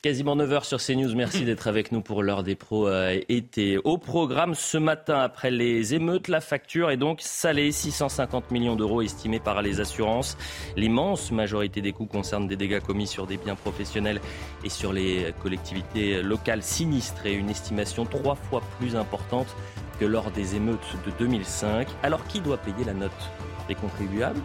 Quasiment 9h sur CNews. Merci d'être avec nous pour l'heure des pros euh, été. Au programme ce matin, après les émeutes, la facture est donc salée. 650 millions d'euros estimés par les assurances. L'immense majorité des coûts concernent des dégâts commis sur des biens professionnels et sur les collectivités locales sinistrées. Une estimation trois fois plus importante que lors des émeutes de 2005. Alors qui doit payer la note? Les contribuables?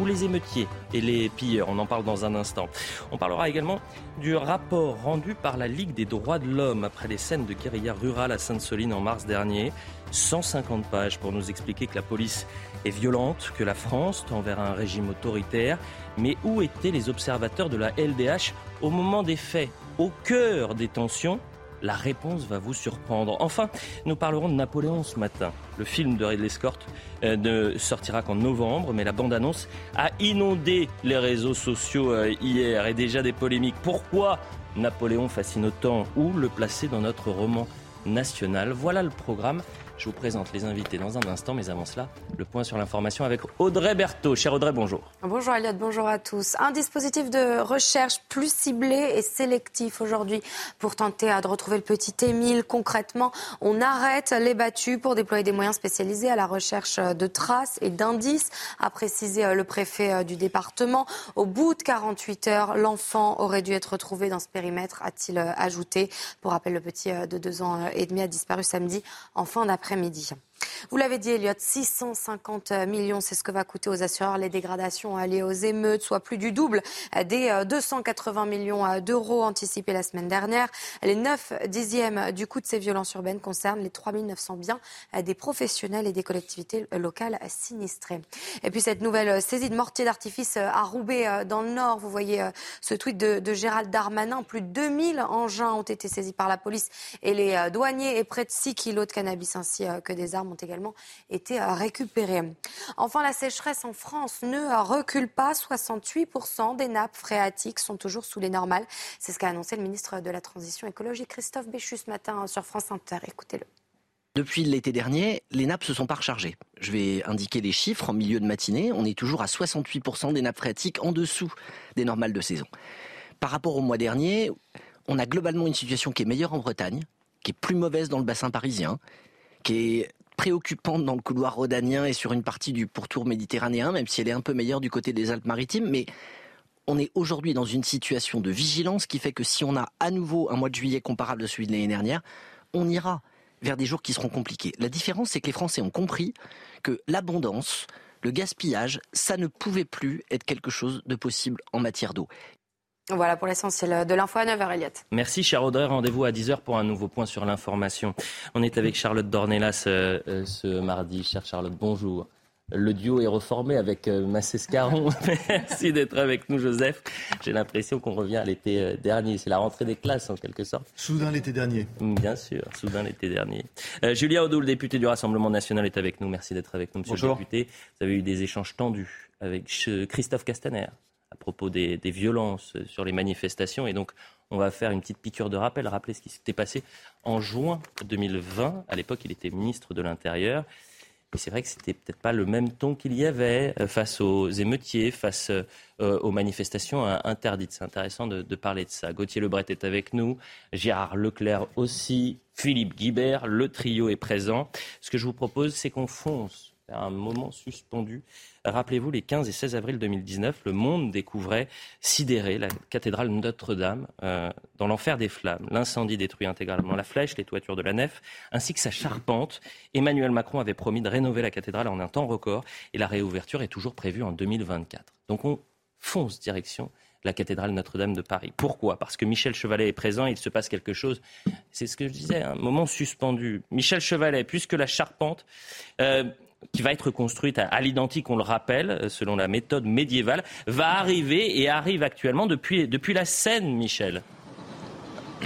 Ou les émeutiers et les pilleurs. On en parle dans un instant. On parlera également du rapport rendu par la Ligue des droits de l'homme après les scènes de guérilla rurale à Sainte-Soline en mars dernier. 150 pages pour nous expliquer que la police est violente, que la France tend vers un régime autoritaire. Mais où étaient les observateurs de la LDH au moment des faits, au cœur des tensions la réponse va vous surprendre. Enfin, nous parlerons de Napoléon ce matin. Le film de Ridley Scott euh, ne sortira qu'en novembre, mais la bande-annonce a inondé les réseaux sociaux euh, hier et déjà des polémiques. Pourquoi Napoléon fascine autant ou le placer dans notre roman national? Voilà le programme. Je vous présente les invités dans un instant, mais avant cela, le point sur l'information avec Audrey Berthaud. Cher Audrey, bonjour. Bonjour Aliot, bonjour à tous. Un dispositif de recherche plus ciblé et sélectif aujourd'hui pour tenter de retrouver le petit Émile. Concrètement, on arrête les battus pour déployer des moyens spécialisés à la recherche de traces et d'indices, a précisé le préfet du département. Au bout de 48 heures, l'enfant aurait dû être retrouvé dans ce périmètre, a-t-il ajouté. Pour rappel, le petit de deux ans et demi a disparu samedi en fin d'après midi vous l'avez dit, Elliot, 650 millions, c'est ce que va coûter aux assureurs les dégradations liées aux émeutes, soit plus du double des 280 euh, millions euh, d'euros anticipés la semaine dernière. Les 9 dixièmes du coût de ces violences urbaines concernent les 3900 biens euh, des professionnels et des collectivités locales sinistrées. Et puis cette nouvelle saisie de mortiers d'artifice à Roubaix dans le Nord, vous voyez ce tweet de, de Gérald Darmanin, plus de 2000 engins ont été saisis par la police et les douaniers et près de 6 kilos de cannabis ainsi que des armes ont également été euh, récupérés. Enfin, la sécheresse en France ne recule pas. 68% des nappes phréatiques sont toujours sous les normales. C'est ce qu'a annoncé le ministre de la Transition écologique Christophe Béchu ce matin sur France Inter. Écoutez-le. Depuis l'été dernier, les nappes se sont pas rechargées. Je vais indiquer les chiffres en milieu de matinée. On est toujours à 68% des nappes phréatiques en dessous des normales de saison. Par rapport au mois dernier, on a globalement une situation qui est meilleure en Bretagne, qui est plus mauvaise dans le bassin parisien, qui est préoccupante dans le couloir rhodanien et sur une partie du pourtour méditerranéen, même si elle est un peu meilleure du côté des Alpes-Maritimes. Mais on est aujourd'hui dans une situation de vigilance qui fait que si on a à nouveau un mois de juillet comparable à celui de l'année dernière, on ira vers des jours qui seront compliqués. La différence, c'est que les Français ont compris que l'abondance, le gaspillage, ça ne pouvait plus être quelque chose de possible en matière d'eau. Voilà pour l'essentiel de l'info à 9h, Elliot. Merci, cher Audrey. Rendez-vous à 10h pour un nouveau point sur l'information. On est avec Charlotte Dornelas euh, euh, ce mardi. Chère Charlotte, bonjour. Le duo est reformé avec euh, Massescaron. Merci d'être avec nous, Joseph. J'ai l'impression qu'on revient à l'été dernier. C'est la rentrée des classes, en quelque sorte. Soudain l'été dernier. Mm, bien sûr, soudain l'été dernier. Julia Odo, le député du Rassemblement national, est avec nous. Merci d'être avec nous, monsieur le député. Vous avez eu des échanges tendus avec Christophe Castaner à propos des, violences sur les manifestations. Et donc, on va faire une petite piqûre de rappel, rappeler ce qui s'était passé en juin 2020. À l'époque, il était ministre de l'Intérieur. Et c'est vrai que c'était peut-être pas le même ton qu'il y avait euh, face aux émeutiers, face euh, aux manifestations interdites. C'est intéressant de, de, parler de ça. Gauthier Lebret est avec nous, Gérard Leclerc aussi, Philippe Guibert, le trio est présent. Ce que je vous propose, c'est qu'on fonce vers un moment suspendu Rappelez-vous, les 15 et 16 avril 2019, le monde découvrait, sidéré, la cathédrale Notre-Dame euh, dans l'enfer des flammes. L'incendie détruit intégralement la flèche, les toitures de la nef, ainsi que sa charpente. Emmanuel Macron avait promis de rénover la cathédrale en un temps record et la réouverture est toujours prévue en 2024. Donc on fonce direction la cathédrale Notre-Dame de Paris. Pourquoi? Parce que Michel Chevalet est présent, il se passe quelque chose. C'est ce que je disais, un moment suspendu. Michel Chevalet, puisque la charpente euh, qui va être construite à, l'identique, on le rappelle, euh, selon la méthode médiévale, va arriver et arrive actuellement depuis, la Seine, Michel.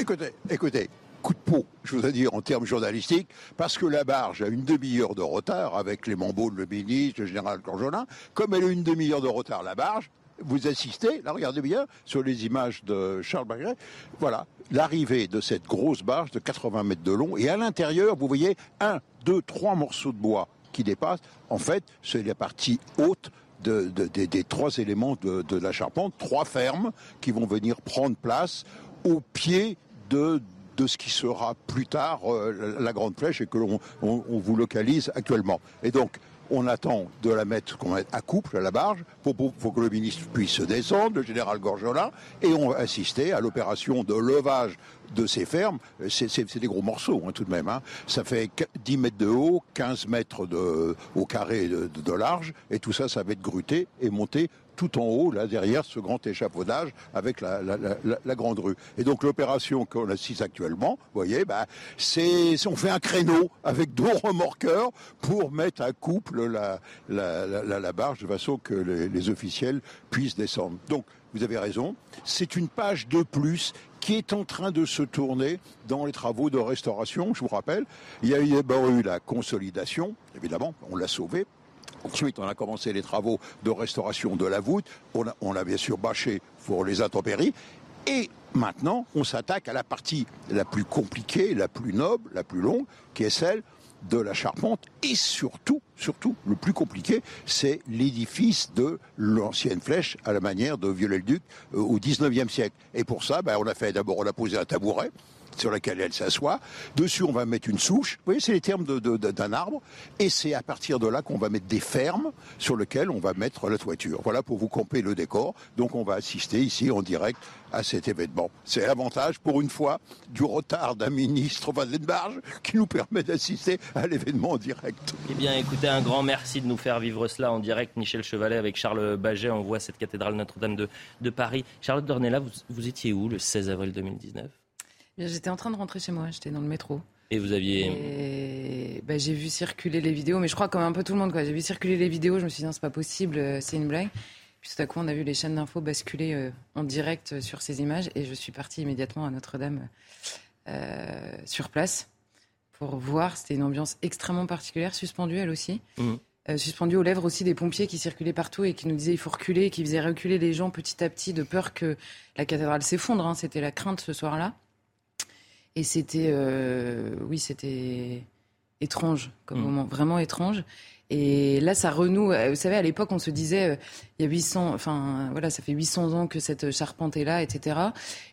Écoutez, écoutez, coup de peau, je voudrais dire en termes journalistiques, parce que la barge a une demi-heure de retard avec les Beau, le ministre, le général Corjolin. Comme elle a une demi-heure de retard, la barge, vous assistez, là regardez bien, sur les images de Charles Bagret, voilà, l'arrivée de cette grosse barge de 80 mètres de long, et à l'intérieur, vous voyez un, deux, trois morceaux de bois qui dépassent. En fait, c'est la partie haute des trois éléments de, la charpente, trois fermes qui vont venir prendre place au pied de, ce qui sera plus tard euh, la Grande Flèche et que l'on on, vous localise actuellement. Et donc, on attend de la mettre à couple à la barge pour, que le ministre puisse descendre, le général Gorgelin, et on va assister à l'opération de levage de ces fermes. C'est des gros morceaux hein, tout de même. Hein. Ça fait 10 mètres de haut, 15 mètres de, au carré de, large, et tout ça, ça va être gruté et monté tout en haut, là, derrière ce grand échafaudage avec la, grande rue. Et donc l'opération qu'on assiste actuellement, vous voyez, bah, c'est on fait un créneau avec deux remorqueurs pour mettre à couple la, la, barge de façon que les, officiels puissent descendre. Donc vous avez raison, c'est une page de plus qui est en train de se tourner dans les travaux de restauration. Je vous rappelle, il y a eu la consolidation, évidemment, on l'a sauvé, Ensuite, on a commencé les travaux de restauration de la voûte. On a, bien sûr bâché pour les intempéries. Et maintenant, on s'attaque à la partie la plus compliquée, la plus noble, la plus longue, qui est celle de la charpente. Et surtout, surtout, le plus compliqué, c'est l'édifice de l'ancienne flèche à la manière de Viollet-le-Duc euh, au 19e siècle. Et pour ça, ben, on a fait d'abord, on a posé un tabouret sur laquelle elle s'assoit. Dessus, on va mettre une souche. Vous voyez, c'est les termes d'un arbre. Et c'est à partir de là qu'on va mettre des fermes sur lesquelles on va mettre la toiture. Voilà pour vous camper le décor. Donc, on va assister ici en direct à cet événement. C'est l'avantage, pour une fois, du retard d'un ministre Wallenbarge qui nous permet d'assister à l'événement en direct. Eh bien, écoutez, un grand merci de nous faire vivre cela en direct. Michel Chevalet avec Charles Baget. On voit cette cathédrale Notre-Dame de, Paris. Charlotte Dornella, vous étiez où le 16 avril 2019 J'étais en train de rentrer chez moi, j'étais dans le métro. Et vous aviez. Bah, j'ai vu circuler les vidéos, mais je crois comme un peu tout le monde. J'ai vu circuler les vidéos, je me suis dit non, c'est pas possible, euh, c'est une blague. Puis tout à coup, on a vu les chaînes d'infos basculer euh, en direct sur ces images et je suis partie immédiatement à Notre-Dame euh, sur place pour voir. C'était une ambiance extrêmement particulière, suspendue elle aussi. Mmh. suspendue aux lèvres aussi des pompiers qui circulaient partout et qui nous disaient il faut reculer, qui faisaient reculer les gens petit à petit de peur que la cathédrale s'effondre. Hein. C'était la crainte ce soir-là. Et c'était, euh, oui, c'était étrange comme mm. moment, vraiment étrange. Et là, ça renoue. Euh, vous savez, à l'époque, on se disait, euh, il y a 800, enfin, voilà, ça fait 800 ans que cette charpente est là, etc.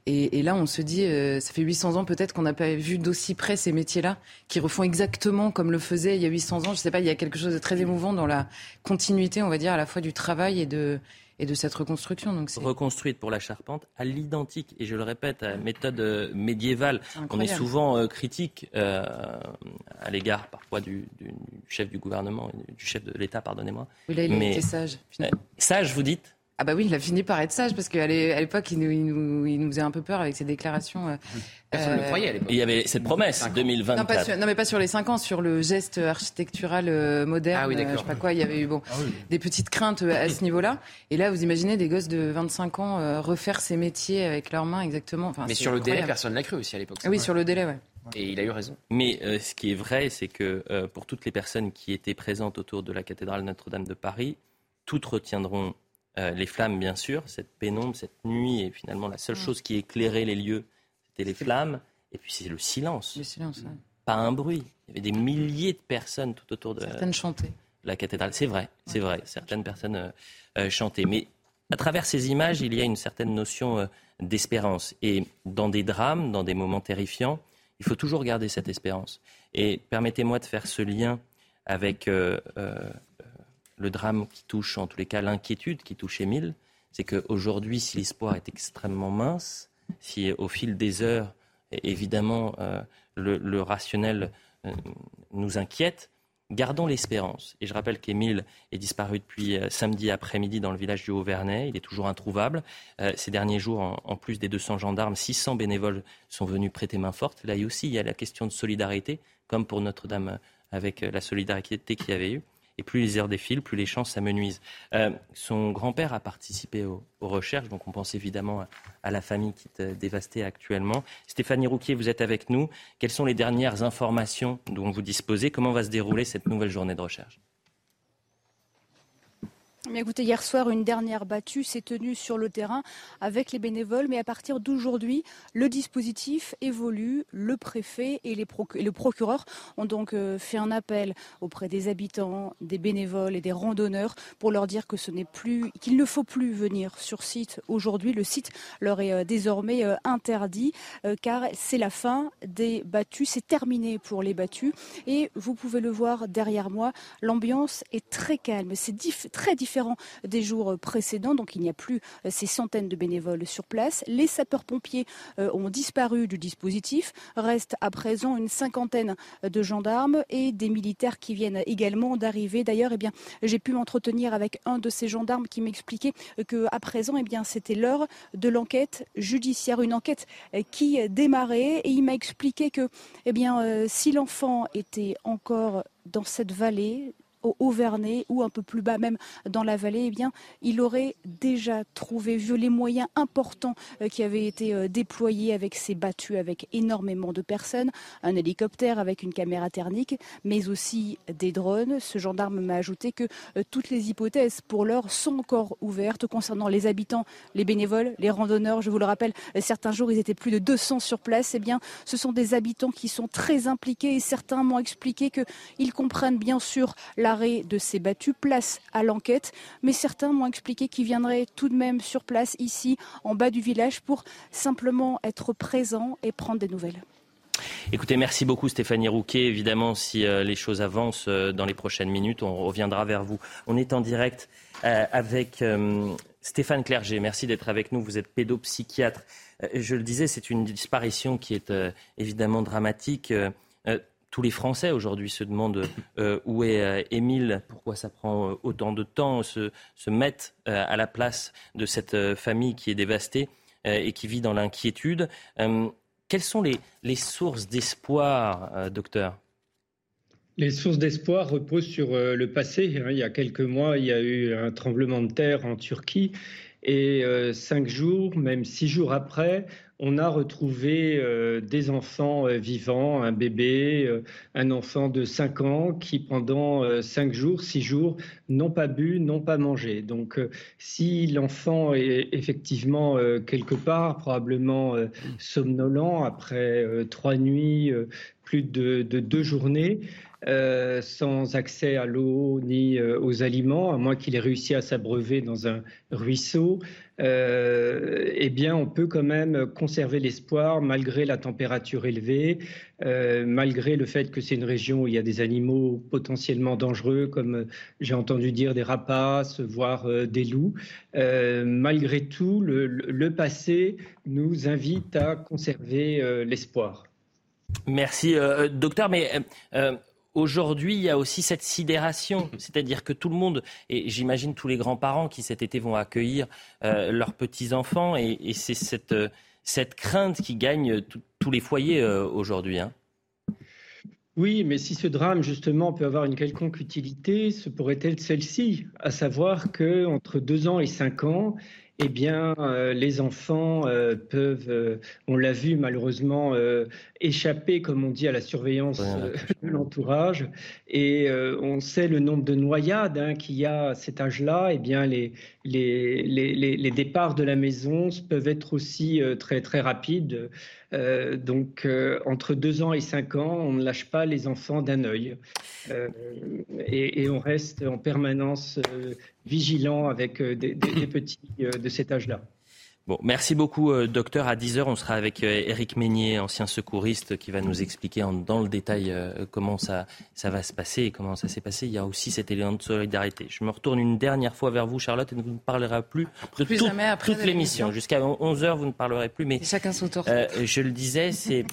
Et, là, on se dit, ça fait 800 ans peut-être qu'on n'a pas vu d'aussi près ces métiers-là, qui refont exactement comme le faisait il y a 800 ans. Je sais pas, il y a quelque chose de très émouvant dans la continuité, on va dire, à la fois du travail et de, et de cette reconstruction. Donc Reconstruite pour la charpente à l'identique, et je le répète, à méthode euh, médiévale. On est souvent euh, critique euh, à l'égard parfois du, chef du gouvernement, du chef de l'État, pardonnez-moi. Oui, là, il Mais, été sage. Sage, vous dites? Ah bah oui, il a fini par être sage parce qu'à l'époque, il nous, il, nous, il nous faisait un peu peur avec ses déclarations. Euh, Personne ne le euh, croyait à l'époque. Il y avait cette promesse, 2024. Non, mais pas sur les 5 ans, sur le geste architectural euh, moderne. Ah oui, je sais pas quoi, il y avait eu bon, ah des petites craintes à ce niveau-là. Et là, vous imaginez des gosses de 25 ans refaire ces métiers avec leurs mains exactement. Enfin, mais sur le délai, personne ne l'a cru aussi à l'époque. oui, sur le délai, ouais. Et il a eu raison. Mais ce qui est vrai, c'est que pour toutes les personnes qui étaient présentes autour de la cathédrale Notre-Dame de Paris, toutes retiendront euh, les flammes, bien sûr, cette pénombre, cette nuit, et finalement la seule mm. chose qui éclairait les lieux, c'était les flammes. Et puis c'est le silence. Le silence, Pas un bruit. Il y avait des milliers de personnes tout autour de Certaines chantaient. la cathédrale. C'est vrai, c'est vrai. Certaines personnes euh, euh, chantaient. Mais à travers ces images, il y a une certaine notion d'espérance. Et dans des drames, dans des moments terrifiants, il faut toujours garder cette espérance. Et permettez-moi de faire ce lien avec le drame qui touche, en tous les cas, l'inquiétude qui touche Émile, c'est qu'aujourd'hui, si l'espoir est extrêmement mince, si au fil des heures, évidemment, euh, le, rationnel euh, nous inquiète, gardons l'espérance. Et je rappelle qu'Émile est disparu depuis euh, samedi après-midi dans le village du Haut-Vernay. Il est toujours introuvable. ces derniers jours, en, en, plus des 200 gendarmes, 600 bénévoles sont venus prêter main forte. Là aussi, il y a la question de solidarité, comme pour Notre-Dame avec la solidarité qu'il y avait eu. Et plus les heures défilent, plus les chances s'amenuisent. Euh, son grand-père a participé aux, recherches, donc on pense évidemment à, la famille qui est dévastée actuellement. Stéphanie Rouquier, vous êtes avec nous. Quelles sont les dernières informations dont vous disposez? Comment va se dérouler cette nouvelle journée de recherche? Mais écoutez, hier soir, une dernière battue s'est tenue sur le terrain avec les bénévoles, mais à partir d'aujourd'hui, le dispositif évolue. Le préfet et, les le procureur ont donc euh, fait un appel auprès des habitants, des bénévoles et des randonneurs pour leur dire que ce n'est plus, qu'il ne faut plus venir sur site aujourd'hui. Le site leur est euh, désormais euh, interdit car c'est la fin des battues. C'est terminé pour les battues et vous pouvez le voir derrière moi. L'ambiance est très calme. C'est très des jours précédents. Donc il n'y a plus euh, ces centaines de bénévoles sur place. Les sapeurs-pompiers euh, ont disparu du dispositif. Reste à présent une cinquantaine de gendarmes et des militaires qui viennent également d'arriver. D'ailleurs, eh j'ai pu m'entretenir avec un de ces gendarmes qui m'expliquait que à présent, eh c'était l'heure de l'enquête judiciaire, une enquête euh, qui démarrait. Et il m'a expliqué que, eh si l'enfant était encore dans cette vallée, au Auvernais ou un peu plus bas même dans la vallée, eh bien, il aurait déjà trouvé, vu les moyens importants euh, qui avaient été euh, déployés avec ces battues, avec énormément de personnes, un hélicoptère avec une caméra thermique, mais aussi des drones. Ce gendarme m'a ajouté que euh, toutes les hypothèses pour l'heure sont encore ouvertes concernant les habitants, les bénévoles, les randonneurs. Je vous le rappelle, certains jours, ils étaient plus de 200 sur place. Eh bien, ce sont des habitants qui sont très impliqués et certains m'ont expliqué qu'ils comprennent bien sûr la de ces battues, place à l'enquête. Mais certains m'ont expliqué qu'ils viendraient tout de même sur place, ici, en bas du village, pour simplement être présents et prendre des nouvelles. Écoutez, merci beaucoup Stéphanie Rouquet. Évidemment, si euh, les choses avancent euh, dans les prochaines minutes, on reviendra vers vous. On est en direct euh, avec Stéphane Clerget. Merci d'être avec nous. Vous êtes pédopsychiatre. je le disais, c'est une disparition qui est évidemment dramatique tous les Français aujourd'hui se demandent euh, où est euh, Émile, pourquoi ça prend euh, autant de temps, se, mettent à la place de cette famille qui est dévastée et qui vit dans l'inquiétude. quelles sont les, les sources d'espoir, docteur? Les sources d'espoir reposent sur le passé. Hein. Il y a quelques mois, il y a eu un tremblement de terre en Turquie et cinq jours, même six jours après, on a retrouvé euh, des enfants euh, vivants, un bébé, euh, un enfant de 5 ans qui pendant 5 jours, 6 jours n'ont pas bu, n'ont pas mangé. Donc si l'enfant est effectivement quelque part, probablement somnolent après 3 nuits, plus de, de deux journées, euh, sans accès à l'eau ni euh, aux aliments, à moins qu'il ait réussi à s'abreuver dans un ruisseau, euh, eh bien, on peut quand même conserver l'espoir malgré la température élevée, malgré le fait que c'est une région où il y a des animaux potentiellement dangereux, comme j'ai entendu dire des rapaces, voire des loups. malgré tout, le, le, passé nous invite à conserver l'espoir. Merci, docteur. Mais Aujourd'hui, il y a aussi cette sidération, c'est-à-dire que tout le monde, et j'imagine tous les grands-parents qui cet été vont accueillir euh, leurs petits-enfants, et, c'est cette, euh, cette, crainte qui gagne tous les foyers euh, aujourd'hui. Hein. Oui, mais si ce drame, justement, peut avoir une quelconque utilité, ce pourrait être celle-ci, à savoir qu'entre deux ans et cinq ans, eh bien, euh, les enfants euh, peuvent, euh, on l'a vu malheureusement, échapper, comme on dit, à la surveillance de l'entourage. Et on sait le nombre de noyades hein, qu'il y a à cet âge-là. Eh bien, les, les, les, les, départs de la maison peuvent être aussi très, très rapides. Donc, entre deux ans et cinq ans, on ne lâche pas les enfants d'un œil. Et, et, on reste en permanence vigilant avec euh, des, petits euh, de cet âge-là. Bon, merci beaucoup, euh, docteur. À 10h, on sera avec Éric Meignier, ancien secouriste, qui va nous expliquer dans le détail comment ça, ça va se passer et comment ça s'est passé. Il y a aussi cet élément de solidarité. Je me retourne une dernière fois vers vous, Charlotte, et vous ne parlerez plus de plus toute l'émission. Jusqu'à 11h, vous ne parlerez plus. Mais chacun son tour. je le disais, c'est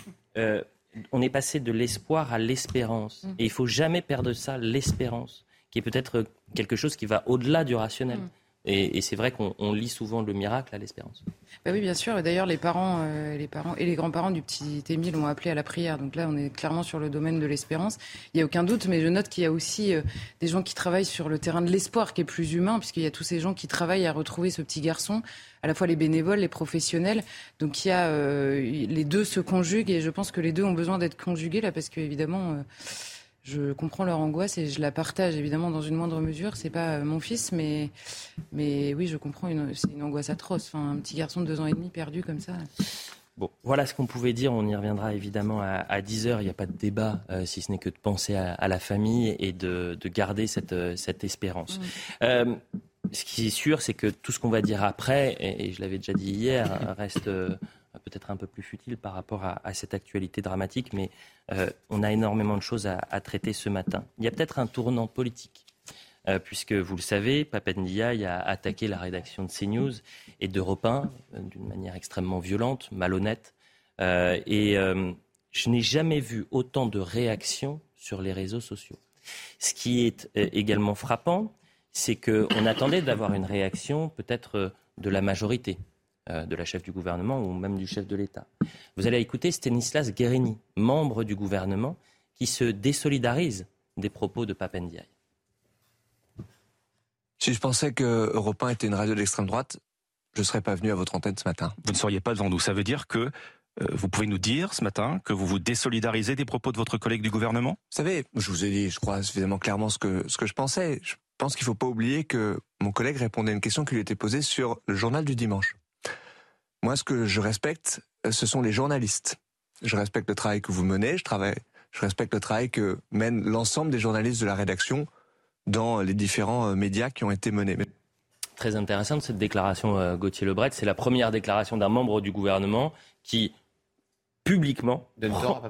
on est passé de l'espoir à l'espérance. Mm. Et il faut jamais perdre ça, l'espérance qui est peut-être quelque chose qui va au-delà du rationnel. Mm. Et, c'est vrai qu'on lit souvent le miracle à l'espérance. Bah oui, bien sûr. D'ailleurs, les parents, euh, les parents et les grands-parents du petit Émile ont appelé à la prière. Donc là, on est clairement sur le domaine de l'espérance. Il n'y a aucun doute, mais je note qu'il y a aussi euh, des gens qui travaillent sur le terrain de l'espoir, qui est plus humain, puisqu'il y a tous ces gens qui travaillent à retrouver ce petit garçon, à la fois les bénévoles, les professionnels. Donc il y a euh, les deux se conjuguent, et je pense que les deux ont besoin d'être conjugués là, parce qu'évidemment je comprends leur angoisse et je la partage évidemment dans une moindre mesure. C'est pas mon fils, mais, mais oui, je comprends. C'est une angoisse atroce. Enfin, un petit garçon de deux ans et demi perdu comme ça. Bon, voilà ce qu'on pouvait dire. On y reviendra évidemment à, 10 heures. Il n'y a pas de débat, euh, si ce n'est que de penser à, la famille et de, garder cette, euh, cette espérance. Euh, ce qui est sûr, c'est que tout ce qu'on va dire après, et, je l'avais déjà dit hier, reste peut-être un peu plus futile par rapport à, cette actualité dramatique, mais on a énormément de choses à, traiter ce matin. Il y a peut-être un tournant politique euh, puisque vous le savez, Papendiaï a attaqué la rédaction de CNews et d'Europe 1 euh, d'une manière extrêmement violente, malhonnête. Euh, et je n'ai jamais vu autant de réactions sur les réseaux sociaux. Ce qui est également frappant, c'est qu'on attendait d'avoir une réaction peut-être de la majorité, de la chef du gouvernement ou même du chef de l'État. Vous allez écouter Stanislas Guérini, membre du gouvernement, qui se désolidarise des propos de Papendiaï. Si je pensais que Europe 1 était une radio d'extrême droite, je ne serais pas venu à votre antenne ce matin. Vous ne seriez pas devant nous. Ça veut dire que euh, vous pouvez nous dire ce matin que vous vous désolidarisez des propos de votre collègue du gouvernement? Vous savez, je vous ai dit, je crois, suffisamment clairement ce que, ce que je pensais. Je pense qu'il ne faut pas oublier que mon collègue répondait à une question qui lui était posée sur le journal du dimanche. Moi, ce que je respecte, euh, ce sont les journalistes. Je respecte le travail que vous menez, je, travaille, je respecte le travail que mènent l'ensemble des journalistes de la rédaction dans les différents euh, médias qui ont été menés. Très intéressante cette déclaration, euh, Gauthier Lebret. C'est la première déclaration d'un membre du gouvernement qui, publiquement, prend,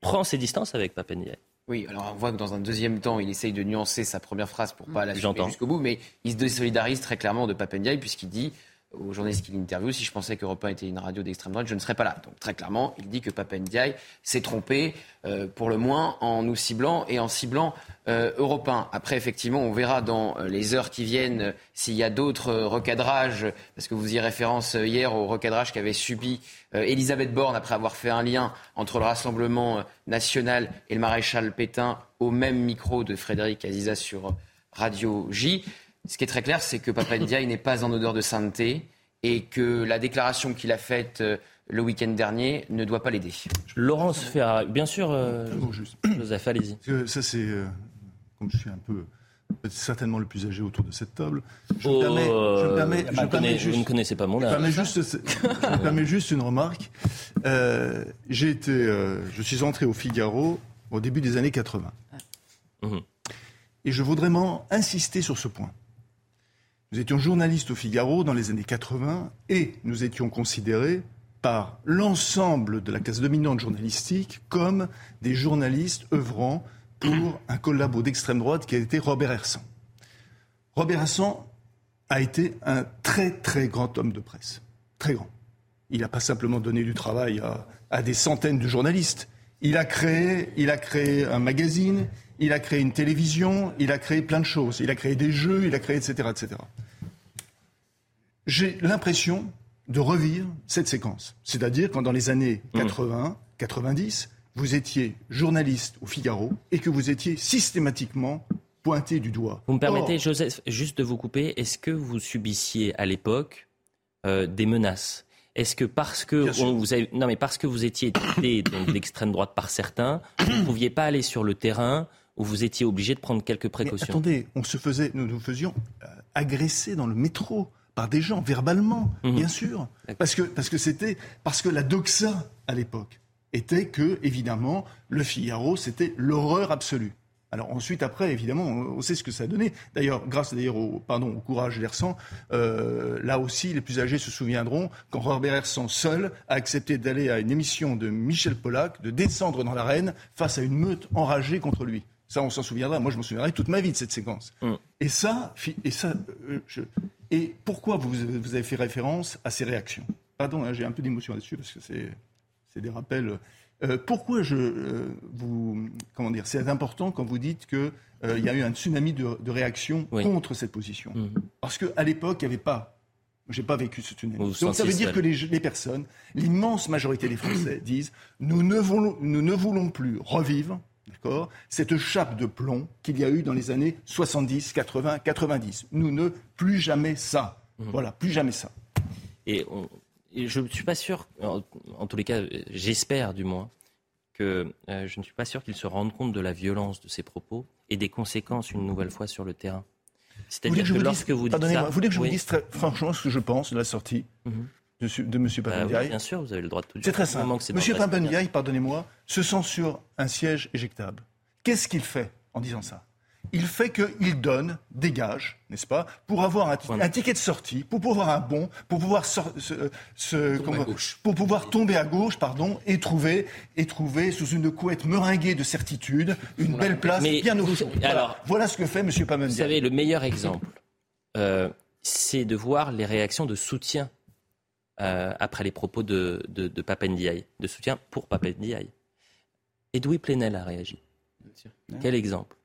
prend ses distances avec Papendiaï. Oui, alors on voit que dans un deuxième temps, il essaye de nuancer sa première phrase pour pas la suivre jusqu'au bout, mais il se désolidarise très clairement de Papendiaï puisqu'il dit aux journalistes qui l'interviewent, si je pensais qu'Europe 1 était une radio d'extrême droite, je ne serais pas là. Donc très clairement, il dit que Papa Ndiaye s'est trompé, euh, pour le moins, en nous ciblant et en ciblant euh, Europe 1. Après, effectivement, on verra dans euh, les heures qui viennent euh, s'il y a d'autres recadrages, parce que vous y référence hier au recadrage qu'avait subi Elisabeth Borne après avoir fait un lien entre le Rassemblement national et le maréchal Pétain au même micro de Frédéric Aziza sur Radio J. Ce qui est très clair, c'est que Papa Ndiaye n'est pas en odeur de sainteté et que la déclaration qu'il a faite euh, le week-end dernier ne doit pas l'aider. Laurence Ferrari, bien sûr, euh, Joseph, allez-y. Ça, c'est, euh, comme je suis un peu certainement le plus âgé autour de cette table. Je me permets, je permets, je vous ne connaissez pas mon âge. Je me permets juste, je permets juste une remarque. j'ai été, je suis entré au Figaro au début des années 80. Mhm. Et je voudrais insister sur ce point. Nous étions journalistes au Figaro dans les années 80 et nous étions considérés par l'ensemble de la classe dominante journalistique comme des journalistes œuvrant pour un collabo d'extrême droite qui a été Robert Hersan. Robert Hersan a été un très très grand homme de presse. Très grand. Il n'a pas simplement donné du travail à, des centaines de journalistes. Il a créé, il a créé un magazine, il a créé une télévision, il a créé plein de choses. Il a créé des jeux, il a créé, etc., etc. J'ai l'impression de revivre cette séquence. C'est-à-dire quand dans les années 80, mmh. 90, vous étiez journaliste au Figaro et que vous étiez systématiquement pointé du doigt. Vous me permettez, Joseph, juste de vous couper. Est-ce que vous subissiez à l'époque euh, des menaces? Est-ce que parce que vous non mais parce que vous étiez d'extrême droite par certains, vous ne pouviez pas aller sur le terrain où vous étiez obligé de prendre quelques précautions. attendez, on se faisait, nous nous faisions euh, agresser dans le métro par des gens verbalement, mhm. bien sûr, parce que parce que c'était parce que la doxa à l'époque était que évidemment le Figaro c'était l'horreur absolue. Alors ensuite, après, évidemment, on sait ce que ça a donné. D'ailleurs, grâce d'ailleurs au, pardon, au courage d'Hersan, euh, là aussi, les plus âgés se souviendront quand Robert Hersan seul a accepté d'aller à une émission de Michel Pollack, de descendre dans l'arène face à une meute enragée contre lui. Ça, on s'en souviendra. Moi, je me souviendrai toute ma vie de cette séquence. Mm. Et ça, et ça, euh, je... et pourquoi vous, vous, avez fait référence à ces réactions? Pardon, hein, j'ai un peu d'émotion là-dessus parce que c'est des rappels. Euh, pourquoi je euh, vous comment dire C'est important quand vous dites que il y a eu un tsunami de, de réactions contre cette position. Mm. Parce qu'à l'époque, il n'y avait pas j'ai pas vécu ce tsunami. Donc ça veut dire que les, les personnes, l'immense majorité des Français disent nous ne voulons, nous ne voulons plus revivre cette chape de plomb qu'il y a eu dans les années 70, 80, 90. Nous ne plus jamais ça. Mhm. Voilà, plus jamais ça. Et, je ne suis pas sûr, en, tous les cas, j'espère du moins, que je ne suis pas sûr qu'ils se rendent compte de la violence de ces propos et des conséquences, une nouvelle fois, sur le terrain. C'est-à-dire que, lorsque vous dites ça... Vous voulez que je vous dise très franchement ce que je pense de la sortie mhm. De, de, M. Bah Papendiaï Bien sûr, vous avez le droit de tout dire. C'est très simple. M. Papendiaï, pardonnez-moi, se sent sur un siège éjectable. Qu'est-ce qu'il fait en disant ça? Il fait qu'il donne des gages, n'est-ce pas, pour avoir un, ticket de sortie, pour pouvoir un bon, pour pouvoir se, pour pouvoir tomber à gauche, pardon, et trouver, et trouver sous une couette meringuée de certitude une belle place bien au fond. Voilà. Alors, voilà ce que fait M. Pamendia. Vous savez, le meilleur exemple, euh, c'est de voir les réactions de soutien euh, après les propos de, de, de Papendiaï, de soutien pour Papendiaï. Edoui Plenel a réagi. Quel exemple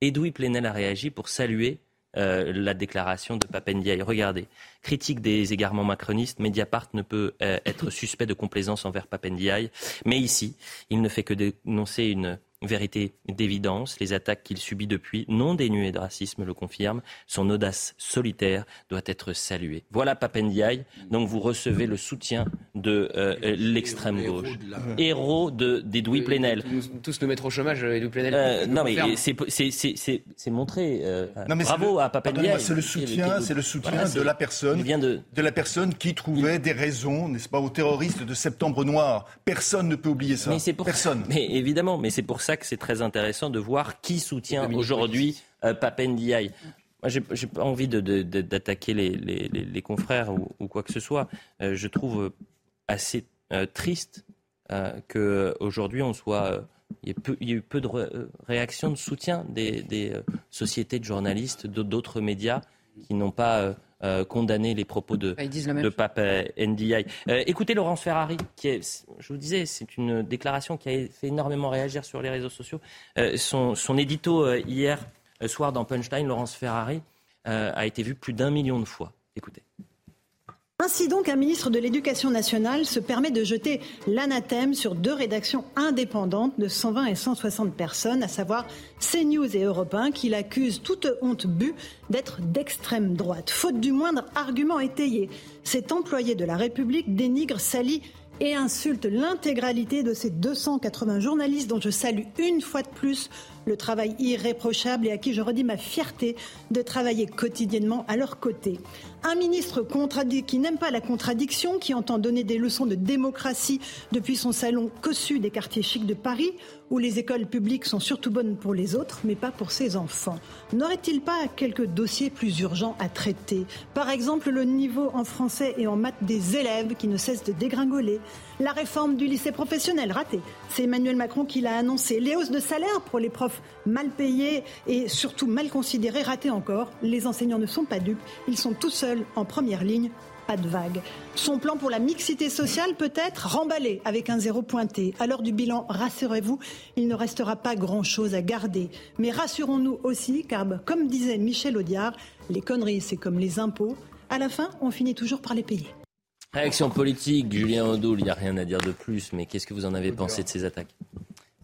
Edoui Plenel a réagi pour saluer euh, la déclaration de Papendiaï. Regardez, critique des égarements macronistes, Mediapart ne peut euh, être suspect de complaisance envers Papendiaï, mais ici, il ne fait que dénoncer une vérité d'évidence. Les attaques qu'il subit depuis, non dénuées de racisme, le confirment. Son audace solitaire doit être saluée. Voilà Papendiaï. Donc vous recevez le soutien de euh, l'extrême gauche. Héros d'Edoui Plenel. Tous nous mettre au chômage, Edoui Plenel. Euh, non, mais c'est montré. Euh, bravo à Papendiaï. C'est le soutien, c'est le soutien de la personne, de... de... la personne qui trouvait des raisons, n'est-ce pas, aux terroristes de Septembre Noir. Personne ne peut oublier ça. Mais pour... Personne. Mais évidemment, mais c'est pour ça que c'est très intéressant de voir qui soutient aujourd'hui euh, Papendiaï. Moi, j'ai pas envie d'attaquer les, confrères ou, quoi que ce soit. Euh, je trouve assez euh, triste qu'aujourd'hui on soit. Il y, a eu peu de réactions de soutien des sociétés de journalistes, d'autres médias qui n'ont pas euh, condamner les propos de, de Pape Ndiaye. Euh, écoutez Laurence Ferrari, qui est, je vous disais, c'est une déclaration qui a fait énormément réagir sur les réseaux sociaux. Euh, son, son, édito hier soir dans Punchline, Laurence Ferrari, a été vu plus d'un million de fois. Écoutez. Ainsi donc, un ministre de l'Éducation nationale se permet de jeter l'anathème sur deux rédactions indépendantes de 120 et 160 personnes, à savoir CNews et Europe 1, qu'il accuse toute honte bue d'être d'extrême droite. Faute du moindre argument étayé, cet employé de la République dénigre, salit et insulte l'intégralité de ces 280 journalistes dont je salue une fois de plus le travail irréprochable et à qui je redis ma fierté de travailler quotidiennement à leur côté. Un ministre qui n'aime pas la contradiction, qui entend donner des leçons de démocratie depuis son salon cossu des quartiers chics de Paris, où les écoles publiques sont surtout bonnes pour les autres, mais pas pour ses enfants. N'aurait-il pas quelques dossiers plus urgents à traiter? Par exemple, le niveau en français et en maths des élèves qui ne cessent de dégringoler, la réforme du lycée professionnel ratée. C'est Emmanuel Macron qui l'a annoncé. Les hausses de salaire pour les profs mal payés et surtout mal considérés ratées encore. Les enseignants ne sont pas dupes. Ils sont tout seuls en première ligne pas de vague. Son plan pour la mixité sociale peut être remballé avec un zéro pointé. À l'heure du bilan, rassurez-vous, il ne restera pas grand-chose à garder. Mais rassurons-nous aussi, car comme disait Michel Audiard, les conneries, c'est comme les impôts. À la fin, on finit toujours par les payer. Réaction politique, Julien Audoul, il n'y a rien à dire de plus, mais qu'est-ce que vous en avez pensé de ces attaques?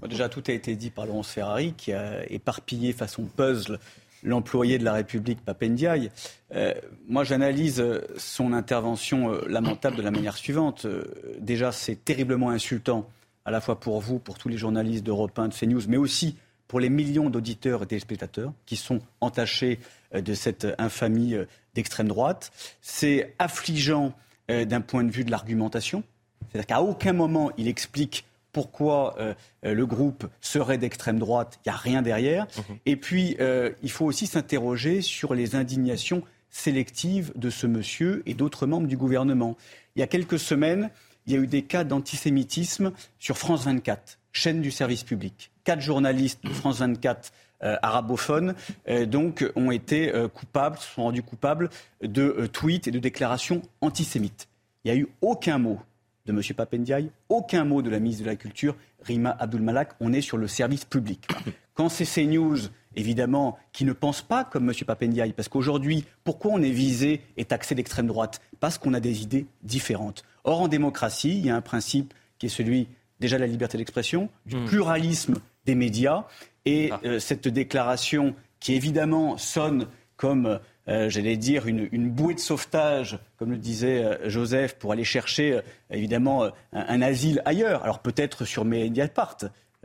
Déjà, tout a été dit par Laurence Ferrari, qui a éparpillé façon puzzle l'employé de la République, Papendiaï. Euh, moi, j'analyse son intervention euh, lamentable de la manière suivante. Euh, déjà, c'est terriblement insultant, à la fois pour vous, pour tous les journalistes d'Europe 1, de CNews, mais aussi pour les millions d'auditeurs et téléspectateurs qui sont entachés de cette infamie d'extrême droite. C'est affligeant euh, d'un point de vue de l'argumentation. C'est-à-dire qu'à aucun moment il explique pourquoi euh, euh, le groupe serait d'extrême droite, il n'y a rien derrière. Mhm. Et puis, il faut aussi s'interroger sur les indignations sélectives de ce monsieur et d'autres membres du gouvernement. Il y a quelques semaines, il y a eu des cas d'antisémitisme sur France 24, chaîne du service public. Quatre journalistes de France 24 arabophones donc ont été coupables, sont rendus coupables de tweets et de déclarations antisémites. Il n'y a eu aucun mot de M. Papendiaï, aucun mot de la ministre de la Culture, Rima Abdulmalak. On est sur le service public. Quand c'est CNews, évidemment, qui ne pense pas comme M. Papendiaï, parce qu'aujourd'hui, pourquoi on est visé et taxé d'extrême droite? Parce qu'on a des idées différentes. Or, en démocratie, il y a un principe qui est celui, déjà, de la liberté d'expression, du hmm. pluralisme des médias. Et ah. euh, cette déclaration, qui évidemment sonne comme j'allais dire, une, bouée de sauvetage, comme le disait Joseph, pour aller chercher évidemment un, asile ailleurs. Alors peut-être sur Mediapart.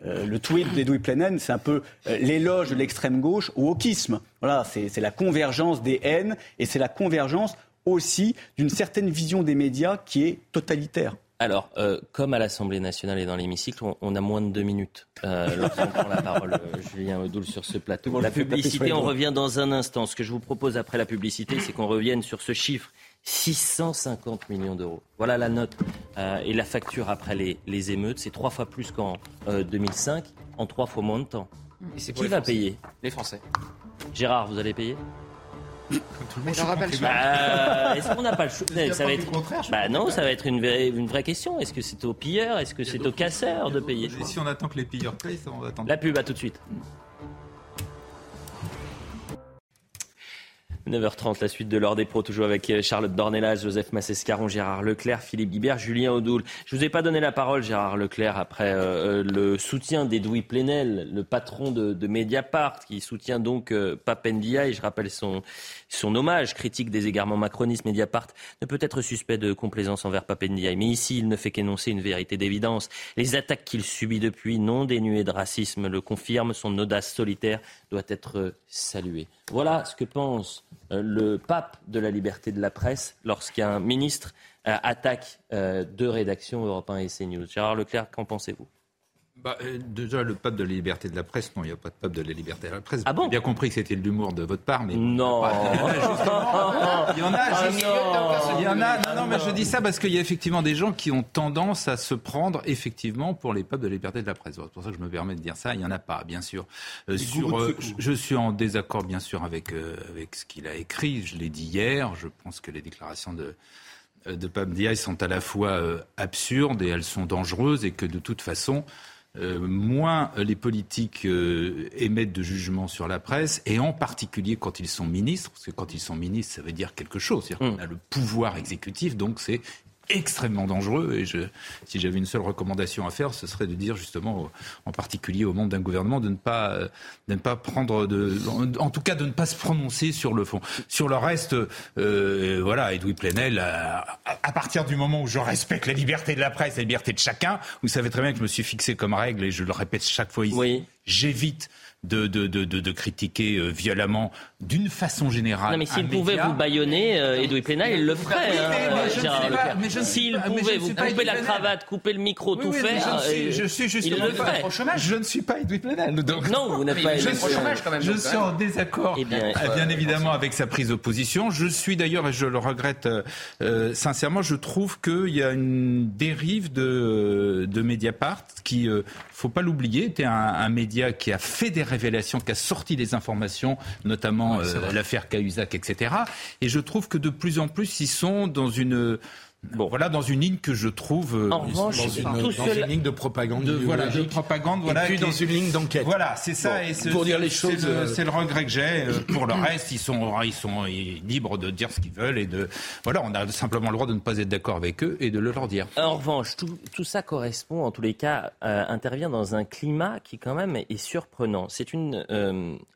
le tweet d'Edoui Plenen, c'est un peu l'éloge de l'extrême gauche au wokisme. Voilà, c'est la convergence des haines et c'est la convergence aussi d'une certaine vision des médias qui est totalitaire. Alors, euh, comme à l'Assemblée nationale et dans l'hémicycle, on, a moins de deux minutes euh, lorsqu'on prend la parole, euh, Julien Odoul, sur ce plateau. La publicité, on revient dans un instant. Ce que je vous propose après la publicité, c'est qu'on revienne sur ce chiffre. 650 millions d'euros. Voilà la note et la facture après les, les émeutes. C'est trois fois plus qu'en 2005, en trois fois moins de temps. Et Qui va payer? Les Français. Gérard, vous allez payer? Tout le monde pas le choix. Bah, est-ce qu'on n'a pas le choix Ça va être. Bah non, ça va être une vraie, une vraie question. Est-ce que c'est aux pilleurs Est-ce que c'est aux casseurs de payer? Si on attend que les pilleurs payent, on va attendre. La pub, à tout de suite. 9h30, la suite de l'ordre des pros, toujours avec euh, Charlotte Dornelas, Joseph Massescaron, Gérard Leclerc, Philippe Guibert, Julien Audoul. Je vous ai pas donné la parole, Gérard Leclerc, après euh, euh, le soutien d'Edoui Plenel, le patron de, Mediapart, qui soutient donc euh, Papendia, et je rappelle son, son hommage critique des égarements macronistes. Mediapart ne peut être suspect de complaisance envers Papendia, mais ici, il ne fait qu'énoncer une vérité d'évidence. Les attaques qu'il subit depuis, non dénuées de racisme, le confirment. Son audace solitaire doit être saluée. Voilà ce que pense euh, le pape de la liberté de la presse lorsqu'un ministre euh, attaque euh, deux rédactions Europe 1 et CNews. Gérard Leclerc, qu'en pensez-vous? Bah, déjà, le pape de la liberté de la presse, non, il n'y a pas de pape de la liberté de la presse. Ah bon J'ai bien compris que c'était l'humour de votre part, mais. Non Il y en a, ah il y en a, non, non, mais je dis ça parce qu'il y a effectivement des gens qui ont tendance à se prendre, effectivement, pour les papes de la liberté de la presse. C'est pour ça que je me permets de dire ça. Il n'y en a pas, bien sûr. sur, je, suis en désaccord, bien sûr, avec, avec ce qu'il a écrit. Je l'ai dit hier. Je pense que les déclarations de de Pape Diaye sont à la fois absurdes et elles sont dangereuses et que de toute façon, euh, moins les politiques euh, émettent de jugements sur la presse, et en particulier quand ils sont ministres, parce que quand ils sont ministres, ça veut dire quelque chose. C'est-à-dire qu'on a le pouvoir exécutif, donc c'est extrêmement dangereux. Et je, si j'avais une seule recommandation à faire, ce serait de dire justement, en particulier au membre d'un gouvernement, de ne pas, euh, de ne pas prendre, de, en, tout cas, de ne pas se prononcer sur le fond. Sur le reste, euh, voilà, Edoui Plenel, à, à, partir du moment où je respecte la liberté de la presse, la liberté de chacun, vous savez très bien que je me suis fixé comme règle, et je le répète chaque fois ici, oui. j'évite de, de, de, de, critiquer euh, violemment d'une façon générale. Non, mais s'il pouvait vous baïonner, euh, Edoui Plénal, il le ferait. S'il pouvait vous couper la cravate, couper le micro, tout faire, je suis justement pas Je ne suis pas Edoui Plénal. Non, vous n'êtes pas Je Je suis en désaccord, eh bien, bien évidemment, avec sa prise de position. Je suis d'ailleurs, et je le regrette euh, sincèrement, je trouve qu'il y a une dérive de, de Mediapart qui, euh, faut pas l'oublier, était un, un média qui a fait des révélation qui a sorti des informations, notamment euh, l'affaire Cahuzac, etc. Et je trouve que de plus en plus, ils sont dans une Bon, voilà dans une ligne que je trouve euh, en revanche, dans, une, dans une, ligne de propagande, de, voilà, de propagande, voilà, et puis dans une ligne d'enquête. Voilà, c'est ça. et pour dire les choses, euh, c'est le, regret que j'ai. Euh, pour le reste, ils sont, ils sont libres de dire ce qu'ils veulent et de, voilà, on a simplement le droit de ne pas être d'accord avec eux et de le leur dire. En revanche, tout, tout ça correspond, en tous les cas, intervient dans un climat qui quand même est surprenant. C'est une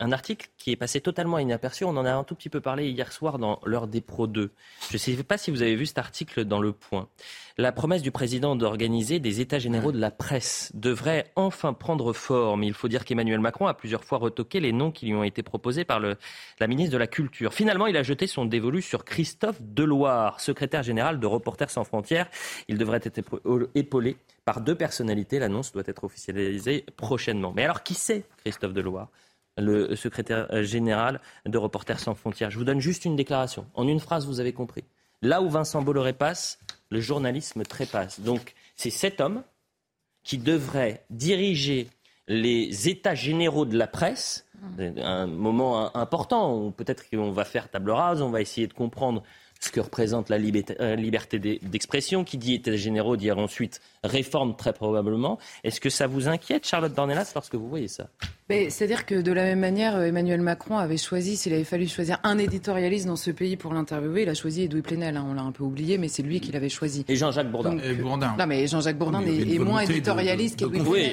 un article qui est passé totalement inaperçu. On en a un tout petit peu parlé hier soir dans l'heure des Pro 2. Je ne sais pas si vous avez vu cet article dans le point. La promesse du président d'organiser des états généraux de la presse devrait enfin prendre forme. Il faut dire qu'Emmanuel Macron a plusieurs fois retoqué les noms qui lui ont été proposés par la ministre de la Culture. Finalement, il a jeté son dévolu sur Christophe Deloire, secrétaire général de Reporters sans frontières. Il devrait être épaulé par deux personnalités. L'annonce doit être officialisée prochainement. Mais alors, qui c'est Christophe Deloire le secrétaire général de Reporters sans frontières? Je vous donne juste une déclaration. En une phrase, vous avez compris. Là où Vincent Bolloré passe, le journalisme trépasse. Donc c'est cet homme qui devrait diriger les états généraux de la presse, un moment important où peut-être qu'on va faire table rase, on va essayer de comprendre ce que représente la euh, liberté d'expression. Qui dit état généraux dit ensuite réforme très probablement. Est-ce que ça vous inquiète, Charlotte Dornelas, lorsque vous voyez ça? C'est-à-dire que de la même manière, euh, Emmanuel Macron avait choisi, s'il avait fallu choisir un éditorialiste dans ce pays pour l'interviewer, il a choisi Edoui Plenel. Hein, on l'a un peu oublié, mais c'est lui qui l'avait choisi. Et Jean-Jacques Bourdin. Bourdin. Non, mais Jean-Jacques Bourdin est, moins éditorialiste qu'Edoui Plenel. Oui,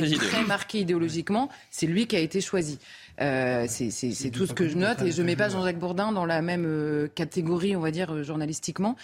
il est très marqué idéologiquement. C'est lui qui a été choisi. Euh, c'est tout ce que je note et je mets pas Jean-Jacques Bourdin dans la même euh, catégorie, on va dire, journalistiquement.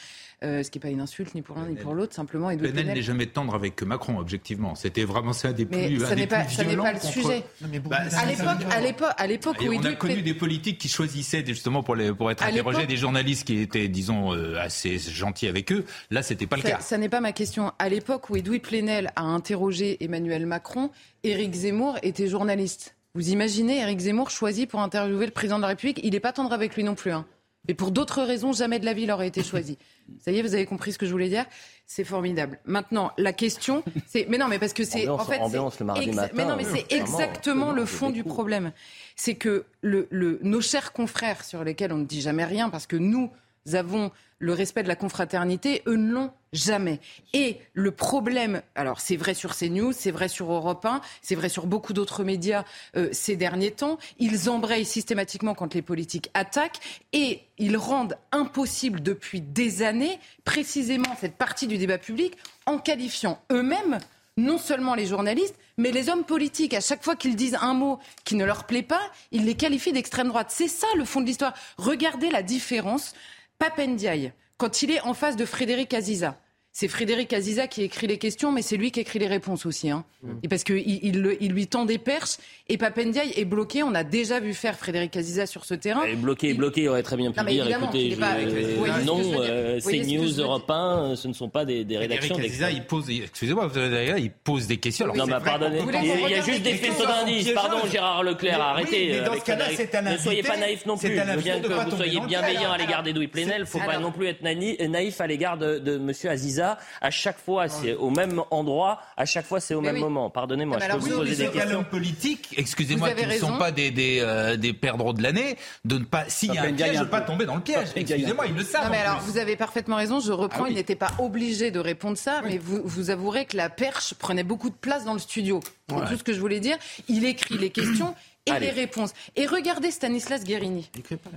ce qui n'est pas une insulte ni pour l'un ni pour l'autre, simplement. Et Plenel n'est jamais tendre avec Macron, objectivement. C'était vraiment ça des plus, Mais ça n'est pas, pas, le sujet. Bah, à l'époque, à l'époque, à l'époque où on a connu des politiques qui choisissaient justement pour, les, pour être interrogés, des journalistes qui étaient, disons, assez gentils avec eux. Là, c'était pas le cas. Ça n'est pas ma question. À l'époque où Edoui Plenel a interrogé Emmanuel Macron, Éric Zemmour était journaliste. Vous imaginez Éric Zemmour choisi pour interviewer le président de la République Il n'est pas tendre avec lui non plus. Hein. Mais pour d'autres raisons, jamais de la vie il aurait été choisi. Ça y est, vous avez compris ce que je voulais dire? C'est formidable. Maintenant, la question, c'est mais non, mais parce que c'est en fait, ambiance le mardi matin, mais non, mais c'est exactement le fond du problème. C'est que le, nos chers confrères sur lesquels on ne dit jamais rien, parce que nous avons le respect de la confraternité, eux ne l'ont jamais. Et le problème, alors c'est vrai sur CNews, c'est vrai sur Europe 1, c'est vrai sur beaucoup d'autres médias euh, ces derniers temps, ils embrayent systématiquement quand les politiques attaquent et ils rendent impossible depuis des années précisément cette partie du débat public en qualifiant eux-mêmes non seulement les journalistes, mais les hommes politiques. À chaque fois qu'ils disent un mot qui ne leur plaît pas, ils les qualifient d'extrême droite. C'est ça le fond de l'histoire. Regardez la différence Papendiaï, quand il est en face de Frédéric Aziza, c'est Frédéric Aziza qui écrit les questions, mais c'est lui qui écrit les réponses aussi. Hein. Mm. Et parce qu'il il, il, lui tend des perches. Et Papendiaï est bloqué. On a déjà vu faire Frédéric Aziza sur ce terrain. Et bloqué, bloqué, il aurait très bien pu dire écoutez, je, non, euh, c'est News Europe 1, ce ne sont pas des, des rédactions. Frédéric Aziza, il pose, excusez-moi, il pose des questions. Alors, non, mais pardonnez. Il y a juste des faisceaux d'indices. Pardon, Gérard Leclerc, arrêtez. Mais dans ce cas-là, c'est un Ne soyez pas naïf non plus. Bien que vous soyez bienveillant à l'égard d'Edoui Plenel, il ne faut pas non plus être naïf à l'égard de M. Aziza. À chaque fois, c'est au même endroit, à chaque fois, c'est au même moment. Pardonnez-moi, je peux vous poser des questions. politiques, excusez-moi, qui ne sont pas des, des, euh, des perdreaux de l'année, de ne pas, s'il y a un piège, de ne pas tomber dans le piège. Excusez-moi, ils le savent. Non, mais alors, vous avez parfaitement raison, je reprends, ah il n'était pas obligé de répondre ça, mais vous, vous avouerez que la perche prenait beaucoup de place dans le studio. C'est tout ce que je voulais dire. Il écrit les questions et les réponses. Et regardez Stanislas Guérini.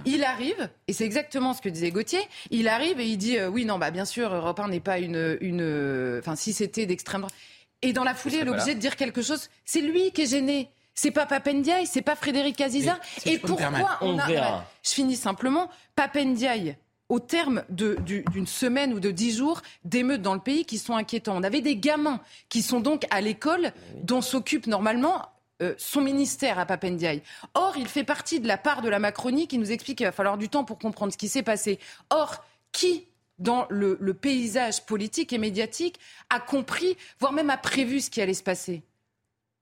Il arrive, et c'est exactement ce que disait Gauthier, il arrive et il dit euh, oui, non, bah bien sûr, Europe 1 n'est pas une. une enfin, si c'était d'extrême droite. Et dans la foulée, il est obligé de dire quelque chose. C'est lui qui est gêné. C'est pas Papendiaï, c'est pas Frédéric Aziza. et pourquoi on, a. Je finis simplement. Papendiaï, au terme d'une semaine ou de dix jours d'émeutes dans le pays qui sont inquiétants. On avait des gamins qui sont donc à l'école, dont s'occupe normalement euh, son ministère à Papendiaï. Or, il fait partie de la part de la Macronie qui nous explique qu'il va falloir du temps pour comprendre ce qui s'est passé. Or, qui dans le, paysage politique et médiatique a compris, voire même a prévu ce qui allait se passer?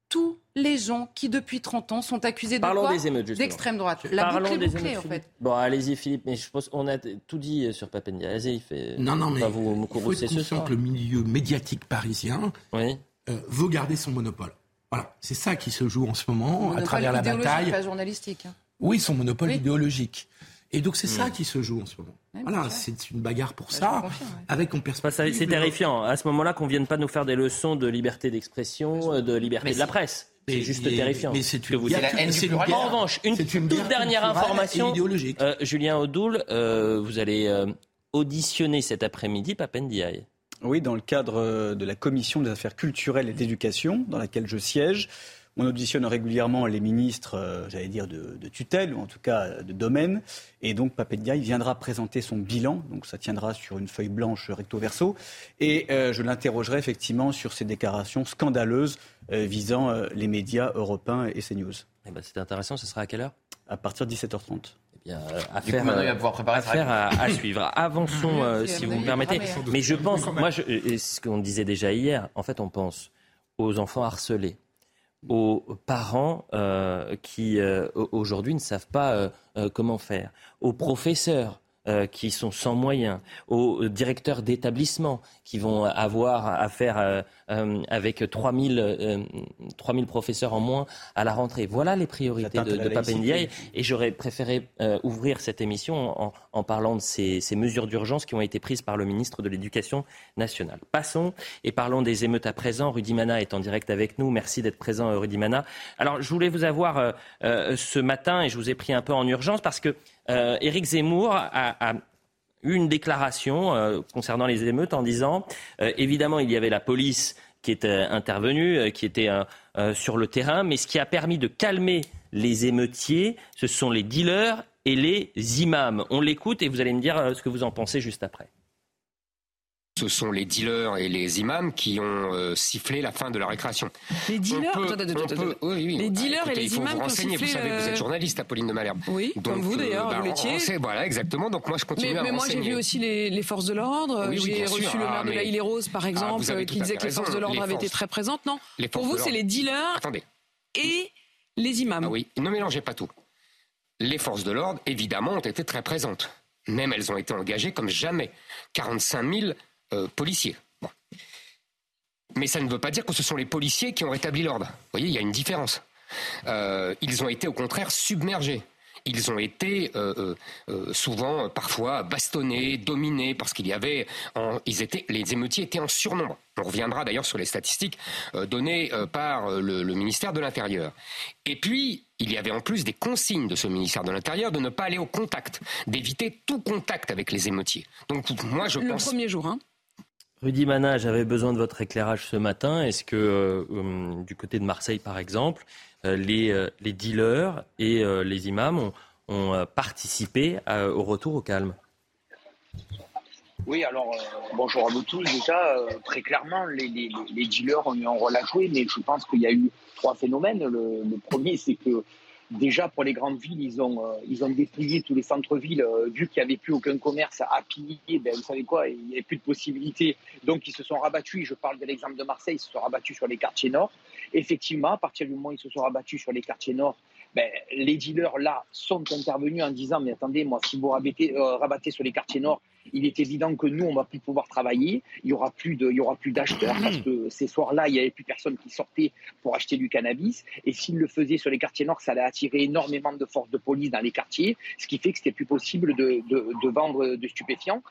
Tous les gens qui, depuis 30 ans, sont accusés de quoi? D'extrême droite. La Parlons boucle est bouclée, en fait. Bon, allez-y, Philippe, mais je pense qu'on a tout dit sur Papendia. Allez-y, fait... Non, non, mais vous, il faut que le milieu médiatique parisien oui. Euh, veut garder son monopole. Voilà, c'est ça qui se joue en ce moment à travers la bataille. Pas journalistique. Hein. Oui, son monopole idéologique. Et donc c'est ça qui se joue en ce moment. voilà, c'est une bagarre pour ça, avec en perspective. C'est terrifiant. À ce moment-là, qu'on vienne pas nous faire des leçons de liberté d'expression, de liberté de la presse. C'est juste terrifiant. Mais c'est une, En revanche, une, toute dernière information. Euh, Julien Audoul, euh, vous allez euh, auditionner cet après-midi Papendiaï. Oui, dans le cadre euh, de la commission des affaires culturelles et d'éducation, dans laquelle je siège. On auditionne régulièrement les ministres, euh, j'allais dire, de, tutelle, ou en tout cas de domaine. Et donc, Papendiaï viendra présenter son bilan. Donc, ça tiendra sur une feuille blanche recto verso. Et euh, je l'interrogerai effectivement sur ces déclarations scandaleuses visant les médias européens et CNews. Eh ben, C'est intéressant. Ce sera à quelle heure? À partir de 17h30. Euh, à faire, à, suivre. Avançons, euh, si vous me permettez. Mais je pense, moi, je, ce qu'on disait déjà hier, en fait, on pense aux enfants harcelés, aux parents euh, qui aujourd'hui ne savent pas comment faire, aux professeurs euh, qui sont sans moyens, aux directeurs d'établissements qui vont avoir à faire euh, euh, avec 3000, 3000 professeurs en moins à la rentrée. Voilà les priorités de, de Papendiaï. Et j'aurais préféré ouvrir cette émission en, en parlant de ces, ces mesures d'urgence qui ont été prises par le ministre de l'Éducation nationale. Passons et parlons des émeutes à présent. Rudy Mana est en direct avec nous. Merci d'être présent, Rudy Mana. Alors, je voulais vous avoir ce matin et je vous ai pris un peu en urgence parce que euh, Éric Zemmour a, eu une déclaration euh, concernant les émeutes en disant, euh, évidemment, il y avait la police qui était intervenue, qui était sur le terrain, mais ce qui a permis de calmer les émeutiers, ce sont les dealers et les imams. On l'écoute et vous allez me dire ce que vous en pensez juste après. Ce sont les dealers et les imams qui ont euh, sifflé la fin de la récréation. Les dealers, oui, oui. Les dealers et les il faut imams vous renseigner. Vous savez, vous êtes journaliste, Apolline de Malherbe. Oui, comme vous d'ailleurs, bah, vous l'étiez. Voilà, exactement. Donc moi, je continue mais, à Mais moi, j'ai vu aussi les, les forces de l'ordre. j'ai reçu le maire ah, de la Île et Rose, par exemple, ah, qui disait que les forces de l'ordre avaient été très présentes. Non, pour vous, c'est les dealers Attendez. et les imams. Ah oui, ne mélangez pas tout. Les forces de l'ordre, évidemment, ont été très présentes. Même elles ont été engagées comme jamais. 45 000 euh, policiers. Mais ça ne veut pas dire que ce sont les policiers qui ont rétabli l'ordre. Vous voyez, il y a une différence. Euh, ils ont été au contraire submergés. Ils ont été euh, souvent, parfois, bastonnés, dominés, parce qu'il y avait, ils étaient, les émeutiers étaient en surnombre. On reviendra d'ailleurs sur les statistiques données par le, le ministère de l'Intérieur. Et puis, il y avait en plus des consignes de ce ministère de l'Intérieur de ne pas aller au contact, d'éviter tout contact avec les émeutiers. Donc moi je pense... Le premier jour, hein Rudy Mana, j'avais besoin de votre éclairage ce matin. Est-ce que euh, euh, du côté de Marseille, par exemple, euh, les, les, dealers et les imams ont, participé au retour au calme? Oui, alors bonjour à vous tous. Déjà, très clairement, les, dealers ont eu un rôle à jouer, mais je pense qu'il y a eu trois phénomènes. Le premier, c'est que Déjà, pour les grandes villes, ils ont, euh, ils ont tous les centres-villes. Euh, vu qu'il n'y avait plus aucun commerce à piller, ben, vous savez quoi, il n'y avait plus de possibilités. Donc, ils se sont rabattus, je parle de l'exemple de Marseille, ils se sont rabattus sur les quartiers nord. Effectivement, à partir du moment où ils se sont rabattus sur les quartiers nord, ben, les dealers là sont intervenus en disant mais attendez moi si vous rabattez, euh, rabattez sur les quartiers nord il est évident que nous, on va plus pouvoir travailler. Il y aura plus de, il y aura plus d'acheteurs parce que ces soirs-là, il y avait plus personne qui sortait pour acheter du cannabis. Et s'ils le faisaient sur les quartiers nord, ça allait attirer énormément de forces de police dans les quartiers, ce qui fait que c'était plus possible de, de, de vendre de stupéfiants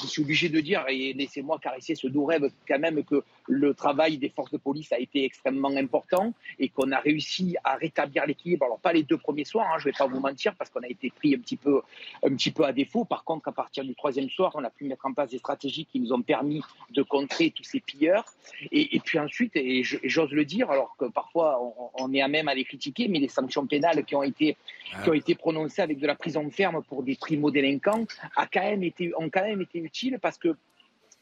je suis obligé de dire, et laissez-moi caresser ce doux rêve quand même, que le travail des forces de police a été extrêmement important et qu'on a réussi à rétablir l'équilibre. Alors pas les deux premiers soirs, hein, je ne vais pas vous mentir, parce qu'on a été pris un petit, peu, un petit peu à défaut. Par contre, à partir du troisième soir, on a pu mettre en place des stratégies qui nous ont permis de contrer tous ces pilleurs. Et, puis ensuite, et j'ose le dire, alors que parfois on, est à même à les critiquer, mais les sanctions pénales qui ont été, qui ont été prononcées avec de la prison ferme pour des primo-délinquants a quand même été, ont quand même été utile parce que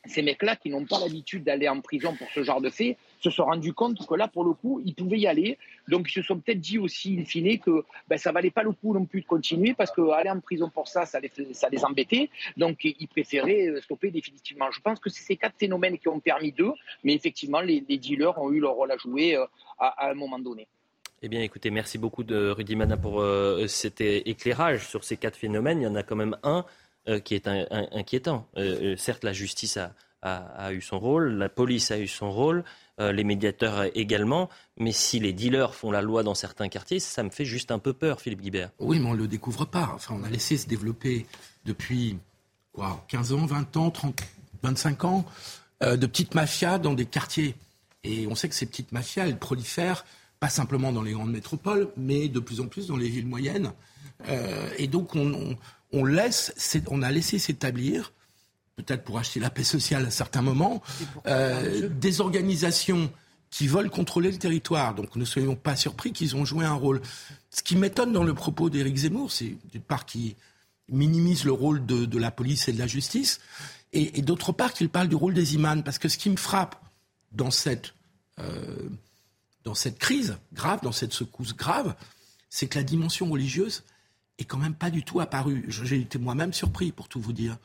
ces mecs-là qui n'ont pas l'habitude d'aller en prison pour ce genre de fait se sont rendus compte que là, pour le coup, ils pouvaient y aller. Donc, ils se sont peut-être dit aussi, in fine, que ben, ça valait pas le coup non plus de continuer parce qu'aller en prison pour ça, ça les, ça les embêtait. Donc, ils préféraient euh, stopper définitivement. Je pense que c'est ces quatre phénomènes qui ont permis d'eux, mais effectivement, les, dealers ont eu leur rôle à jouer euh, à, un moment donné. Eh bien, écoutez, merci beaucoup de Rudy Mana pour euh, cet éclairage sur ces quatre phénomènes. Il y en a quand même un qui est inquiétant. Euh, euh, certes, la justice a, eu son rôle, la police a eu son rôle, les médiateurs également, mais si les dealers font la loi dans certains quartiers, ça me fait juste un peu peur, Philippe Guibert. Oui, mais on ne le découvre pas. Enfin, on a laissé se développer depuis quoi, 15 ans, 20 ans, 30, 25 ans, de petites mafias dans des quartiers. Et on sait que ces petites mafias, elles prolifèrent pas simplement dans les grandes métropoles, mais de plus en plus dans les villes moyennes. et donc, on, on, laisse, on a laissé s'établir, peut-être pour acheter la paix sociale à certains moments, euh, des organisations qui veulent contrôler le territoire. Donc ne soyons pas surpris qu'ils ont joué un rôle. Ce qui m'étonne dans le propos d'Éric Zemmour, c'est d'une part qu'il minimise le rôle de, la police et de la justice, et, d'autre part qu'il parle du rôle des imams. Parce que ce qui me frappe dans cette, euh, dans cette crise grave, dans cette secousse grave, c'est que la dimension religieuse est quand même pas du tout apparu. J'ai été moi-même surpris, pour tout vous dire.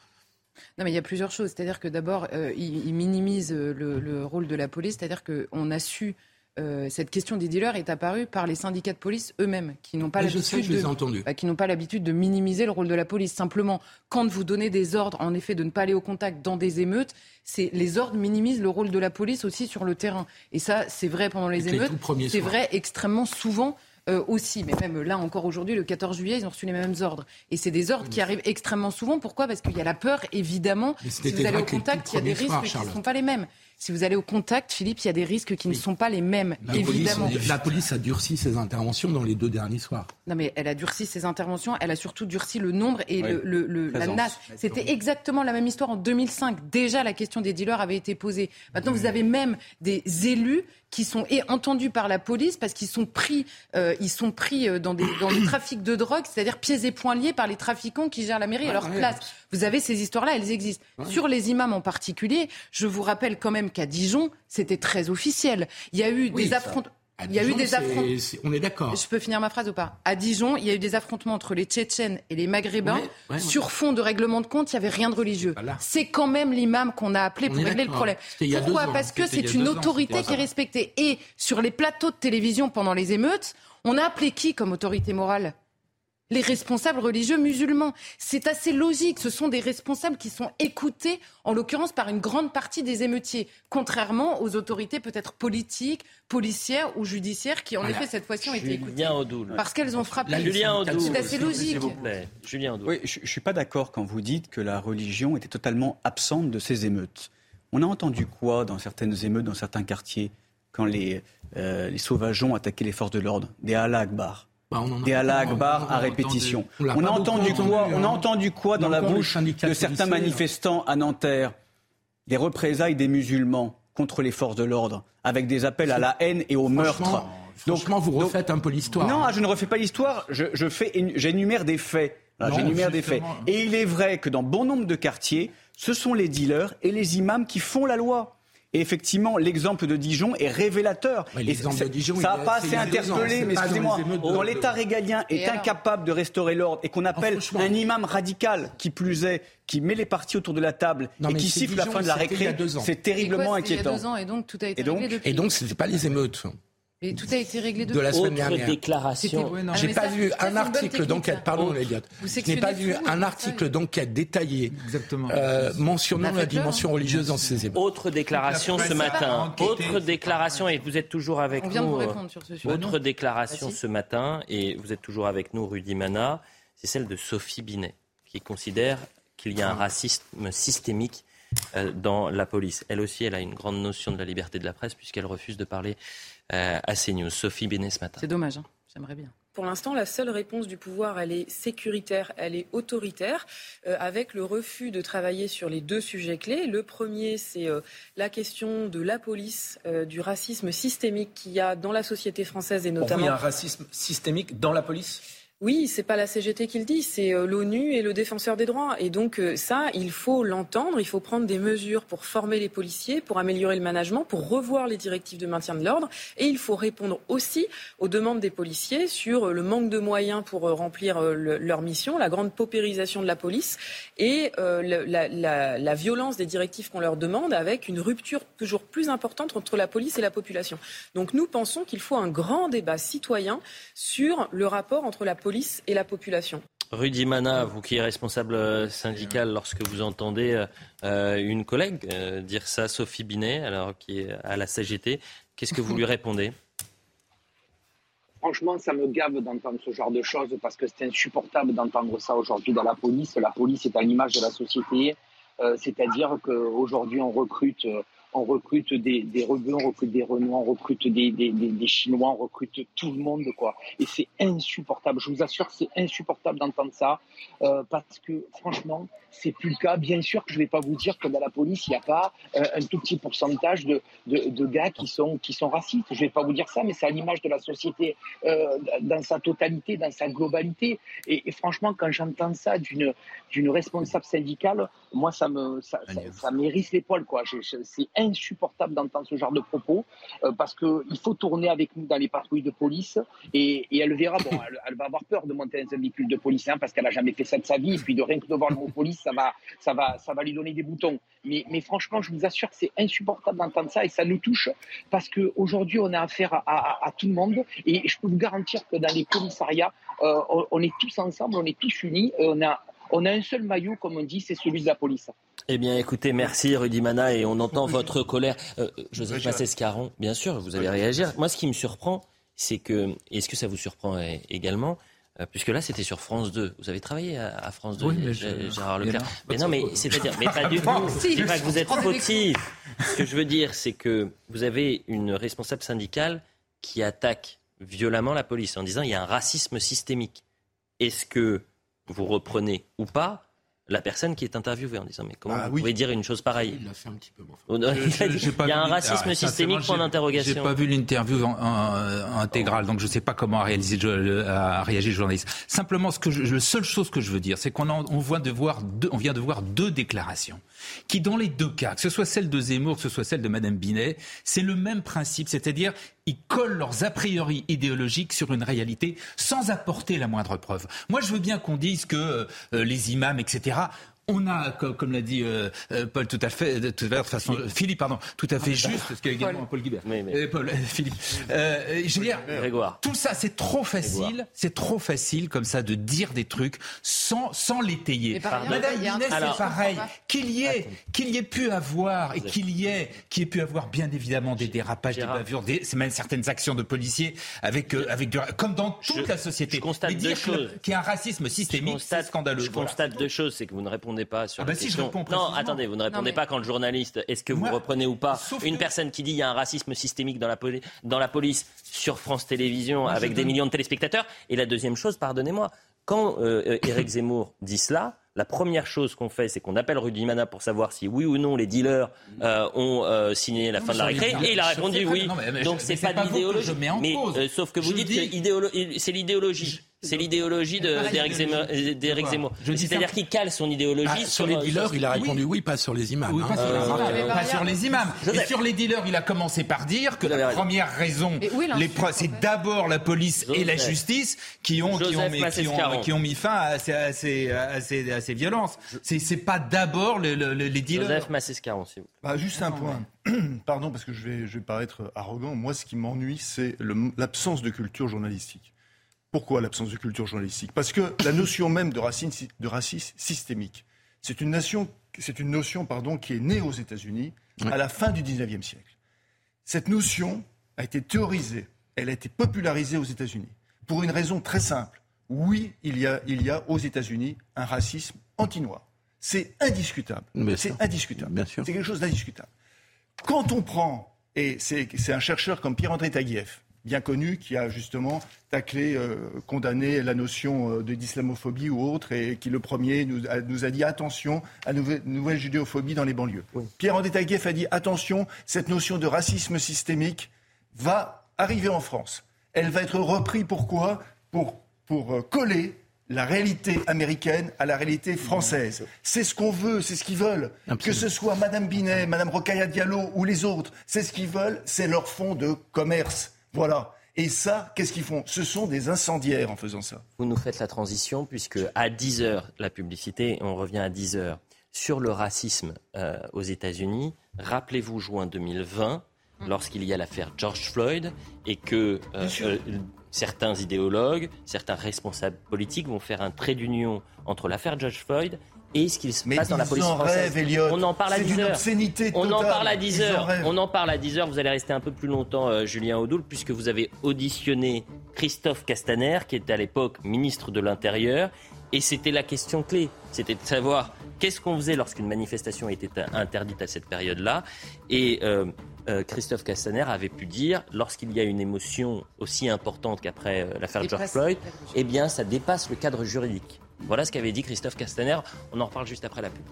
Non, mais il y a plusieurs choses. C'est-à-dire que d'abord, euh, il, minimise le, rôle de la police. C'est-à-dire qu'on a su. Euh, cette question des dealers est apparue par les syndicats de police eux-mêmes, qui n'ont pas l'habitude de, bah, qui n'ont pas l'habitude de minimiser le rôle de la police. Simplement, quand vous donnez des ordres, en effet, de ne pas aller au contact dans des émeutes, c'est les ordres minimisent le rôle de la police aussi sur le terrain. Et ça, c'est vrai pendant les émeutes, c'est vrai extrêmement souvent euh, aussi. Mais même là encore aujourd'hui, le 14 juillet, ils ont reçu les mêmes ordres. Et c'est des ordres qui arrivent extrêmement souvent. Pourquoi? Parce qu'il y a la peur, évidemment. Si vous allez au contact, il y a des risques qui ne sont pas les mêmes. Si vous allez au contact, Philippe, il y a des risques qui ne sont pas les mêmes, la évidemment. Police, la police a durci ses interventions dans les deux derniers soirs. Non, mais elle a durci ses interventions, elle a surtout durci le nombre et le, la NAS. C'était exactement la même histoire en 2005. Déjà, la question des dealers avait été posée. Maintenant, vous avez même des élus qui sont entendus par la police parce qu'ils sont pris, euh, ils sont pris dans, des, dans le trafic de drogue, c'est-à-dire pieds et poings liés par les trafiquants qui gèrent la mairie à leur place. Vous avez ces histoires-là, elles existent. Sur les imams en particulier, je vous rappelle quand même qu'à Dijon, c'était très officiel. Il y a eu des affrontements. il y a eu des affrontements. On est d'accord. Je peux finir ma phrase ou pas? À Dijon, il y a eu des affrontements entre les Tchétchènes et les Maghrébins. Sur fond de règlement de compte, il n'y avait rien de religieux. C'est quand même l'imam qu'on a appelé pour régler le problème. Pourquoi Parce que c'est une autorité qui est respectée. Et sur les plateaux de télévision pendant les émeutes, on a appelé qui comme autorité morale? Les responsables religieux musulmans. C'est assez logique. Ce sont des responsables qui sont écoutés, en l'occurrence, par une grande partie des émeutiers, contrairement aux autorités peut-être politiques, policières ou judiciaires qui, en effet, cette fois-ci ont été écoutées. Parce qu'elles ont frappé. Julien C'est assez logique. Julien Oui, je ne suis pas d'accord quand vous dites que la religion était totalement absente de ces émeutes. On a entendu quoi dans certaines émeutes, dans certains quartiers, quand les, euh, les sauvageons attaquaient les forces de l'ordre? Des Allah Akbar bah, des Allah Akbar à répétition. On, a entendu quoi, on a entendu quoi dans la bouche de certains manifestants à Nanterre Des représailles des musulmans contre les forces de l'ordre, avec des appels à la haine et au meurtre. Donc, vous refaites un peu l'histoire. Non, je ne refais pas l'histoire. Je, fais, j'énumère des faits. j'énumère des faits. Et il est vrai que dans bon nombre de quartiers, ce sont les dealers et les imams qui font la loi. Et effectivement, l'exemple de Dijon est révélateur. l'exemple de Dijon, ça n'a pas assez interpellé, mais excusez-moi, quand l'État régalien est incapable de restaurer l'ordre et qu'on appelle un imam radical, qui plus est, qui met les partis autour de la table et qui siffle la fin de la récré, c'est terriblement inquiétant. et donc tout a été Et donc, ce n'était pas les émeutes. Et tout a été réglé de la semaine dernière. déclaration. J'ai pas vu un article d'enquête. Pardon, Elliot. Je n'ai pas vu un article d'enquête détaillé euh, mentionnant la dimension religieuse dans ces émeutes. Autre déclaration ce matin. Autre déclaration et vous êtes toujours avec nous. On vient de vous répondre sur ce sujet. Autre déclaration ce matin et vous êtes toujours avec nous, Rudy Mana. C'est celle de Sophie Binet qui considère qu'il y a un racisme systémique euh, dans la police. Elle aussi, elle a une grande notion de la liberté de la presse puisqu'elle refuse de parler euh, à CNews. Sophie Bénet ce matin. C'est dommage, hein. j'aimerais bien. Pour l'instant, la seule réponse du pouvoir, elle est sécuritaire, elle est autoritaire, euh, avec le refus de travailler sur les deux sujets clés. Le premier, c'est euh, la question de la police, du racisme systémique qu'il y a dans la société française et notamment. Vous, il y a un racisme systémique dans la police? Oui, c'est pas la CGT qui le dit, c'est euh, l'ONU et le défenseur des droits. Et donc euh, ça, il faut l'entendre, il faut prendre des mesures pour former les policiers, pour améliorer le management, pour revoir les directives de maintien de l'ordre. Et il faut répondre aussi aux demandes des policiers sur euh, le manque de moyens pour remplir leur mission, la grande paupérisation de la police et la, la violence des directives qu'on leur demande avec une rupture toujours plus importante entre la police et la population. Donc nous pensons qu'il faut un grand débat citoyen sur le rapport entre la police et la population. Rudy Mana, vous qui êtes responsable euh, syndical, lorsque vous entendez euh, euh, une collègue dire ça, Sophie Binet, alors qui est à la CGT, qu'est-ce que vous lui répondez? Franchement, ça me gave d'entendre ce genre de choses parce que c'est insupportable d'entendre ça aujourd'hui dans la police. La police est à l'image de la société, c'est-à-dire qu'aujourd'hui on recrute on recrute des, des Rebeux, on recrute des Renois, on recrute des, des, des, Chinois, on recrute tout le monde, quoi. Et c'est insupportable. Je vous assure, c'est insupportable d'entendre ça, euh, parce que franchement, c'est plus le cas. Bien sûr que je vais pas vous dire que dans la police, il n'y a pas euh, un tout petit pourcentage de, de, de, gars qui sont, qui sont racistes. Je vais pas vous dire ça, mais c'est à l'image de la société euh, dans sa totalité, dans sa globalité. Et, et franchement, quand j'entends ça d'une d'une responsable syndicale, moi, ça me ça, ça, ça m'érisse les poils, quoi. C'est insupportable d'entendre ce genre de propos euh, parce qu'il faut tourner avec nous dans les patrouilles de police et, et elle verra, bon, elle, va avoir peur de monter dans un véhicule de police hein, parce qu'elle a jamais fait ça de sa vie et puis de rien que de voir le mot police, ça va, ça va, ça va lui donner des boutons. Mais, mais franchement, je vous assure que c'est insupportable d'entendre ça et ça nous touche parce qu'aujourd'hui, on a affaire à, à, tout le monde et je peux vous garantir que dans les commissariats, euh, on, est tous ensemble, on est tous unis, on a, on a un seul maillot, comme on dit, c'est celui de la police. Eh bien, écoutez, merci Rudy Mana, et on entend votre colère. Euh, Joseph Massescaron, bien sûr, vous allez réagir. Moi, ce qui me surprend, c'est que, est-ce que ça vous surprend également euh, puisque là, c'était sur France 2. Vous avez travaillé à, France 2, oui, Gérard Leclerc. Mais non, mais c'est-à-dire, mais pas du tout. C'est pas que vous êtes fautif. Ce que je veux dire, c'est que vous avez une responsable syndicale qui attaque violemment la police en disant il y a un racisme systémique. Est-ce que vous reprenez ou pas la personne qui est interviewée en disant mais comment ah vous pouvez dire une chose pareille Il l'a fait un petit peu. il y a un racisme ah, systémique point d'interrogation. J'ai pas vu l'interview intégrale, donc je sais pas comment a, réalisé, a réagi le journaliste. Simplement, ce que je, la seule chose que je veux dire, c'est qu'on on voit de voir deux, on vient de voir deux déclarations qui, dans les deux cas, que ce soit celle de Zemmour, que ce soit celle de Madame Binet, c'est le même principe, c'est-à-dire ils collent leurs a priori idéologiques sur une réalité sans apporter la moindre preuve. Moi, je veux bien qu'on dise que euh, les imams, etc., on a, comme, l'a dit euh, euh, Paul tout à fait, de toute façon, Philippe, pardon, tout à fait ah, juste, parce qu'il y a également Paul Guibert. Euh, Paul, Philippe. je veux dire, tout ça, c'est trop facile, c'est trop facile comme ça de dire des trucs sans, sans l'étayer. Madame Inès, c'est pareil. Qu'il y ait, qu'il y ait pu avoir, et qu'il y ait, qu'il y ait pu avoir bien évidemment des dérapages, des bavures, des, même certaines actions de policiers avec, avec du, comme dans toute la société. Je constate deux choses. Qu'il y a un racisme systémique, c'est scandaleux. Je constate deux choses, c'est que vous ne répondez pas sur ah bah si, non, attendez, vous ne répondez pas quand le journaliste, est-ce que vous reprenez ou pas une personne qui dit il y a un racisme systémique dans la, dans la police sur France Télévisions avec des millions de téléspectateurs Et la deuxième chose, pardonnez-moi, quand euh, euh, Éric Zemmour dit cela, la première chose qu'on fait, c'est qu'on appelle Rudy Mana pour savoir si oui ou non les dealers euh, ont signé la fin de la récré. Et il a répondu oui. Donc c'est pas d'idéologie. Mais sauf que vous dites que c'est l'idéologie. C'est l'idéologie d'Éric Zemmour. C'est-à-dire qu'il cale son idéologie ah, sur, les dealers. Il a répondu oui, pas sur les imams. Hein. pas, sur les imams. Et sur les dealers, il a commencé par dire que la première raison, c'est d'abord la police et la justice qui ont, qui ont, qui ont, mis fin à ces, à ces, à ces, violences. C'est pas d'abord les dealers. Joseph Massescaron, s'il vous bah, Juste un point. Pardon, parce que je vais, je vais paraître arrogant. Moi, ce qui m'ennuie, c'est l'absence de culture journalistique. Pourquoi l'absence de culture journalistique? Parce que la notion même de racisme, de racisme systémique, c'est une, nation, c'est une notion pardon, qui est née aux États-Unis à la fin du 19e siècle. Cette notion a été théorisée, elle a été popularisée aux États-Unis pour une raison très simple. Oui, il y a, il y a aux États-Unis un racisme anti-noir. C'est indiscutable. C'est indiscutable. C'est quelque chose d'indiscutable. Quand on prend, et c'est un chercheur comme Pierre-André Taguieff, bien connu qui a justement taclé, euh, condamné la notion euh, d'islamophobie ou autre, et qui le premier nous a, nous a dit attention à nouvelle, nouvelle judéophobie dans les banlieues. Pierre-André Taguieff a dit attention, cette notion de racisme systémique va arriver en France. Elle va être reprise pourquoi? Pour, pour euh, coller la réalité américaine à la réalité française. C'est ce qu'on veut, c'est ce qu'ils veulent. Que ce soit Madame Binet, Madame Rocaille Diallo ou les autres, c'est ce qu'ils veulent, c'est leur fond de commerce. Voilà. Et ça, qu'est-ce qu'ils font? Ce sont des incendiaires en faisant ça. Vous nous faites la transition, puisque à 10 heures, la publicité, on revient à 10 heures, sur le racisme euh, aux États-Unis. Rappelez-vous juin 2020, hum. lorsqu'il y a l'affaire George Floyd, et que euh, euh, certains idéologues, certains responsables politiques vont faire un trait d'union entre l'affaire George Floyd et ce qu'il se passe dans la police française. on en parle à 10 heures. On en parle à 10 heures. On en parle à 10 heures. Vous allez rester un peu plus longtemps, euh, Julien Audoul, puisque vous avez auditionné Christophe Castaner, qui était à l'époque ministre de l'Intérieur. Et c'était la question clé. C'était de savoir qu'est-ce qu'on faisait lorsqu'une manifestation était interdite à cette période-là. Et euh, euh, Christophe Castaner avait pu dire, lorsqu'il y a une émotion aussi importante qu'après l'affaire George Floyd, eh bien, ça dépasse le cadre juridique. Voilà ce qu'avait dit Christophe Castaner. On en reparle juste après la pub.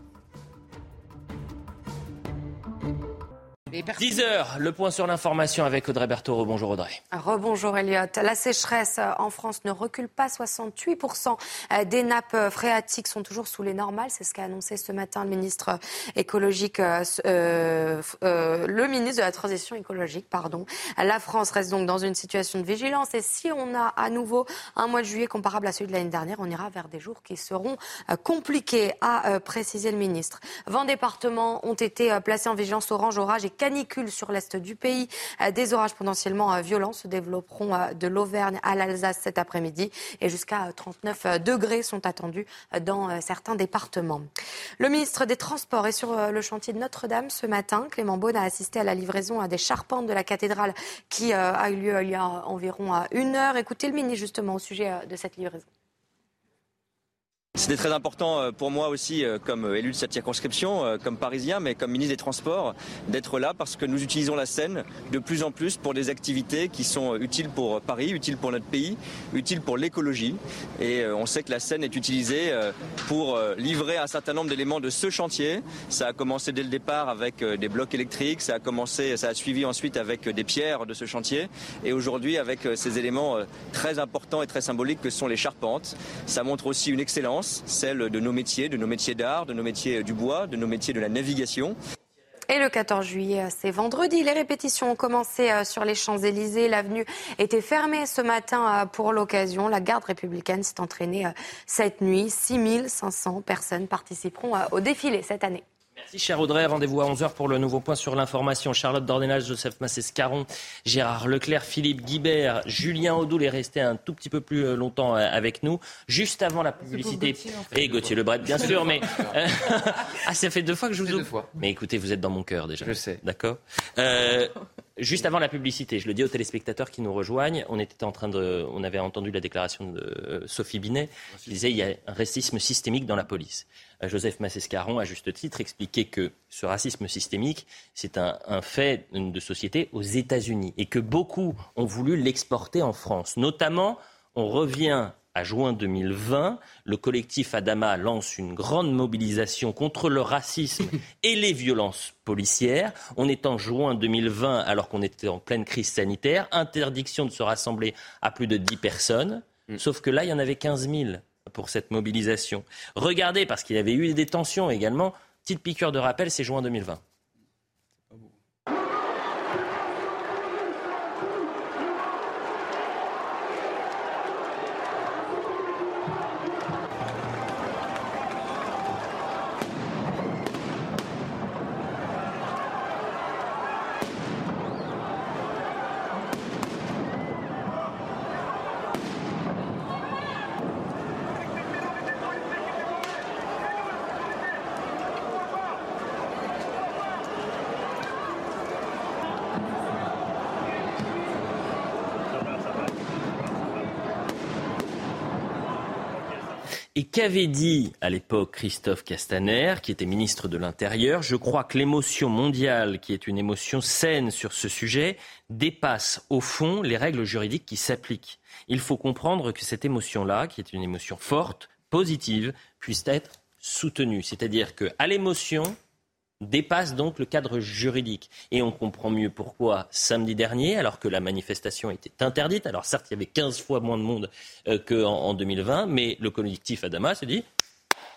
10 heures, le point sur l'information avec Audrey Berthaud. Bonjour Audrey. Rebonjour Elliot. La sécheresse en France ne recule pas. 68% des nappes phréatiques sont toujours sous les normales. C'est ce qu'a annoncé ce matin le ministre écologique, euh, euh, euh, le ministre de la transition écologique, pardon. La France reste donc dans une situation de vigilance. Et si on a à nouveau un mois de juillet comparable à celui de l'année dernière, on ira vers des jours qui seront compliqués, à préciser le ministre. 20 départements ont été placés en vigilance orange, orage et canicule sur l'est du pays. Euh, des orages potentiellement euh, violents se développeront euh, de l'Auvergne à l'Alsace cet après-midi et jusqu'à 39 degrés sont attendus dans certains départements. Le ministre des Transports est sur le chantier de Notre-Dame ce matin. Clément Beaune a assisté à la livraison des charpentes de la cathédrale qui a eu lieu il y a environ une heure. Écoutez le ministre justement au sujet de cette livraison. C'était très important euh, pour moi aussi, euh, comme euh, élu de cette circonscription, comme parisien, mais comme ministre des Transports, d'être là parce que nous utilisons la Seine de plus en plus pour des activités qui sont utiles pour Paris, utiles pour notre pays, utiles pour l'écologie. Et on sait que la Seine est utilisée pour livrer un certain nombre d'éléments de ce chantier. Ça a commencé dès le départ avec des blocs électriques, ça a commencé, ça a suivi ensuite avec des pierres de ce chantier, et aujourd'hui avec ces éléments très importants et très symboliques que sont les charpentes. Ça montre aussi une excellence celle de nos métiers, de nos métiers d'art, de nos métiers du bois, de nos métiers de la navigation. Et le 14 juillet, c'est vendredi. Les répétitions ont commencé euh, sur les Champs-Élysées. L'avenue était fermée ce matin euh, pour l'occasion. La garde républicaine s'est entraînée euh, cette nuit. 6500 personnes participeront au défilé cette année. Merci cher Audrey. Rendez-vous à 11h pour le nouveau point sur l'information. Charlotte Dornelas, Joseph Massescaron, Gérard Leclerc, Philippe Guibert, Julien Audoul est resté un tout petit peu plus euh, longtemps euh, avec nous. Juste avant la publicité. Et Gauthier Lebret, bien sûr, mais. Euh, ah, ça fait deux fois que je vous ouvre. fois. Mais écoutez, vous êtes dans mon cœur déjà. Je sais. D'accord. Juste avant la publicité, je le dis aux téléspectateurs qui nous rejoignent, on était en train de, on avait entendu la déclaration de Sophie Binet, qui disait il y a un racisme systémique dans la police. Joseph Massescaron, à juste titre, expliquait que ce racisme systémique, c'est un, fait de société aux États-Unis et que beaucoup ont voulu l'exporter en France. Notamment, on revient à juin 2020, le collectif Adama lance une grande mobilisation contre le racisme et les violences policières. On est en juin 2020 alors qu'on était en pleine crise sanitaire. Interdiction de se rassembler à plus de 10 personnes. Mm. Sauf que là, il y en avait 15 000 pour cette mobilisation. Regardez, parce qu'il y avait eu des tensions également, petite piqûre de rappel, c'est juin 2020. Et qu'avait dit à l'époque Christophe Castaner, qui était ministre de l'Intérieur Je crois que l'émotion mondiale, qui est une émotion saine sur ce sujet, dépasse au fond les règles juridiques qui s'appliquent. Il faut comprendre que cette émotion-là, qui est une émotion forte, positive, puisse être soutenue. C'est-à-dire qu'à l'émotion, dépasse donc le cadre juridique. Et on comprend mieux pourquoi samedi dernier, alors que la manifestation était interdite, alors certes il y avait 15 fois moins de monde euh, qu'en en 2020, mais le collectif Adama se dit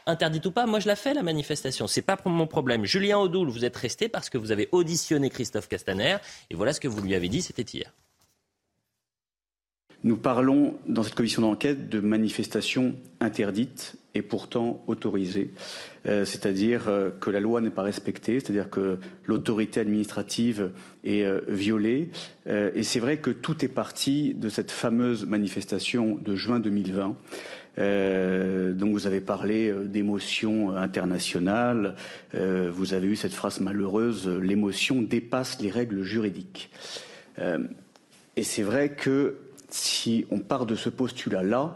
interdite ou pas, moi je la fais la manifestation, c'est pas mon problème. Julien Audoul, vous êtes resté parce que vous avez auditionné Christophe Castaner, et voilà ce que vous lui avez dit, c'était hier. Nous parlons dans cette commission d'enquête de manifestations interdites et pourtant autorisées, euh, c'est-à-dire euh, que la loi n'est pas respectée, c'est-à-dire que l'autorité administrative est euh, violée. et c'est vrai que tout est parti de cette fameuse manifestation de juin 2020. donc vous avez parlé d'émotion internationale, vous avez eu cette phrase malheureuse, l'émotion dépasse les règles juridiques. et c'est vrai que si on part de ce postulat-là,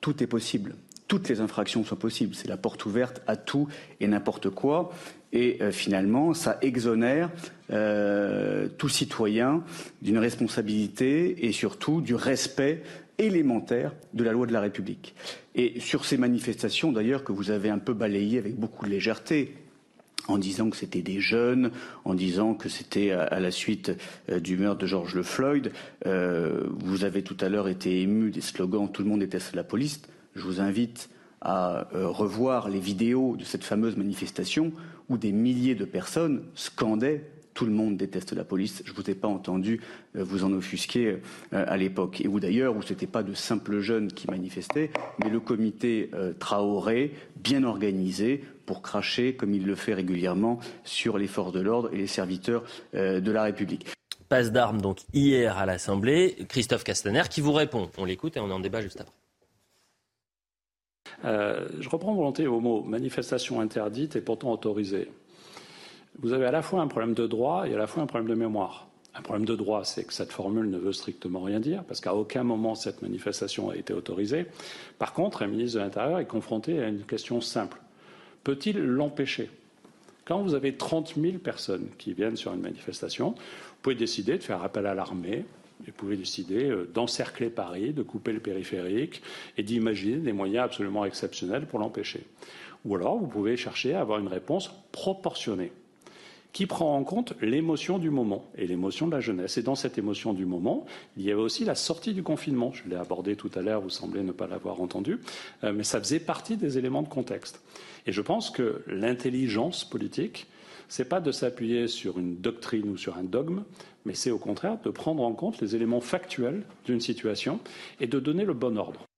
tout est possible. Toutes les infractions sont possibles. C'est la porte ouverte à tout et n'importe quoi. Et euh, finalement, ça exonère euh, tout citoyen d'une responsabilité et surtout du respect élémentaire de la loi de la République. Et sur ces manifestations, d'ailleurs, que vous avez un peu balayées avec beaucoup de légèreté, en disant que c'était des jeunes, en disant que c'était à, la suite euh, du meurtre de George Le Floyd. Euh, vous avez tout à l'heure été ému des slogans Tout le monde déteste la police. Je vous invite à euh, revoir les vidéos de cette fameuse manifestation où des milliers de personnes scandaient tout le monde déteste la police. Je ne vous ai pas entendu vous en offusquer à l'époque. Et où d'ailleurs, où ce n'était pas de simples jeunes qui manifestaient, mais le comité Traoré, bien organisé, pour cracher, comme il le fait régulièrement, sur les forces de l'ordre et les serviteurs euh, de la République. Passe d'armes donc hier à l'Assemblée. Christophe Castaner qui vous répond. On l'écoute et on en débat juste après. Euh, je reprends volonté au mot manifestation interdite et pourtant autorisée. Vous avez à la fois un problème de droit et à la fois un problème de mémoire. Un problème de droit, c'est que cette formule ne veut strictement rien dire, parce qu'à aucun moment cette manifestation a été autorisée. Par contre, un ministre de l'Intérieur est confronté à une question simple. Peut-il l'empêcher? Quand vous avez 30 000 personnes qui viennent sur une manifestation, vous pouvez décider de faire appel à l'armée, vous pouvez décider euh, d'encercler Paris, de couper le périphérique et d'imaginer des moyens absolument exceptionnels pour l'empêcher. Ou alors, vous pouvez chercher à avoir une réponse proportionnée qui prend en compte l'émotion du moment et l'émotion de la jeunesse. Et dans cette émotion du moment, il y avait aussi la sortie du confinement. Je l'ai abordé tout à l'heure, vous semblez ne pas l'avoir entendu, euh, mais ça faisait partie des éléments de contexte. Et je pense que l'intelligence politique, n'est pas de s'appuyer sur une doctrine ou sur un dogme, mais c'est au contraire de prendre en compte les éléments factuels d'une situation et de donner le bon ordre.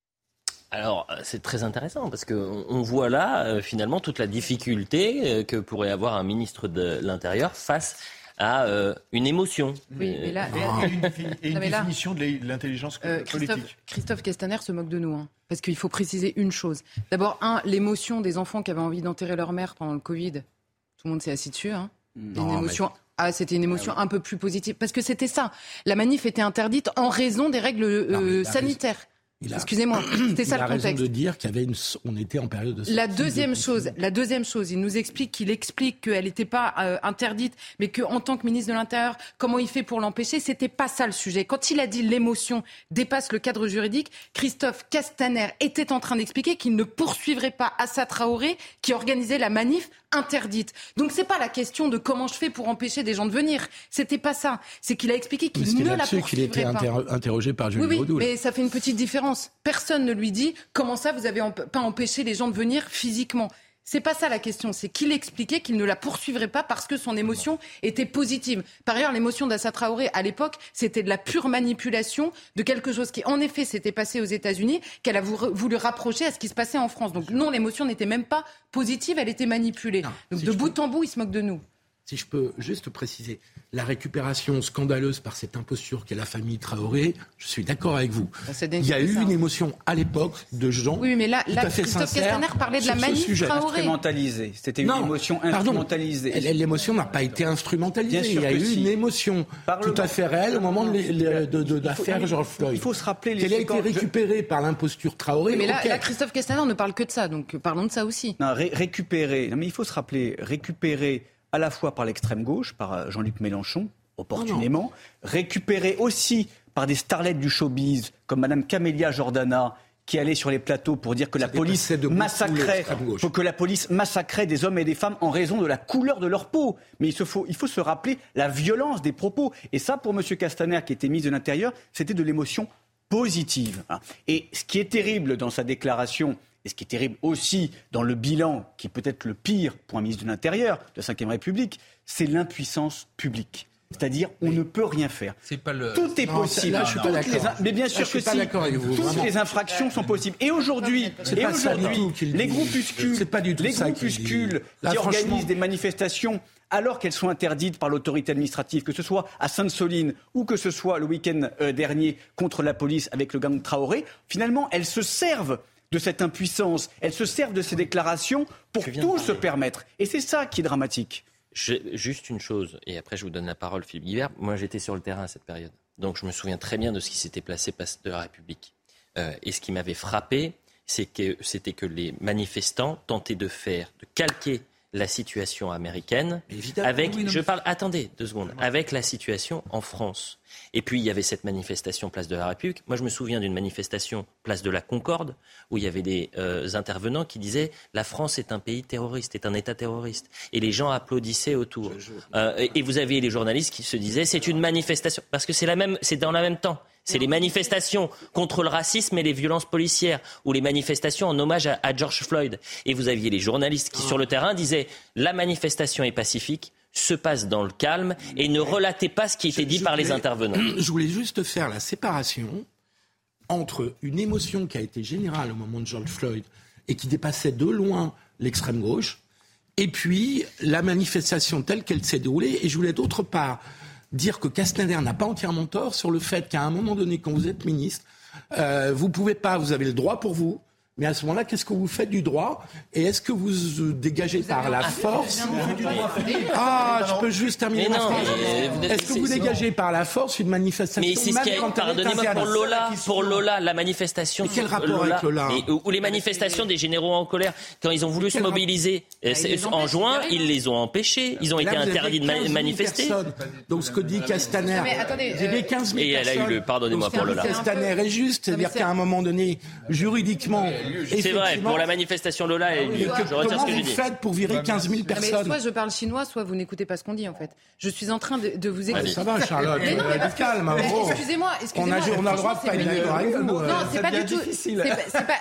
Alors, euh, c'est très intéressant parce qu'on voit là, euh, finalement, toute la difficulté euh, que pourrait avoir un ministre de l'Intérieur face à une émotion. Oui, mais là, et une, définition de l'intelligence politique. Christophe Castaner se moque de nous, hein, parce qu'il faut préciser une chose. D'abord, un, l'émotion des enfants qui avaient envie d'enterrer leur mère pendant le Covid. Tout le monde s'est assis dessus. Hein. une émotion ah, c'était une émotion un peu plus positive. Parce que c'était ça. La manif était interdite en raison des règles sanitaires. Excusez-moi, c'était ça le contexte. raison de dire qu'il y avait une, on était en période de. La deuxième chose, la deuxième chose, il nous explique qu'il explique qu'elle n'était pas euh, interdite, mais qu'en tant que ministre de l'Intérieur, comment il fait pour l'empêcher C'était pas ça le sujet. Quand il a dit l'émotion dépasse le cadre juridique, Christophe Castaner était en train d'expliquer qu'il ne poursuivrait pas Assa Traoré qui organisait la manif interdite. Donc c'est pas la question de comment je fais pour empêcher des gens de venir. C'était pas ça. C'est qu'il a expliqué qu'il ne la poursuivrait qu'il était interrogé par Julien oui, oui, mais ça fait une petite différence. Personne ne lui dit comment ça vous avez pas empêché les gens de venir physiquement. C'est pas ça la question, c'est qu'il expliquait qu'il ne la poursuivrait pas parce que son émotion était positive. Par ailleurs, l'émotion d'Assa Traoré à l'époque, c'était de la pure manipulation de quelque chose qui, en effet, s'était passé aux États-Unis, qu'elle a voulu rapprocher à ce qui se passait en France. Donc non, l'émotion n'était même pas positive, elle était manipulée. Donc de bout en bout, il se moque de nous si je peux juste préciser, la récupération scandaleuse par cette imposture qu'est la famille Traoré, je suis d'accord avec vous. Bah, Il y a eu une émotion à l'époque de gens. Oui, mais là, là Christophe Castaner parlait de la manif Traoré. Instrumentalisée. C'était une émotion instrumentalisée. L'émotion n'a pas été instrumentalisée. Il y a eu une émotion tout à fait réelle au moment de, l'affaire George Floyd. Il faut se rappeler les Elle a été récupérée par l'imposture Traoré. mais là, Christophe Castaner ne parle que de ça, donc parlons de ça aussi. Non, récupérer. Non, mais il faut se rappeler, récupérer à la fois par l'extrême gauche, par euh, Jean-Luc Mélenchon, opportunément, récupéré aussi par des starlettes du showbiz comme Madame Camélia Jordana, qui allait sur les plateaux pour dire que la police massacrait, que la police massacrait des hommes et des femmes en raison de la couleur de leur peau. Mais il, faut, il faut se rappeler la violence des propos. Et ça, pour M. Castaner, qui était ministre de l'Intérieur, c'était de l'émotion positive. Et ce qui est terrible dans sa déclaration, et ce qui est terrible aussi dans le bilan, qui est peut-être le pire pour un ministre de l'Intérieur de la Ve République, c'est l'impuissance publique. C'est-à-dire, on ne peut rien faire. Pas le... Tout est possible. Mais bien sûr que si. Toutes les infractions sont possibles. Et aujourd'hui, les groupuscules, pas du tout les groupuscules qui, organisent des manifestations alors qu'elles sont interdites par l'autorité administrative, que ce soit à Sainte-Soline ou que ce soit le week-end euh, dernier contre la police avec le gang Traoré, finalement, elles se servent de cette impuissance. Elles se servent de ces déclarations pour tout se permettre. Et c'est ça qui est dramatique. juste une chose, et après je vous donne la parole, Philippe Guibert. Moi, j'étais sur le terrain à cette période. Donc, je me souviens très bien de ce qui s'était placé place de la République. Euh, et ce qui m'avait frappé, c'est que, c'était que les manifestants tentaient de faire, de calquer la situation américaine avec, je parle, attendez deux secondes, avec la situation en France. Et puis il y avait cette manifestation place de la République. Moi je me souviens d'une manifestation place de la Concorde où il y avait des euh, intervenants qui disaient la France est un pays terroriste, est un État terroriste. Et les gens applaudissaient autour. Euh, et vous aviez les journalistes qui se disaient c'est une manifestation parce que c'est la même, c'est dans le même temps. C'est les manifestations contre le racisme et les violences policières, ou les manifestations en hommage à, George Floyd. Et vous aviez les journalistes qui, sur le terrain, disaient la manifestation est pacifique, se passe dans le calme, et ne relatez pas ce qui était dit par les intervenants. Je voulais juste faire la séparation entre une émotion qui a été générale au moment de George Floyd et qui dépassait de loin l'extrême gauche, et puis la manifestation telle qu'elle s'est déroulée. Et je voulais d'autre part dire que Castaner n'a pas entièrement tort sur le fait qu'à un moment donné, quand vous êtes ministre, euh, vous pouvez pas, vous avez le droit pour vous, Mais à ce moment-là, qu'est-ce que vous faites du droit Et est-ce que vous dégagez par la force Ah, je peux juste terminer ma phrase. Est-ce que vous dégagez par la force une manifestation Mais c'est ce qui a pardonnez-moi pour Lola, pour Lola, la manifestation. Mais quel rapport avec Lola Ou les manifestations des généraux en colère quand ils ont voulu se mobiliser euh, en juin, ils les ont empêchés. Ils ont été interdits de manifester. Donc ce que dit Castaner, j'ai 15 000 Et elle a eu le pardonnez-moi pour Lola. Castaner est juste, c'est-à-dire qu'à un moment donné, juridiquement c'est vrai, pour la manifestation Lola, et je retire ce que j'ai dit. faites pour virer 15 000 personnes Soit je parle chinois, soit vous n'écoutez pas ce qu'on dit en fait. Je suis en train de, vous expliquer. ça va, Charlotte, calme. Excusez-moi, excusez-moi. On a, le droit de pas être d'accord avec vous. Non, c'est pas du tout.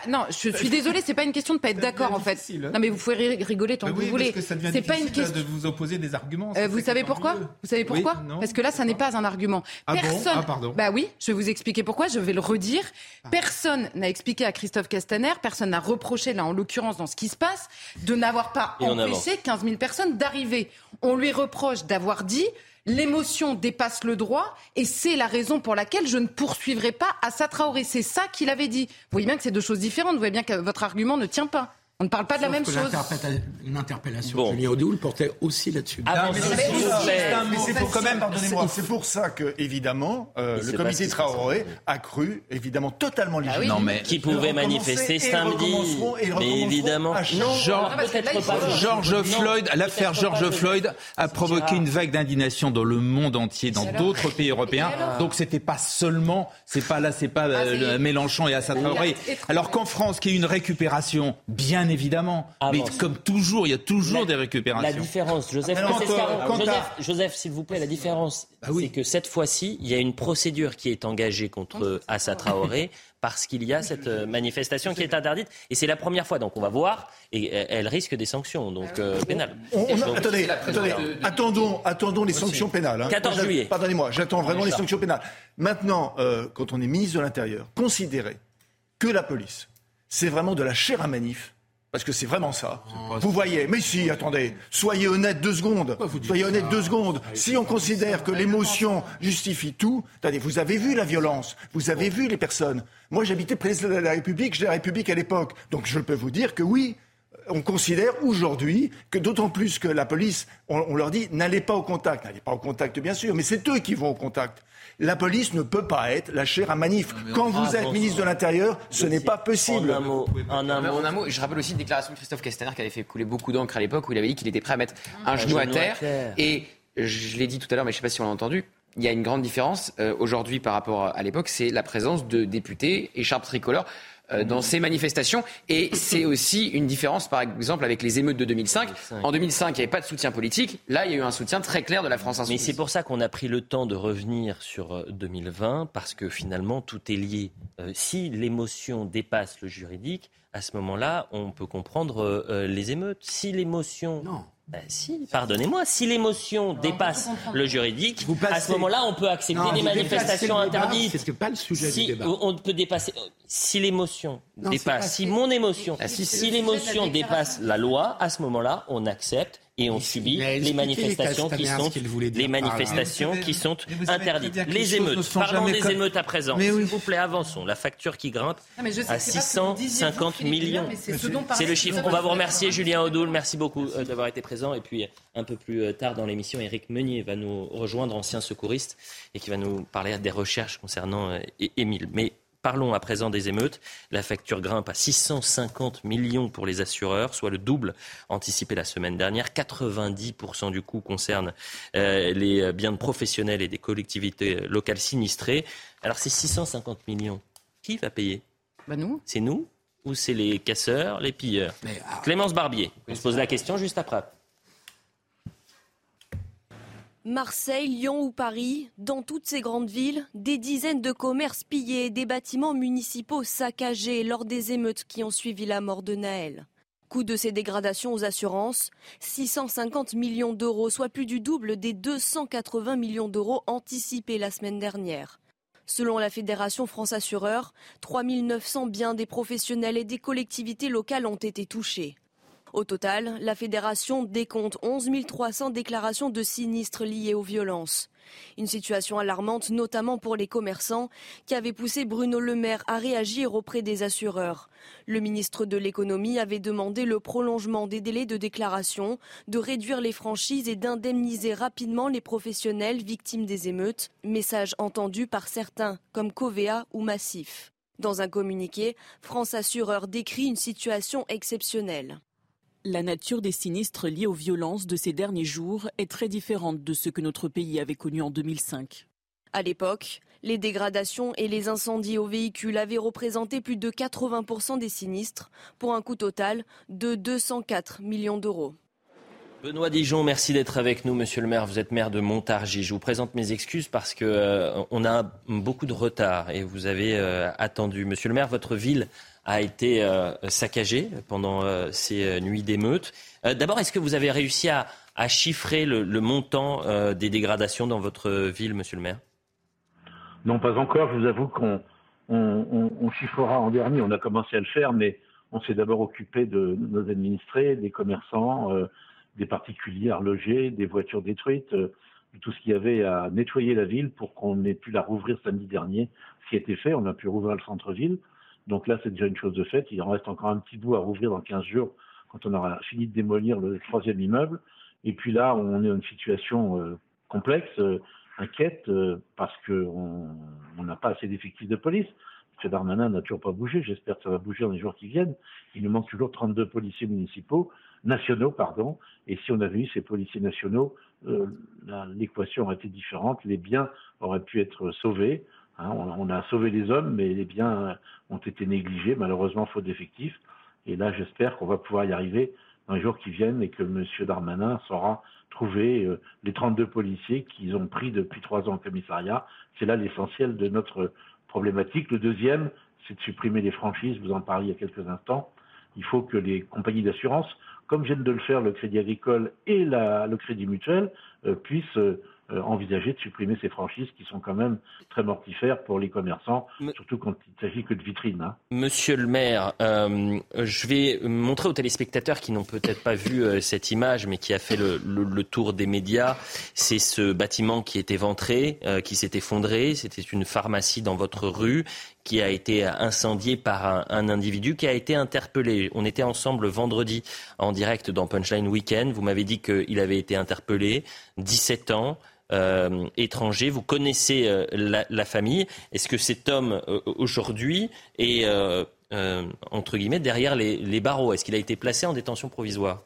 Non, je suis désolée, c'est pas une question de pas être d'accord en fait. Non, mais vous pouvez rigoler tant que vous voulez. C'est pas une question de vous opposer des arguments. Euh, vous savez pourquoi Vous savez pourquoi Parce que là, ça n'est pas un argument. Ah Personne. Ah, bah oui, je vais vous expliquer pourquoi. Je vais le redire. Ah. Personne n'a expliqué à Christophe Castaner. Personne n'a reproché là, en l'occurrence, dans ce qui se passe, de n'avoir pas empêché 15 000 personnes d'arriver. On lui reproche d'avoir dit l'émotion dépasse le droit et c'est la raison pour laquelle je ne poursuivrai pas Assa Traoré. C'est ça qu'il avait dit. Vous voyez bien que c'est deux choses différentes. Vous voyez bien que votre argument ne tient pas. On ne parle pas de la même chose. Une interpellation bon. Julien Audoul portait aussi là-dessus. Ah, mais c'est pour quand même, pardonnez-moi, c'est pour ça que évidemment euh, le comité Traoré a cru évidemment totalement ah légitime. non mais qui pouvait manifester samedi. Mais évidemment, George Floyd, l'affaire George Floyd a provoqué une vague d'indignation dans le monde entier, dans d'autres pays européens. Donc c'était pas seulement, c'est pas là, c'est pas ah, euh, Mélenchon et Assad Traoré. Alors qu'en France, qui est une récupération bien évidemment. Ah, mais comme toujours, il y a toujours des récupérations. La différence, Joseph, Joseph, Joseph s'il vous plaît, la différence, bah c'est que cette fois-ci, il y a une procédure qui est engagée contre Assa Traoré parce qu'il y a cette euh, manifestation qui est interdite. Et c'est la première fois, donc on va voir, et euh, elle risque des sanctions, donc euh, pénales. attendez, attendons, attendons les sanctions pénales. 14 hein. juillet. Pardonnez-moi, j'attends vraiment les sanctions pénales. Maintenant, quand on est ministre de l'Intérieur, considérez que la police, c'est vraiment de la chair à manif parce que c'est vraiment ça. Vous voyez, mais si, attendez, soyez honnête deux secondes. Soyez honnête deux secondes. Si on considère que l'émotion justifie tout, attendez, vous avez vu la violence, vous avez vu les personnes. Moi, j'habitais président de la République, j'ai la République à l'époque. Donc je peux vous dire que oui, on considère aujourd'hui que d'autant plus que la police, on, leur dit, n'allez pas au contact. N'allez pas au contact, bien sûr, mais c'est eux qui vont au contact. La police ne peut pas être la chair à manif. Quand vous êtes ministre de l'Intérieur, ce n'est pas possible. En un mot, en un mot. je rappelle aussi une déclaration de Christophe Castaner qui avait fait couler beaucoup d'encre à l'époque où il avait dit qu'il était prêt à mettre un, genou, à, terre. Et je l'ai dit tout à l'heure, mais je ne sais pas si on l'a entendu. Il y a une grande différence euh, aujourd'hui par rapport à l'époque, c'est la présence de députés écharpe tricolore euh, dans ces manifestations. Et c'est aussi une différence, par exemple, avec les émeutes de 2005. En 2005, il n'y avait pas de soutien politique. Là, il y a eu un soutien très clair de la France insoumise. Mais c'est pour ça qu'on a pris le temps de revenir sur 2020, euh, parce que finalement, tout est lié. Euh, si l'émotion dépasse le juridique, à ce moment-là, on peut comprendre les émeutes. Si l'émotion... Ben si, pardonnez-moi, si l'émotion dépasse le juridique, à ce moment-là, on peut accepter des manifestations interdites. C'est pas le sujet si du débat. On peut dépasser. Si l'émotion dépasse, si mon émotion, ah, si l'émotion dépasse la loi, à ce moment-là, on accepte et on subit les manifestations qui sont les manifestations qui sont interdites. Les émeutes. Parlons des émeutes à présent. S'il vous plaît, avançons. La facture qui grimpe ah, à 650 millions. C'est le chiffre. On va vous remercier, Julien Audoul. Merci beaucoup euh, d'avoir été présent. Et puis, un peu plus euh, tard dans l'émission, Éric Meunier va nous rejoindre, ancien secouriste, et qui va nous parler des recherches concernant euh, Émile. Mais Parlons à présent des émeutes. La facture grimpe à 650 millions pour les assureurs, soit le double anticipé la semaine dernière. 90% du coût concerne euh, les biens de professionnels et des collectivités locales sinistrées. Alors ces 650 millions, qui va payer? Bah nous. C'est nous ou c'est les casseurs, les pilleurs? Ah, Clémence Barbier, on se pose la question juste après. Marseille, Lyon ou Paris, dans toutes ces grandes villes, des dizaines de commerces pillés, des bâtiments municipaux saccagés lors des émeutes qui ont suivi la mort de Naël. Coût de ces dégradations aux assurances, 650 millions d'euros, soit plus du double des 280 millions d'euros anticipés la semaine dernière. Selon la Fédération France Assureur, 3900 biens des professionnels et des collectivités locales ont été touchés. Au total, la fédération décompte 11 300 déclarations de sinistres liés aux violences. Une situation alarmante notamment pour les commerçants qui avait poussé Bruno Le Maire à réagir auprès des assureurs. Le ministre de l'économie avait demandé le prolongement des délais de déclaration, de réduire les franchises et d'indemniser rapidement les professionnels victimes des émeutes, message entendu par certains comme Covea ou Massif. Dans un communiqué, France Assureur décrit une situation exceptionnelle. La nature des sinistres liés aux violences de ces derniers jours est très différente de ce que notre pays avait connu en 2005. À l'époque, les dégradations et les incendies aux véhicules avaient représenté plus de 80% des sinistres, pour un coût total de 204 millions d'euros. Benoît Dijon, merci d'être avec nous, monsieur le maire. Vous êtes maire de Montargis. Je vous présente mes excuses parce qu'on euh, a beaucoup de retard et vous avez euh, attendu. Monsieur le maire, votre ville a été euh, saccagé pendant euh, ces euh, nuits d'émeutes. D'abord, est-ce que vous avez réussi à, chiffrer le, montant des dégradations dans votre ville, monsieur le maire? Non, pas encore. Je vous avoue qu'on on, chiffrera en dernier. On a commencé à le faire, mais on s'est d'abord occupé de, nos administrés, des commerçants, des particuliers à loger, des voitures détruites, de tout ce qu'il y avait à nettoyer la ville pour qu'on ait pu la rouvrir samedi dernier. Ce qui a été fait, on a pu rouvrir le centre-ville. Donc là, c'est déjà une chose de fait. Il en reste encore un petit bout à rouvrir dans 15 jours quand on aura fini de démolir le troisième immeuble. Et puis là, on est dans une situation euh, complexe, euh, inquiète, euh, parce qu'on n'a pas assez d'effectifs de police. M. Darmanin n'a toujours pas bougé. J'espère que ça va bouger dans les jours qui viennent. Il nous manque toujours 32 policiers municipaux, nationaux, pardon. Et si on avait eu ces policiers nationaux, l'équation aurait été différente. Les biens auraient pu être sauvés. Hein, on, a sauvé les hommes, mais les biens ont été négligés, malheureusement, faute d'effectifs. Et là, j'espère qu'on va pouvoir y arriver dans les jours qui viennent et que M. Darmanin saura trouver euh, les 32 policiers qu'ils ont pris depuis trois ans au commissariat. C'est là l'essentiel de notre problématique. Le deuxième, c'est de supprimer les franchises. Vous en parliez il y a quelques instants. Il faut que les compagnies d'assurance, comme viennent de le faire le Crédit Agricole et le Crédit Mutuel, euh, puissent euh, euh, envisager de supprimer ces franchises qui sont quand même très mortifères pour les commerçants, surtout quand il s'agit que de vitrines. Hein. Monsieur le maire, euh, je vais montrer aux téléspectateurs qui n'ont peut-être pas vu euh, cette image, mais qui a fait le, tour des médias. C'est ce bâtiment qui est éventré, qui s'est effondré. C'était une pharmacie dans votre rue qui a été incendiée par un, un, individu qui a été interpellé. On était ensemble vendredi en direct dans Punchline Weekend. Vous m'avez dit qu'il avait été interpellé, 17 ans. Euh, étranger. Vous connaissez euh, la, famille. Est-ce que cet homme euh, aujourd'hui est entre guillemets derrière les, barreaux? Est-ce qu'il a été placé en détention provisoire?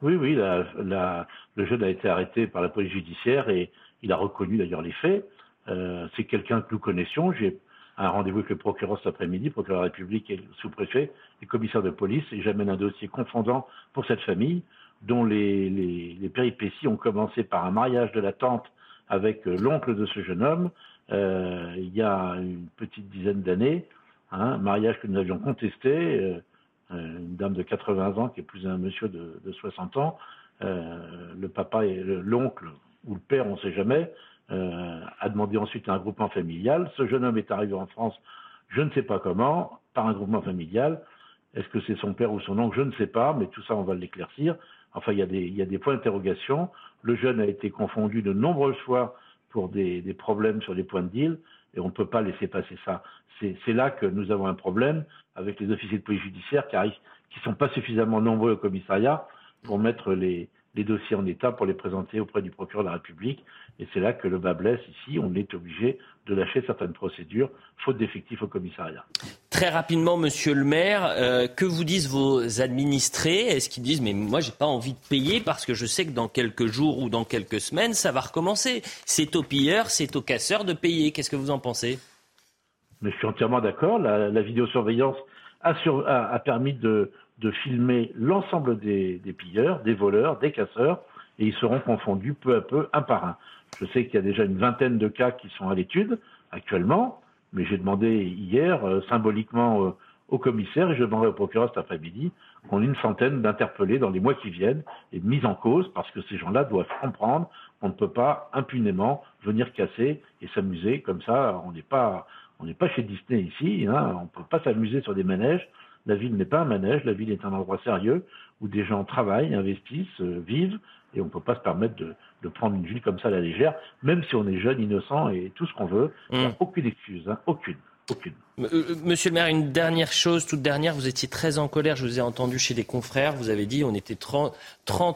Oui, oui. le jeune a été arrêté par la police judiciaire et il a reconnu d'ailleurs les faits. C'est quelqu'un que nous connaissions. J'ai un rendez-vous avec le procureur cet après-midi, procureur de la République et sous-préfet, et commissaire de police, et j'amène un dossier confondant pour cette famille dont les, péripéties ont commencé par un mariage de la tante avec euh, l'oncle de ce jeune homme euh, il y a une petite dizaine d'années, hein, un mariage que nous avions contesté, euh, une dame de 80 ans qui est plus un monsieur de, de 60 ans, le papa et l'oncle ou le père, on ne sait jamais, a demandé ensuite un groupement familial. Ce jeune homme est arrivé en France, je ne sais pas comment, par un groupement familial. Est-ce que c'est son père ou son oncle? Je ne sais pas, mais tout ça, on va l'éclaircir. Enfin, il y a des, points d'interrogation. Le jeune a été confondu de nombreuses fois pour des, des problèmes sur les points de deal, et on ne peut pas laisser passer ça. C'est là que nous avons un problème avec les officiers de police judiciaire qui ne qui sont pas suffisamment nombreux au commissariat pour mettre les, les dossiers en état pour les présenter auprès du procureur de la République. Et c'est là que le bas blesse ici. On est obligé de lâcher certaines procédures, faute d'effectifs au commissariat. Très rapidement, monsieur le maire, euh, que vous disent vos administrés? Est-ce qu'ils disent, mais moi, j'ai pas envie de payer parce que je sais que dans quelques jours ou dans quelques semaines, ça va recommencer C'est aux pilleurs, c'est aux casseurs de payer. Qu'est-ce que vous en pensez? Mais Je suis entièrement d'accord. La, vidéosurveillance a, a permis de, de filmer l'ensemble des, pilleurs, des voleurs, des casseurs, et ils seront confondus peu à peu, un par un. Je sais qu'il y a déjà une vingtaine de cas qui sont à l'étude actuellement, mais j'ai demandé hier euh, symboliquement euh, au commissaire et je demanderai au procureur cet après-midi qu'on ait une centaine d'interpellés dans les mois qui viennent et mis en cause parce que ces gens-là doivent comprendre qu'on ne peut pas impunément venir casser et s'amuser comme ça. On n'est pas, pas chez Disney ici, hein, on ne peut pas s'amuser sur des manèges la ville n'est pas un manège, la ville est un endroit sérieux où des gens travaillent, investissent, vivent, et on ne peut pas se permettre de, prendre une ville comme ça à la légère, même si on est jeune, innocent et tout ce qu'on veut. Il n'y a mmh. aucune excuse, hein, aucune. Euh, euh, monsieur le maire, une dernière chose, toute dernière, vous étiez très en colère, je vous ai entendu chez des confrères, vous avez dit on était 30,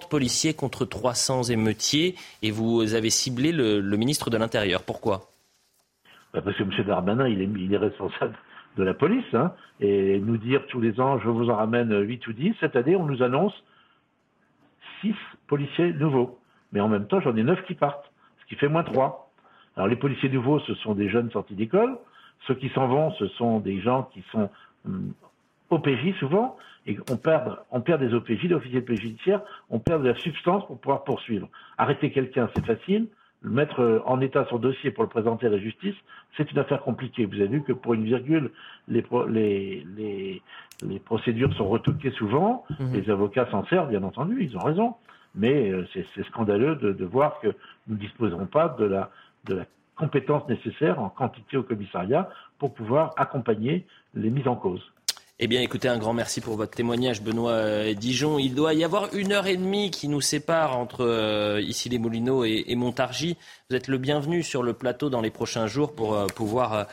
policiers contre 300 émeutiers et vous avez ciblé le, ministre de l'Intérieur. Pourquoi? Bah, Parce que M. Darmanin, il est, il est responsable de la police, hein, et nous dire tous les ans je vous en ramène 8 ou 10, cette année on nous annonce 6 policiers nouveaux. Mais en même temps, j'en ai 9 qui partent, ce qui fait moins 3. Alors les policiers nouveaux, ce sont des jeunes sortis d'école. Ceux qui s'en vont, ce sont des gens qui sont hum, OPJ souvent, et on perd, on perd des OPJ, des officiers de police judiciaire, on perd de la substance pour pouvoir poursuivre. Arrêter quelqu'un, c'est facile. Le mettre euh, en état son dossier pour le présenter à la justice, c'est une affaire compliquée. Vous avez vu que pour une virgule, les, les, les, procédures sont retoquées souvent. Mmh. Les avocats s'en servent, bien entendu, ils ont raison. Mais euh, c'est scandaleux de, de, voir que nous ne disposerons pas de la, de la compétences nécessaires en quantité au commissariat pour pouvoir accompagner les mises en cause. Eh bien, écoutez, un grand merci pour votre témoignage, Benoît euh, Dijon. Il doit y avoir une heure et demie qui nous sépare entre euh, ici les Moulineaux et, Montargis. Vous êtes le bienvenu sur le plateau dans les prochains jours pour euh, pouvoir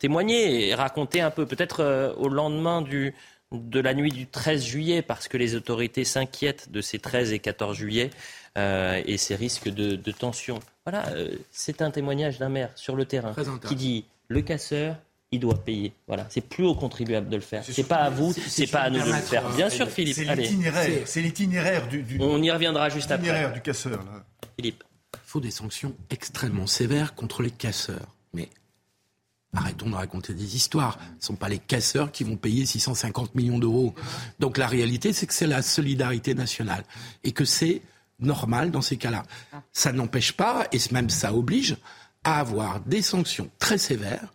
témoigner et raconter un peu, peut-être au lendemain du, de la nuit du 13 juillet, parce que les autorités s'inquiètent de ces 13 et 14 juillet et ces risques de, de tension. Voilà, c'est un témoignage d'un maire sur le terrain qui dit le casseur, il doit payer. Voilà, c'est plus au contribuable de le faire. C'est pas à vous, c'est pas à nous de le faire. Bien sûr, Philippe. C'est l'itinéraire du, On y reviendra juste après. du casseur. Philippe. Il faut des sanctions extrêmement sévères contre les casseurs. Mais Arrêtons de raconter des histoires. Ce ne sont pas les casseurs qui vont payer 650 millions d'euros. Donc la réalité, c'est que c'est la solidarité nationale. Et que c'est normal dans ces cas-là. Ça n'empêche pas, et même ça oblige, à avoir des sanctions très sévères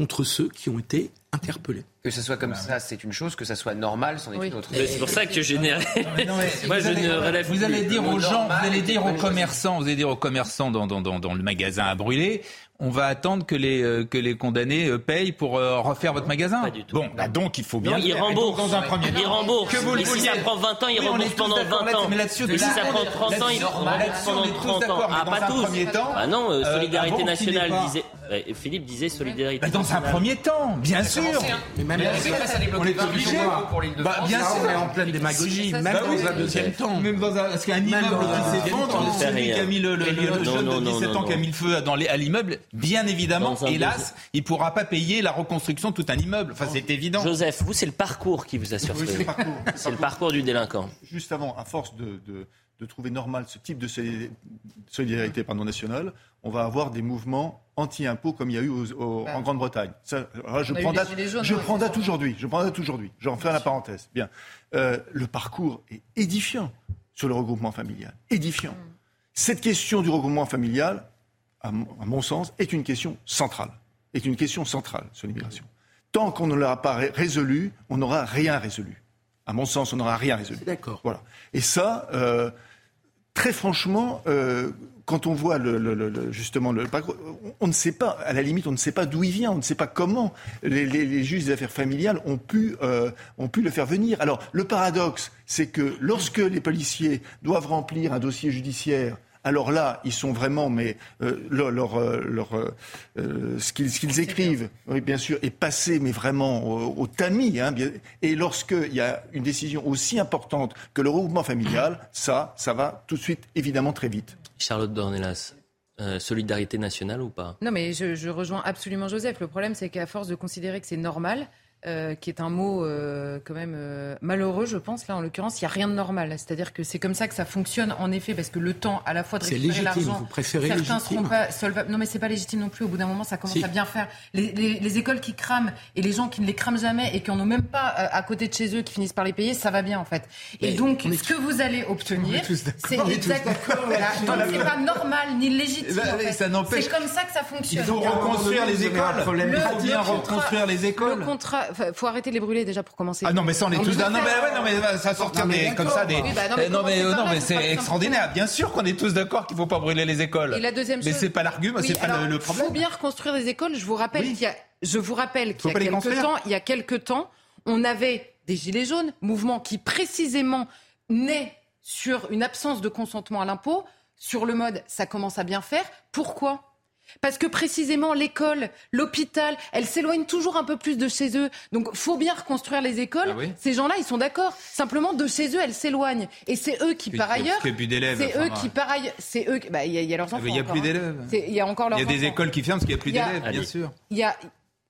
contre ceux qui ont été interpellés. Que ce soit comme ça, c'est une chose, que ça soit normal, c'en est une autre. C'est pour ça que je n'ai. Moi, je ne relève Vous allez dire aux gens, vous allez dire aux commerçants, vous allez dire aux commerçants dans, dans, dans, dans le magasin à brûler, on va attendre que les, euh, que les condamnés euh, payent pour euh, refaire votre magasin Pas du tout. Bon, bah donc il faut bien. Non, il rembourse. Dans un premier temps. Il rembourse. Que vous et si ça prend 20 ans, il rembourse pendant 20 ans. Mais là-dessus, si ça prend 30 ans, il rembourse pendant 30 ans. Ah, pas tous. Ah non, Solidarité Nationale disait. Philippe disait solidarité. Bah dans un premier temps, bien sûr. Mais même on est obligé pour. Bah, bien sûr, on est en pleine démagogie, même bah dans un deuxième temps. Même dans un, parce qu'un immeuble qui s'effondre, celui qui a mis le, jeune de 17 ans qui a mis le feu à l'immeuble, bien évidemment, hélas, il ne pourra pas payer la reconstruction de tout un immeuble. Enfin, c'est évident. Joseph, vous, c'est le parcours qui vous a surpris. c'est le parcours du délinquant. Juste avant, à force de, de trouver normal ce type de solidarité pardon, nationale, on va avoir des mouvements anti-impôts comme il y a eu en Grande-Bretagne. je prends date, je prends date aujourd'hui. Je prends date aujourd'hui. J'en fais la parenthèse. Bien. Euh, le parcours est édifiant sur le regroupement familial. Édifiant. Mm. Cette question du regroupement familial, à mon, sens, est une question centrale. Est une question centrale sur l'immigration. Tant qu'on ne l'aura pas résolu, on n'aura rien résolu. À mon sens, on n'aura rien résolu. D'accord. Voilà. Et ça, euh, très franchement, euh, quand on voit le, justement le on ne sait pas, à la limite, on ne sait pas d'où il vient, on ne sait pas comment les, juges des affaires familiales ont pu, euh, ont pu le faire venir. Alors, le paradoxe, c'est que lorsque les policiers doivent remplir un dossier judiciaire alors là, ils sont vraiment, mais euh, leur, leur, euh, euh, ce qu'ils écrivent, oui, bien sûr, est passé, mais vraiment au, tamis. Hein, et lorsqu'il y a une décision aussi importante que le regroupement familial, ça, ça va tout de suite, évidemment, très vite. Charlotte Dornelas. solidarité nationale ou pas? Non, mais je, je rejoins absolument Joseph. Le problème, c'est qu'à force de considérer que c'est normal, euh, qui est un mot euh, quand même euh, malheureux, je pense. Là, en l'occurrence, il n'y a rien de normal. C'est-à-dire que c'est comme ça que ça fonctionne, en effet, parce que le temps, à la fois de récupérer l'argent, vous préférez certains légitime. seront pas solvables. Non, mais c'est pas légitime non plus. Au bout d'un moment, ça commence à bien faire. Les, les, les, écoles qui crament et les gens qui ne les crament jamais et qui en ont même pas à côté de chez eux, qui finissent par les payer, ça va bien en fait. Et donc, ce que vous allez obtenir, c'est exactement. Voilà. Donc, c'est pas normal ni légitime. En fait. C'est comme ça que ça fonctionne. Il faut reconstruire les écoles. Il faut bien reconstruire les écoles. Le contrat, faut arrêter les déjà pour commencer. Ah non, mais ça, on est tous d'accord. Non, mais, non, mais ça sortir des, comme ça des. Bah, non, mais, non, mais, c'est extraordinaire. Bien sûr qu'on est tous d'accord qu'il ne faut pas brûler les écoles. Et la deuxième chose. Mais c'est pas l'argument, c'est pas le, problème. Il faut bien reconstruire les écoles. Je vous rappelle qu'il y a, je vous rappelle qu'il y a quelques temps, il y a quelques temps, on avait des Gilets jaunes, mouvement qui précisément naît sur une absence de consentement à l'impôt, sur le mode ça commence à bien faire. Pourquoi? Parce que précisément l'école, l'hôpital, elles s'éloignent toujours un peu plus de chez eux. Donc faut bien reconstruire les écoles. Ah Ces gens-là, ils sont d'accord. Simplement de chez eux, elles s'éloignent. Et c'est eux qui, par ailleurs, c'est eux qui, par ailleurs, c'est eux. Bah, il y, a leurs enfants. Il n'y a plus hein. d'élèves. Il y a encore Il y a des écoles qui ferment parce qu'il n'y a plus d'élèves, bien sûr. Il y a.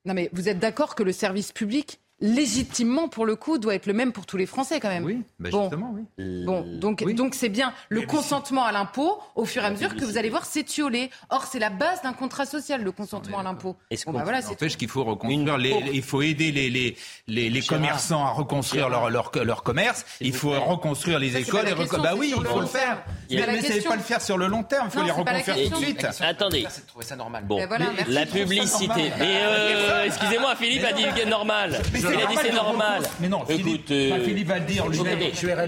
Non mais vous êtes d'accord que le service public légitimement, pour le coup, doit être le même pour tous les Français quand même. Oui, bah justement, oui. Bon, donc donc c'est bien le consentement à l'impôt, au fur et à mesure que vous allez voir s'étioler. Or, c'est la base d'un contrat social, le consentement à l'impôt. Bon, bah, voilà, c'est qu'il faut reconstruire, les, il faut aider les, les, les, les commerçants à reconstruire leur, leur, leur, commerce, il faut reconstruire les écoles. Et bah oui, il faut le faire. Mais ne savez pas le faire sur le long terme, il faut les reconstruire tout de suite. Attendez. ça normal. Bon, la publicité. Euh, excusez-moi, Philippe a dit normal. Il a dit c'est normal. Mais non, Écoute, euh, Philippe, va le dire lui-même.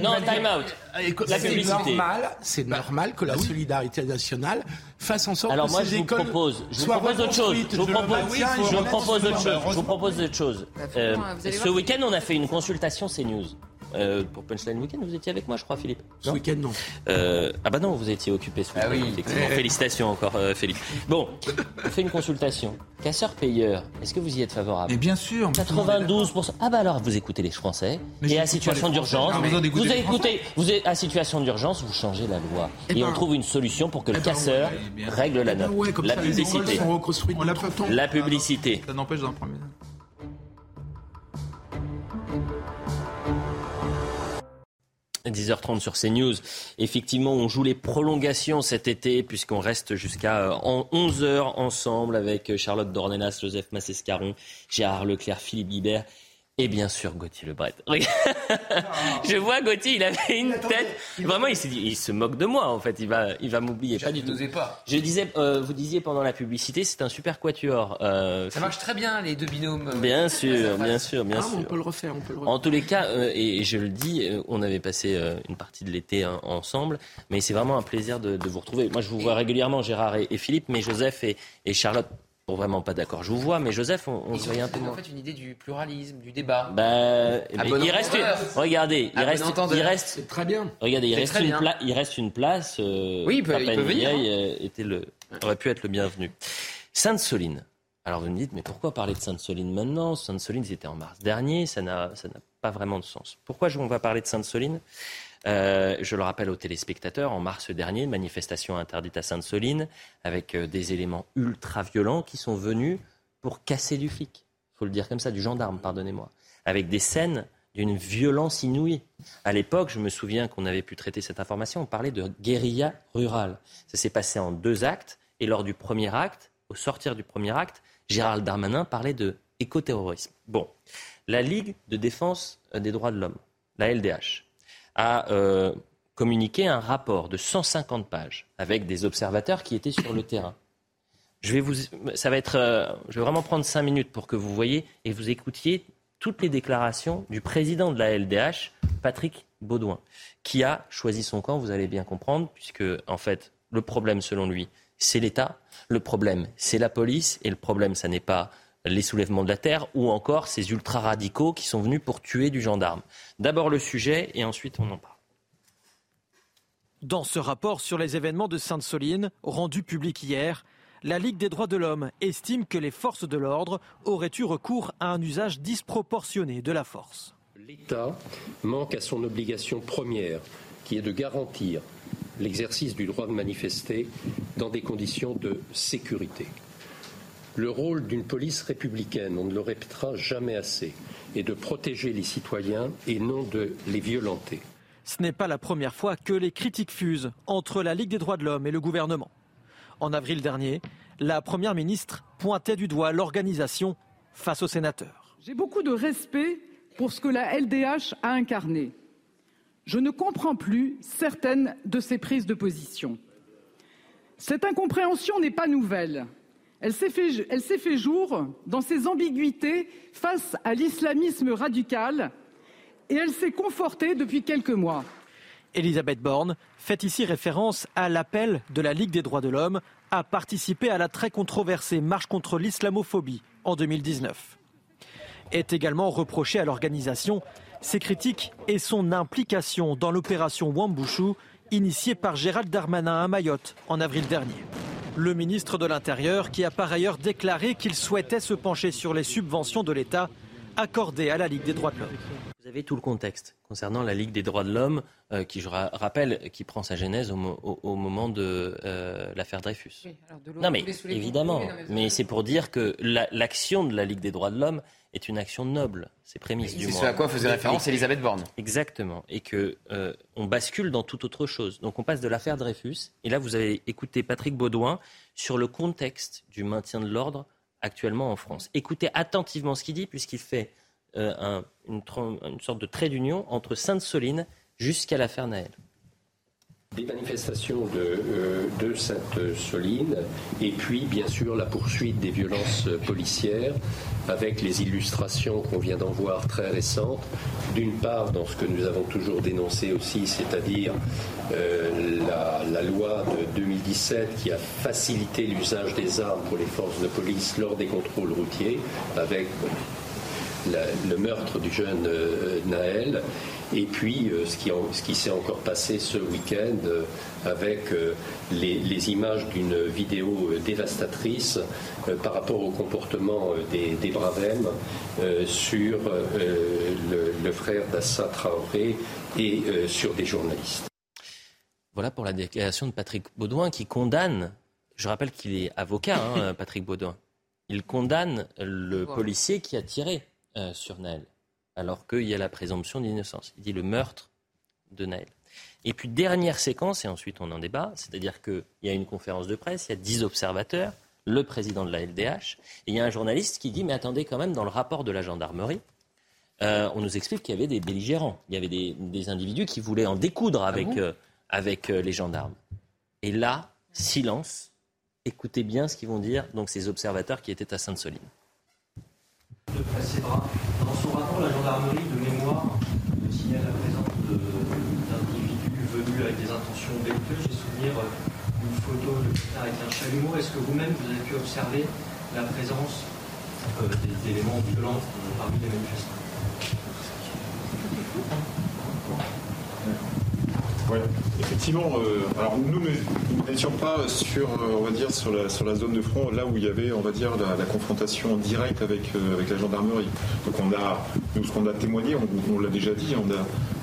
Non, time out. C'est normal, c'est normal que la solidarité nationale fasse en sorte Alors que moi, ces je vous propose, je vous propose autre chose. Je vous propose, je propose autre chose. Je vous propose autre chose. Euh, ce week-end, on a fait une consultation CNews. Euh, pour Punchline Weekend, vous étiez avec moi, je crois, Philippe. Ce week-end, non. Euh, ah bah non, vous étiez occupé ce week-end. Ah oui. Félicitations encore, euh, Philippe. Bon, on fait une consultation. Casseur-payeur, est-ce que vous y êtes favorable? Mais bien sûr. 92%. Ah bah alors, vous écoutez les Français. et à situation d'urgence, vous, écoutez, vous êtes à situation d'urgence, vous changez la loi. Eh et, on ben, trouve une solution pour que le eh ben, casseur règle la eh ben note. la, publicité. la publicité. Ça n'empêche d'en prendre. 10h30 sur CNews. Effectivement, on joue les prolongations cet été puisqu'on reste jusqu'à 11h euh, ensemble avec Charlotte Dornelas, Joseph Massescaron, Gérard Leclerc, Philippe Guibert et bien sûr, Gauthier Lebret. je vois Gauthier, il avait une tête. Vraiment, il s'est dit, il se moque de moi en fait. Il va, il va m'oublier. Pas du tout. pas. Je disais, euh, vous disiez pendant la publicité, c'est un super quatuor. Euh, ça marche très bien les deux binômes. Euh, bien sûr, bien sûr, bien ah, sûr. On peut le refaire, on peut le refaire. En tous les cas, et, je le dis, on avait passé une partie de l'été hein, ensemble, mais c'est vraiment un plaisir de, vous retrouver. Moi, je vous vois régulièrement, Gérard et, Philippe, mais Joseph et Charlotte vraiment pas d'accord. Je vous vois, mais Joseph, on, se voyait un peu en fait une idée du pluralisme, du débat. Bah, il reste une... regardez, il reste, il reste très bien. Regardez, il reste, une il reste une place. Euh, oui, il peut, venir. Hein. Euh, était le, aurait pu être le bienvenu. Sainte-Soline. Alors vous me dites, mais pourquoi parler de Sainte-Soline maintenant? Sainte-Soline, c'était en mars dernier, ça n'a pas vraiment de sens. Pourquoi on va parler de Sainte-Soline? Euh, je le rappelle aux téléspectateurs, en mars dernier, manifestation interdite à Sainte-Soline avec euh, des éléments ultra-violents qui sont venus pour casser du flic. Il faut le dire comme ça, du gendarme, pardonnez-moi. Avec des scènes d'une violence inouïe. À l'époque, je me souviens qu'on avait pu traiter cette information, on parlait de guérilla rurale. Ça s'est passé en deux actes, et lors du premier acte, au sortir du premier acte, Gérald Darmanin parlait de écoterrorisme. Bon, la Ligue de défense euh, des droits de l'homme, la LDH, a euh, communiqué un rapport de 150 pages avec des observateurs qui étaient sur le terrain. Je vais, vous, ça va être, euh, je vais vraiment prendre cinq minutes pour que vous voyez et vous écoutiez toutes les déclarations du président de la LDH, Patrick Baudouin, qui a choisi son camp, vous allez bien comprendre, puisque en fait, le problème selon lui, c'est l'État, le problème, c'est la police, et le problème, ça n'est pas les soulèvements de la terre ou encore ces ultra-radicaux qui sont venus pour tuer du gendarme. D'abord le sujet et ensuite on en parle. Dans ce rapport sur les événements de Sainte-Soline, rendu public hier, la Ligue des droits de l'homme estime que les forces de l'ordre auraient eu recours à un usage disproportionné de la force. L'État manque à son obligation première, qui est de garantir l'exercice du droit de manifester dans des conditions de sécurité. Le rôle d'une police républicaine, on ne le répétera jamais assez, est de protéger les citoyens et non de les violenter. Ce n'est pas la première fois que les critiques fusent entre la Ligue des droits de l'homme et le gouvernement. En avril dernier, la Première ministre pointait du doigt l'organisation face aux sénateurs. J'ai beaucoup de respect pour ce que la LDH a incarné. Je ne comprends plus certaines de ses prises de position. Cette incompréhension n'est pas nouvelle. Elle s'est fait, jour dans ses ambiguïtés face à l'islamisme radical et elle s'est confortée depuis quelques mois. Elisabeth Borne fait ici référence à l'appel de la Ligue des droits de l'homme à participer à la très controversée marche contre l'islamophobie en 2019. Est également reproché à l'organisation ses critiques et son implication dans l'opération Wambushu, initiée par Gérald Darmanin à Mayotte en avril dernier. Le ministre de l'Intérieur qui a par ailleurs déclaré qu'il souhaitait se pencher sur les subventions de l'État accordées à la Ligue des droits de l'homme. Vous avez tout le contexte concernant la Ligue des droits de l'homme, euh, qui, je rappelle, qui prend sa genèse au, moment de euh, l'affaire Dreyfus. non, mais évidemment, mais c'est pour dire que l'action de la Ligue des droits de l'homme est une action noble. C'est prémisse du moins. C'est ce à quoi faisait référence Elisabeth Borne. Exactement. Et que euh, on bascule dans toute autre chose. Donc on passe de l'affaire Dreyfus, et là vous avez écouté Patrick Baudouin sur le contexte du maintien de l'ordre actuellement en France. Écoutez attentivement ce qu'il dit, puisqu'il fait euh, une, sorte de trait d'union entre Sainte-Soline jusqu'à l'affaire Naël. Des manifestations de, euh, de Sainte-Soline et puis bien sûr la poursuite des violences policières avec les illustrations qu'on vient d'en voir très récentes. D'une part dans ce que nous avons toujours dénoncé aussi, c'est-à-dire euh, la, la, loi de 2017 qui a facilité l'usage des armes pour les forces de police lors des contrôles routiers avec le meurtre du jeune euh, Naël, et puis euh, ce qui, ce qui s'est encore passé ce week-end euh, avec les, images d'une vidéo dévastatrice par rapport au comportement des, des Bravem sur le, frère d'Assa Traoré et sur des journalistes. Voilà pour la déclaration de Patrick Baudouin qui condamne, je rappelle qu'il est avocat, hein, Patrick Baudouin, il condamne le policier qui a tiré euh, sur Naël, alors qu'il y a la présomption d'innocence. Il dit le meurtre de Naël. Et puis dernière séquence, et ensuite on en débat, c'est-à-dire qu'il y a une conférence de presse, il y a dix observateurs, le président de la LDH, et il y a un journaliste qui dit, mais attendez quand même, dans le rapport de la gendarmerie, euh, on nous explique qu'il y avait des belligérants, il y avait des, individus qui voulaient en découdre avec, ah euh, avec les gendarmes. Et là, silence, écoutez bien ce qu'ils vont dire, donc ces observateurs qui étaient à Sainte-Soline Dans son rapport, la gendarmerie de mémoire signale la présence d'individus venus avec des intentions belliqueuses. J'ai souvenir d'une photo de avec un chalumeau. Est-ce que vous-même, vous avez pu observer la présence euh, d'éléments violents parmi les manifestants? Oui, effectivement. Euh, alors nous, nous n'étions pas sur, euh, on va dire, sur la, sur la zone de front, là où il y avait, on va dire, la, confrontation directe avec, euh, avec la gendarmerie. Donc on a, nous, ce qu'on a témoigné, on, l'a déjà dit, on a,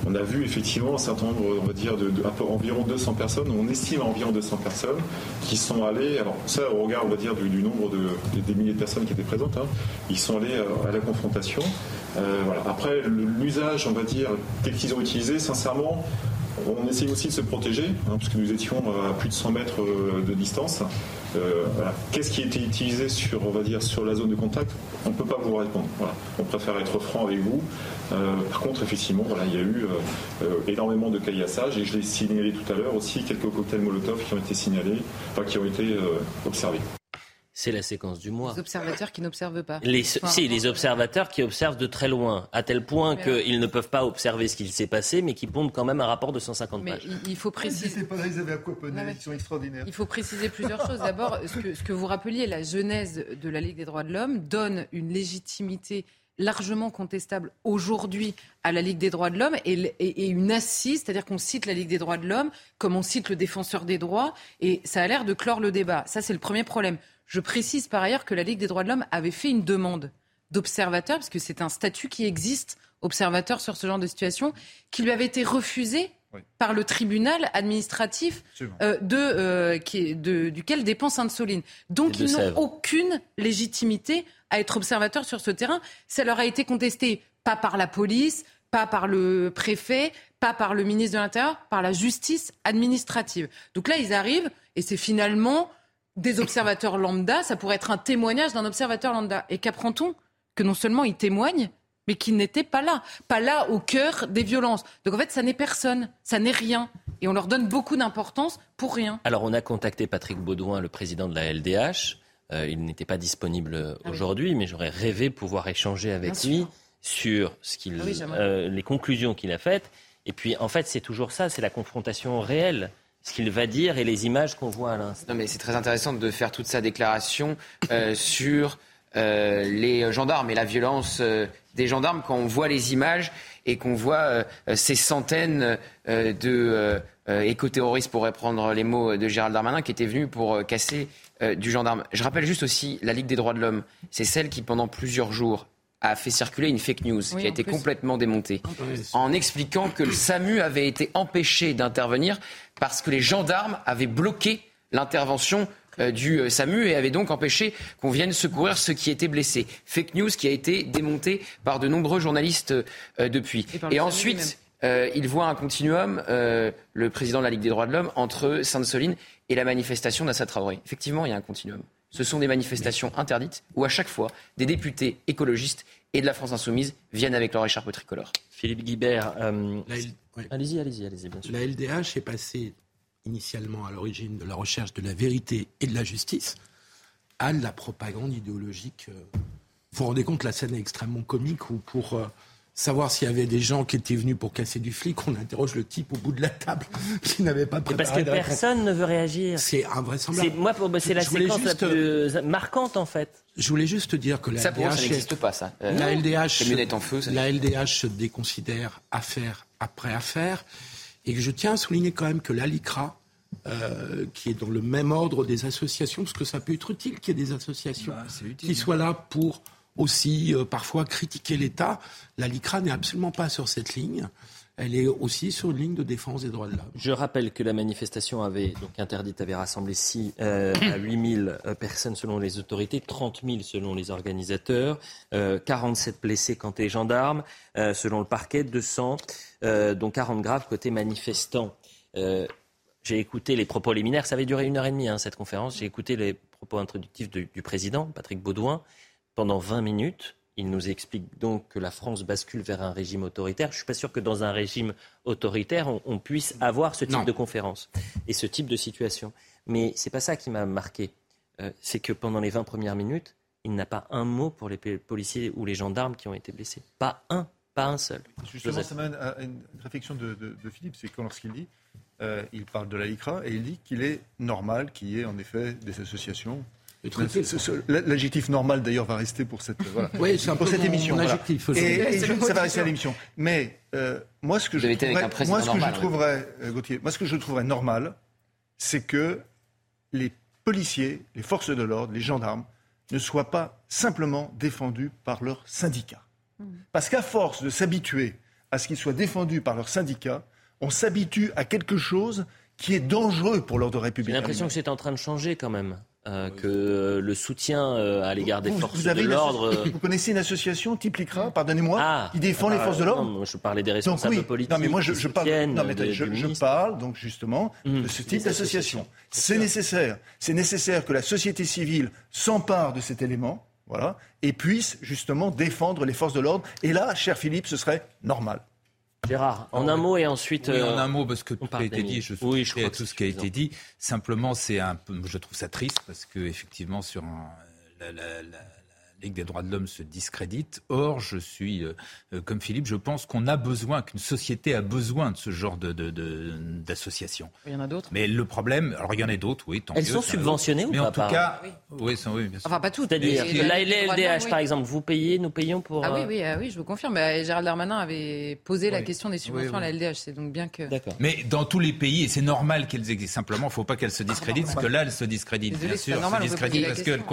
on a vu effectivement un certain nombre, on va dire, de, environ 200 personnes, on estime environ 200 personnes qui sont allées, alors ça au regard, on va dire, du, nombre de, des milliers de personnes qui étaient présentes, hein, ils sont allés à la confrontation. voilà. Après, l'usage, on va dire, tel qu'ils ont utilisé, sincèrement, on essaye aussi de se protéger, hein, puisque nous étions à plus de 100 mètres euh, de distance. Euh, Qu'est-ce qui a été utilisé sur, on va dire, sur la zone de contact? On ne peut pas vous répondre. On préfère être franc avec vous. Euh, par contre, effectivement, voilà, il y a eu énormément de caillassages et je l'ai signalé tout à l'heure aussi quelques cocktails Molotov qui ont été signalés, enfin, qui ont été observés c'est la séquence du mois. Les observateurs qui n'observent pas. Les, si, les observateurs qui observent de très loin, à tel point qu'ils ne peuvent pas observer ce qu'il s'est passé, mais qui pondent quand même un rapport de 150 mais pages. Il faut préciser. Pas là, ils avaient ils sont extraordinaires. Il faut préciser plusieurs choses. D'abord, ce que, ce que vous rappeliez, la genèse de la Ligue des droits de l'homme donne une légitimité largement contestable aujourd'hui à la Ligue des droits de l'homme et, et, une assise, c'est-à-dire qu'on cite la Ligue des droits de l'homme comme on cite le défenseur des droits, et ça a l'air de clore le débat. Ça, c'est le premier problème. Je précise par ailleurs que la Ligue des droits de l'homme avait fait une demande d'observateur, parce que c'est un statut qui existe, observateur sur ce genre de situation, qui lui avait été refusé par le tribunal administratif euh, de, euh, qui de, duquel dépend Sainte-Soline. Donc ils n'ont aucune légitimité à être observateur sur ce terrain. Ça leur a été contesté pas par la police, pas par le préfet, pas par le ministre de l'Intérieur, par la justice administrative. Donc là, ils arrivent et c'est finalement des observateurs lambda, ça pourrait être un témoignage d'un observateur lambda. Et qu'apprend-on Que non seulement il témoigne, mais qu'il n'était pas là, pas là au cœur des violences. Donc en fait, ça n'est personne, ça n'est rien. Et on leur donne beaucoup d'importance pour rien. Alors on a contacté Patrick Baudouin, le président de la LDH. Euh, il n'était pas disponible ah aujourd'hui, mais j'aurais rêvé pouvoir échanger avec lui sur ce qu'il, ah euh, les conclusions qu'il a faites. Et puis en fait, c'est toujours ça, c'est la confrontation réelle ce qu'il va dire et les images qu'on voit à l'instant. Non, mais c'est très intéressant de faire toute sa déclaration euh, sur euh, les gendarmes et la violence euh, des gendarmes quand on voit les images. et qu'on voit ces centaines de éco-terroristes, pour reprendre les mots de Gérald Darmanin, qui étaient venus pour casser du gendarme. Je rappelle juste aussi la Ligue des droits de l'homme. C'est celle qui, pendant plusieurs jours, a fait circuler une fake news qui a été complètement démontée en expliquant que le SAMU avait été empêché d'intervenir parce que les gendarmes avaient bloqué l'intervention euh, du euh, SAMU et avaient donc empêché qu'on vienne secourir ceux qui étaient blessés. Fake news qui a été démontée par de nombreux journalistes euh, depuis. Et, ensuite, il voit un continuum, le président de la Ligue des droits de l'homme, entre Sainte-Soline et la manifestation d'Assad Traoré. Effectivement, il y a un continuum. Ce sont des manifestations interdites où à chaque fois, des députés écologistes et de la France insoumise viennent avec leur écharpe tricolore. Philippe Guibert, euh, allez-y, allez-y, allez-y, bien sûr. La LDH est passée initialement à l'origine de la recherche de la vérité et de la justice à la propagande idéologique. Euh, vous vous rendez compte, la scène est extrêmement comique où pour euh, savoir s'il y avait des gens qui étaient venus pour casser du flic. On interroge le type au bout de la table qui n'avait pas préparé. parce que personne ne veut réagir. C'est invraisemblable. Moi, c'est la séquence la plus marquante en fait. Je voulais juste dire que la ça, LDH, ça n'existe pas ça. la LDH, en feu, la LDH se déconsidère affaire après affaire, et que je tiens à souligner quand même que l'ALICRA, euh, qui est dans le même ordre des associations, parce que ça peut être utile qu'il y ait des associations bah, qui soient là pour aussi euh, parfois critiquer l'État. La LICRA n'est absolument pas sur cette ligne. Elle est aussi sur une ligne de défense des droits de l'homme. Je rappelle que la manifestation avait donc interdite avait rassemblé 6 euh, à 8 000 euh, personnes selon les autorités, 30 000 selon les organisateurs, 47 blessés quand les gendarmes, selon le parquet, 200, dont 40 graves côté manifestants. J'ai écouté les propos liminaires, ça avait duré une heure et demie hein, cette conférence. J'ai écouté les propos introductifs du président, Patrick Baudouin pendant 20 minutes. Il nous explique donc que la France bascule vers un régime autoritaire. Je ne suis pas sûr que dans un régime autoritaire, on, puisse avoir ce type de conférence et ce type de situation. Mais ce n'est pas ça qui m'a marqué. Euh, c'est que pendant les 20 premières minutes, il n'a pas un mot pour les policiers ou les gendarmes qui ont été blessés. Pas un, pas un seul. Justement, ça mène à une réflexion de, Philippe, c'est quand lorsqu'il dit, euh, il parle de la LICRA et il dit qu'il est normal qu'il y ait en effet des associations L'adjectif normal, d'ailleurs, va rester pour cette, voilà, oui, pour cette émission. Et, ça va rester à l'émission. Mais euh, moi, ce que je trouverais, moi, ce que je trouverais euh, Gauthier, moi, ce que je trouverais normal, c'est que les policiers, les forces de l'ordre, les gendarmes, ne soient pas simplement défendus par leurs syndicats. Hmm. Parce qu'à force de s'habituer à ce qu'ils soient défendus par leurs syndicats, on s'habitue à quelque chose qui est dangereux pour l'ordre républicain. J'ai l'impression que c'est en train de changer quand même. Euh, que le soutien euh, à l'égard des forces de l'ordre. Euh, vous connaissez une association type l'ICRA, pardonnez-moi, ah, qui défend les forces de l'ordre? je parlais des responsables donc, oui. politiques. Non, mais moi je, parle, non, mais je, parle donc justement mmh. de ce type d'association. C'est nécessaire. C'est nécessaire que la société civile s'empare de cet élément, voilà, et puisse justement défendre les forces de l'ordre. Et là, cher Philippe, ce serait normal. Gérard, en un mot et ensuite. en euh, un mot, parce que tout a été dit, je oui, je crois tout ce qui a été dit. Simplement, c'est un peu, je trouve ça triste parce que effectivement, sur un, la, la, la, Ligue des droits de l'homme se discrédite. Or, je suis euh, euh, comme Philippe, je pense qu'on a besoin, qu'une société a besoin de ce genre d'associations. De, il y en a d'autres? Mais le problème, alors il y en a d'autres, oui. Elles sont subventionnées ou mais pas en tout cas, oui, sont, oui bien sûr. Enfin, pas toutes. C'est-à-dire la LDH, par exemple, vous payez, nous payons pour. Ah oui, euh, oui, ah oui, je vous confirme. Bah, Gérald Darmanin avait posé la question des subventions à la LDH. C'est donc bien que. D'accord. Mais dans tous les pays, et c'est normal qu'elles existent. Simplement, il ne faut pas qu'elles se discréditent, parce que là, elles se discréditent. bien sûr, se discréditent parce qu'elles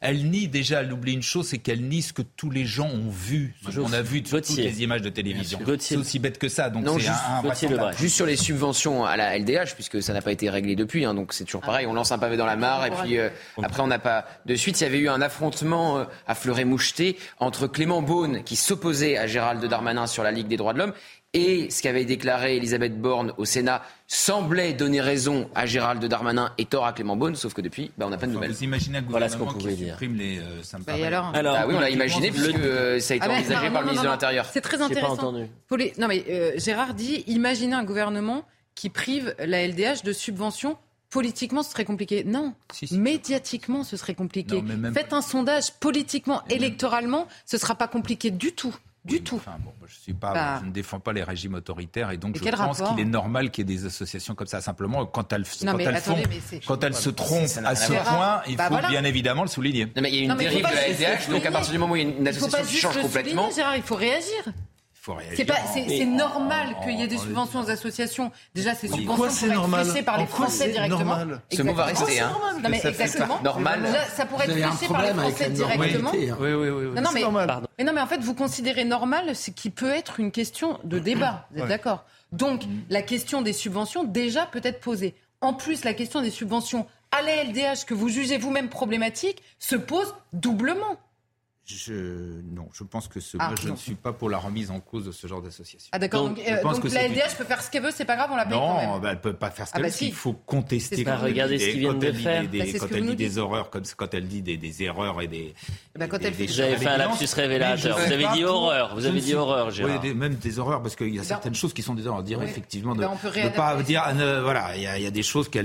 elle nie déjà, elle oublie une chose, c'est qu'elle nie que tous les gens ont vu, on a vu sur toutes les images de télévision. C'est aussi bête que ça. Donc non, juste, un, juste sur les subventions à la LDH, puisque ça n'a pas été réglé depuis, hein, donc c'est toujours pareil. On lance un pavé dans la mare et puis euh, après on n'a pas de suite. Il y avait eu un affrontement euh, à Fleuret-Moucheté entre Clément Beaune qui s'opposait à Gérald Darmanin sur la Ligue des droits de l'homme et ce qu'avait déclaré Elisabeth Borne au Sénat semblait donner raison à Gérald Darmanin et tort à Clément Beaune, sauf que depuis, bah, on n'a pas de nouvelles. Vous imaginez un voilà ce qu'on pouvait dire. les euh, bah, alors, alors, ah oui, on l'a imaginé puisque euh, ça a été ah envisagé par le ministre de l'Intérieur. C'est très intéressant. Pas les... Non mais euh, Gérard dit, imaginez un gouvernement qui prive la LDH de subventions Politiquement, ce serait compliqué. Non. Médiatiquement, ce serait compliqué. Faites un sondage politiquement, électoralement, ce ne sera pas compliqué du tout du tout. je, suis pas, bah. je ne défends pas les régimes autoritaires et donc je pense qu'il est normal qu'il y ait des associations comme ça. Simplement, quand elles, quand elles, font, quand elles se trompent à ce point, il bah, faut bien évidemment le souligner. Non, mais il y a une dérive de la SDH, donc à partir du moment où il y a une association qui change complètement. il faut réagir C'est normal qu'il y ait des subventions aux associations. Déjà, ces subventions sont être par les Français directement. Ce mot va rester. Hein. Non, mais exactement. Normal. ça pourrait être fléché par les Français directement. Oui, oui, oui. Non, mais, mais non, mais en fait, vous considérez normal ce qui peut être une question de débat. Vous êtes d'accord Donc, la question des subventions, déjà, peut être posée. En plus, la question des subventions à la LDH que vous jugez vous-même problématique se pose doublement. Je, non, je pense que ce, ah, je ne suis pas pour la remise en cause de ce genre d'association. Ah d'accord, donc, euh, donc la LDH peut faire ce qu'elle veut, c'est pas grave, on la paye non, quand même. Bah, elle peut pas faire ce ah, qu'elle veut, bah, il faut contester. Pas regarder ce qu'ils viennent de faire. Des, bah, quand elle dit des horreurs, comme quand elle dit des, des erreurs et des... Bah, quand des, elle fait... Vous avez fait un lapsus révélateur, vous avez dit horreur, vous avez dit horreur, Gérard. Oui, même des horreurs, parce qu'il y a certaines choses qui sont des horreurs. Dire effectivement, de ne pas dire, euh, voilà, il y a des choses qui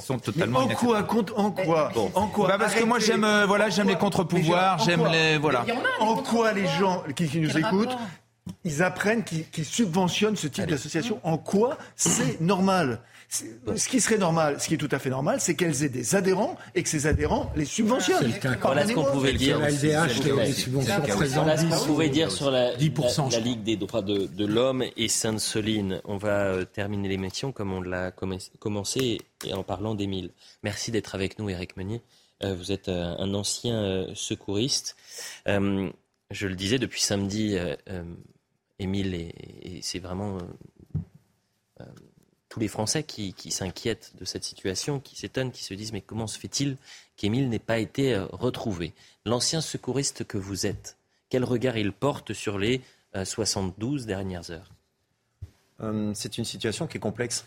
sont totalement En quoi En quoi En quoi Parce que moi j'aime euh, voilà, j'aime les contre-pouvoirs, j'aime les... Voilà pourquoi les gens qui, nous écoutent, ils apprennent qu'ils subventionnent ce type d'association En quoi c'est normal ce qui serait normal, ce qui est tout à fait normal, c'est qu'elles aient des adhérents et que ces adhérents les subventionnent. Voilà ce qu'on pouvait dire. La LDH, des subventions Voilà ce qu'on pouvait dire sur la, la, Ligue des droits de, de l'homme et Sainte-Soline. On va euh, terminer l'émission comme on l'a commencé et en parlant d'Émile. Merci d'être avec nous, Eric Meunier. Euh, vous êtes euh, un ancien secouriste je le disais depuis samedi, euh, euh, Émile, et, c'est vraiment euh, tous les Français qui, s'inquiètent de cette situation, qui s'étonnent, qui se disent mais comment se fait-il qu'Émile n'ait pas été retrouvé? L'ancien secouriste que vous êtes, quel regard il porte sur les 72 dernières heures? C'est une situation qui est complexe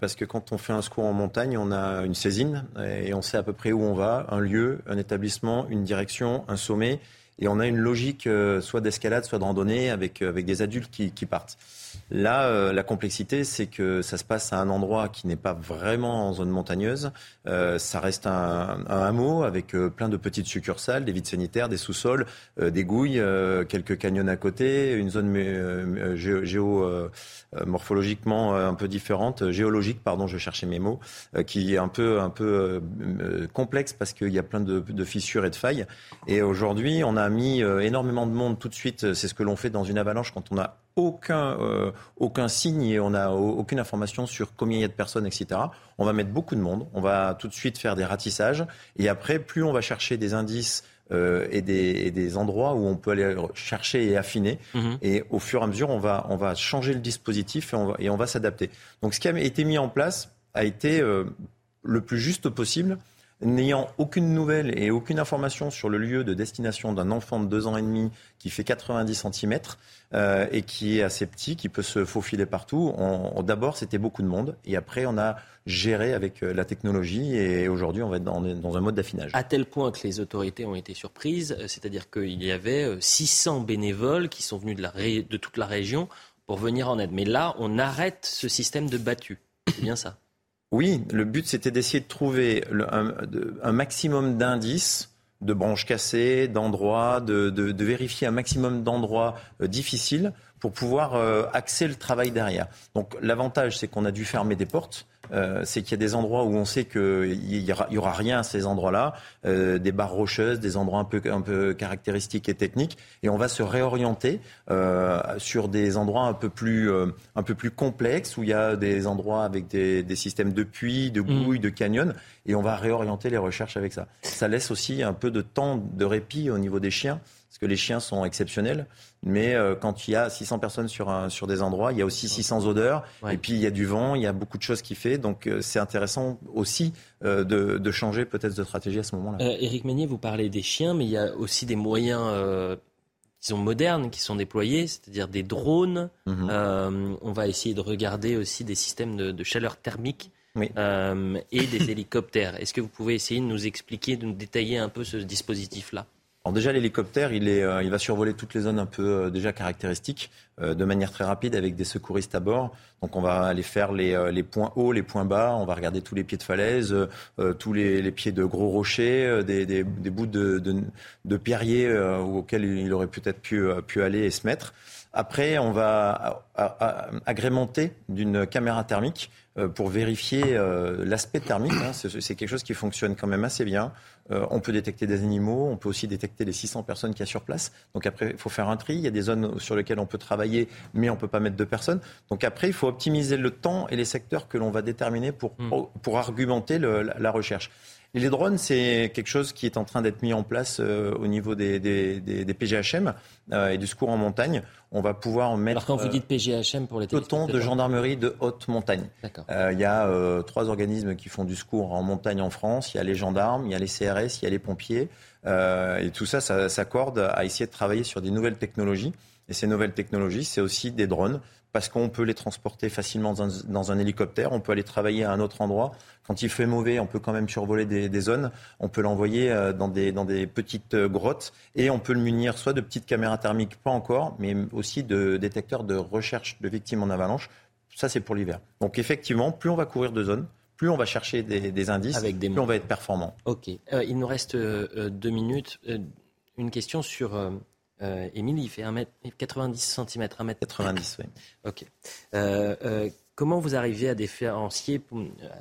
parce que quand on fait un secours en montagne, on a une saisine et on sait à peu près où on va, un lieu, un établissement, une direction, un sommet et on a une logique euh, soit d'escalade, soit de randonnée avec, euh, avec des adultes qui partent. Là, euh, la complexité, c'est que ça se passe à un endroit qui n'est pas vraiment en zone montagneuse. Euh, ça reste un, un hameau avec euh, plein de petites succursales, des vides sanitaires, des sous-sols, des gouilles, quelques canyons à côté, une zone géomorphologiquement un peu différente, géologique, pardon, je cherchais mes mots, qui est un peu, un peu complexe parce qu'il y a plein de, de, fissures et de failles. Et aujourd'hui, on a mis énormément de monde tout de suite. C'est ce que l'on fait dans une avalanche quand on a aucun, euh, aucun signe et on n'a aucune information sur combien il y a de personnes, etc. On va mettre beaucoup de monde, on va tout de suite faire des ratissages et après, plus on va chercher des indices euh, et, des, des, endroits où on peut aller chercher et affiner. Mhm. Et au fur et à mesure, on va, on va changer le dispositif et on va, et on va s'adapter. Donc ce qui a été mis en place a été euh, le plus juste possible n'ayant aucune nouvelle et aucune information sur le lieu de destination d'un enfant de deux ans et demi qui fait 90 cm euh, et qui est assez petit, qui peut se faufiler partout, d'abord c'était beaucoup de monde et après on a géré avec euh, la technologie et aujourd'hui on va être dans, un mode d'affinage. À tel point que les autorités ont été surprises, euh, c'est-à-dire qu'il y avait 600 bénévoles qui sont venus de, de toute la région pour venir en aide. Mais là, on arrête ce système de battu. C'est bien ça oui, le but c'était d'essayer de trouver un, maximum d'indices de branches cassées, d'endroits, de, vérifier un maximum d'endroits euh, difficiles pour pouvoir euh, axer le travail derrière. Donc l'avantage, c'est qu'on a dû fermer des portes. Euh, c'est qu'il y a des endroits où on sait qu'il n'y aura, y aura rien à ces endroits-là, euh, des barres rocheuses, des endroits un peu, un peu caractéristiques et techniques, et on va se réorienter euh, sur des endroits un peu plus, euh, un peu plus complexes où il y a des endroits avec des, des systèmes de puits, de mmh. gouilles, de canyons, et on va réorienter les recherches avec ça. Ça laisse aussi un peu de temps de répit au niveau des chiens parce que les chiens sont exceptionnels. Mais euh, quand il y a 600 personnes sur, un, sur des endroits, il y a aussi 600 odeurs, et puis il y a du vent, il y a beaucoup de choses qui fait. Donc euh, c'est intéressant aussi euh, de, de, changer peut-être de stratégie à ce moment-là. Éric Meunier, vous parlez des chiens, mais il y a aussi des moyens qui sont modernes, qui sont déployés, c'est-à-dire des drones. Mhm. on va essayer de regarder aussi des systèmes de, de chaleur thermique. et des hélicoptères. Est-ce que vous pouvez essayer de nous expliquer, de nous détailler un peu ce dispositif-là? Alors déjà l'hélicoptère, il, euh, il va survoler toutes les zones un peu euh, déjà caractéristiques euh, de manière très rapide avec des secouristes à bord. Donc on va aller faire les, les, points hauts, les points bas, on va regarder tous les pieds de falaise, tous les, les, pieds de gros rochers, des, des, des bouts de, de, de pierriers auxquels il aurait peut-être pu, pu aller et se mettre. Après, on va agrémenter d'une caméra thermique pour vérifier l'aspect thermique. Hein. C'est quelque chose qui fonctionne quand même assez bien. Euh, on peut détecter des animaux, on peut aussi détecter les 600 personnes qu'il y a sur place. Donc après, il faut faire un tri. Il y a des zones sur lesquelles on peut travailler, mais on ne peut pas mettre de personnes. Donc après, il faut optimiser le temps et les secteurs que l'on va déterminer pour, hmm. pour argumenter la recherche. Et les drones, c'est quelque chose qui est en train d'être mis en place euh, au niveau des, des, des, des PGHM euh, et du secours en montagne. On va pouvoir mettre. Alors quand vous dites PGHM pour les peloton de gendarmerie de haute montagne. Euh, il y a euh, trois organismes qui font du secours en montagne en France. Il y a les gendarmes, il y a les CRS, il y a les pompiers. et tout ça, ça s'accorde à essayer de travailler sur des nouvelles technologies. Et ces nouvelles technologies, c'est aussi des drones parce qu'on peut les transporter facilement dans un, hélicoptère, on peut aller travailler à un autre endroit. Quand il fait mauvais, on peut quand même survoler des, zones, on peut l'envoyer euh, dans des, dans des petites euh, grottes et on peut le munir soit de petites caméras thermiques, pas encore, mais aussi de détecteurs de recherche de victimes en avalanche. Ça, c'est pour l'hiver. Donc effectivement, plus on va courir de zones, plus on va chercher des, indices, Avec des plus on va être performant. Ok. Euh, il nous reste deux minutes. une question sur Émile, il fait 1m, 90 cm, 1m 90, oui. Ok. Euh, euh, comment vous arrivez à différencier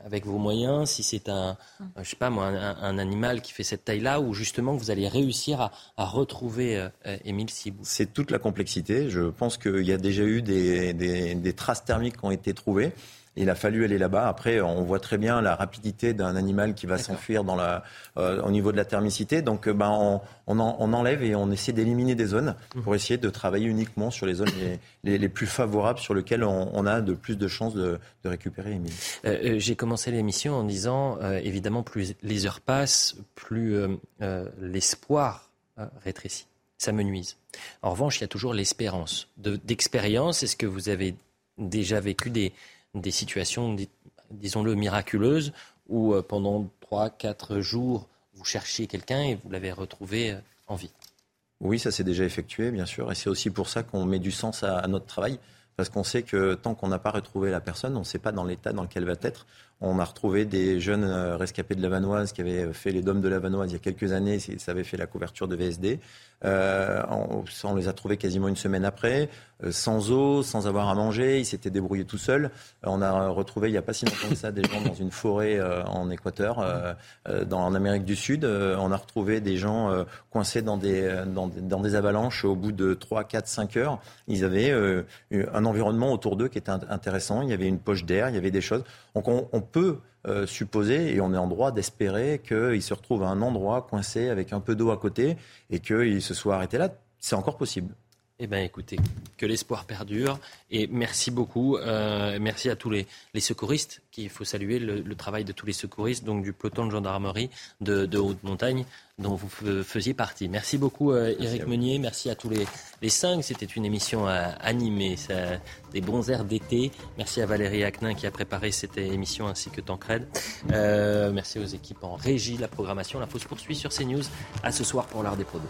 avec vos moyens si c'est un, je sais pas moi, un, animal qui fait cette taille-là ou justement vous allez réussir à, retrouver Émile Sibou C'est toute la complexité. Je pense qu'il y a déjà eu des, des traces thermiques qui ont été trouvées. Il a fallu aller là-bas. Après, on voit très bien la rapidité d'un animal qui va s'enfuir dans la, euh, au niveau de la thermicité. Donc, euh, ben, on, on, enlève et on essaie d'éliminer des zones mmh. pour essayer de travailler uniquement sur les zones les, les, plus favorables sur lesquelles on, a de plus de chances de, de récupérer Émile. Euh, j'ai commencé l'émission en disant, évidemment, plus les heures passent, plus l'espoir rétrécit. Ça me nuise. En revanche, il y a toujours l'espérance. D'expérience, est-ce que vous avez déjà vécu des, des situations, disons-le, miraculeuses, où euh, pendant 3-4 jours, vous cherchiez quelqu'un et vous l'avez retrouvé euh, en vie. Oui, ça s'est déjà effectué, bien sûr, et c'est aussi pour ça qu'on met du sens à, notre travail, parce qu'on sait que tant qu'on n'a pas retrouvé la personne, on ne sait pas dans l'état dans lequel elle va être. On a retrouvé des jeunes euh, rescapés de la Vanoise qui avaient fait les dômes de la Vanoise il y a quelques années, ça avait fait la couverture de VSD. Euh, on, les a trouvés quasiment une semaine après, euh, sans eau, sans avoir à manger. Ils s'étaient débrouillés tout seuls. Euh, on a retrouvé il n'y a pas si longtemps que ça des gens dans une forêt en Équateur, dans, en Amérique du Sud. on a retrouvé des gens coincés dans des, dans, des avalanches au bout de 3, 4, 5 heures. Ils avaient un environnement autour d'eux qui était intéressant. Il y avait une poche d'air, il y avait des choses. Donc on, on peut euh, supposer, et on est en droit d'espérer qu'il se retrouve à un endroit coincé avec un peu d'eau à côté et qu'il se soit arrêté là. C'est encore possible. Eh bien, écoutez, que l'espoir perdure. Et merci beaucoup. Euh, merci à tous les, secouristes, qu'il faut saluer le, travail de tous les secouristes, donc du peloton de gendarmerie de, haute montagne dont vous faisiez partie. Merci beaucoup, euh, Éric Meunier. Merci à tous les, les cinq. C'était une émission euh, animée, des bons airs d'été. Merci à Valérie Acnin qui a préparé cette émission ainsi que Tancred. merci aux équipes en régie, la programmation. L'info se poursuit sur CNews. À ce soir pour l'art des produits.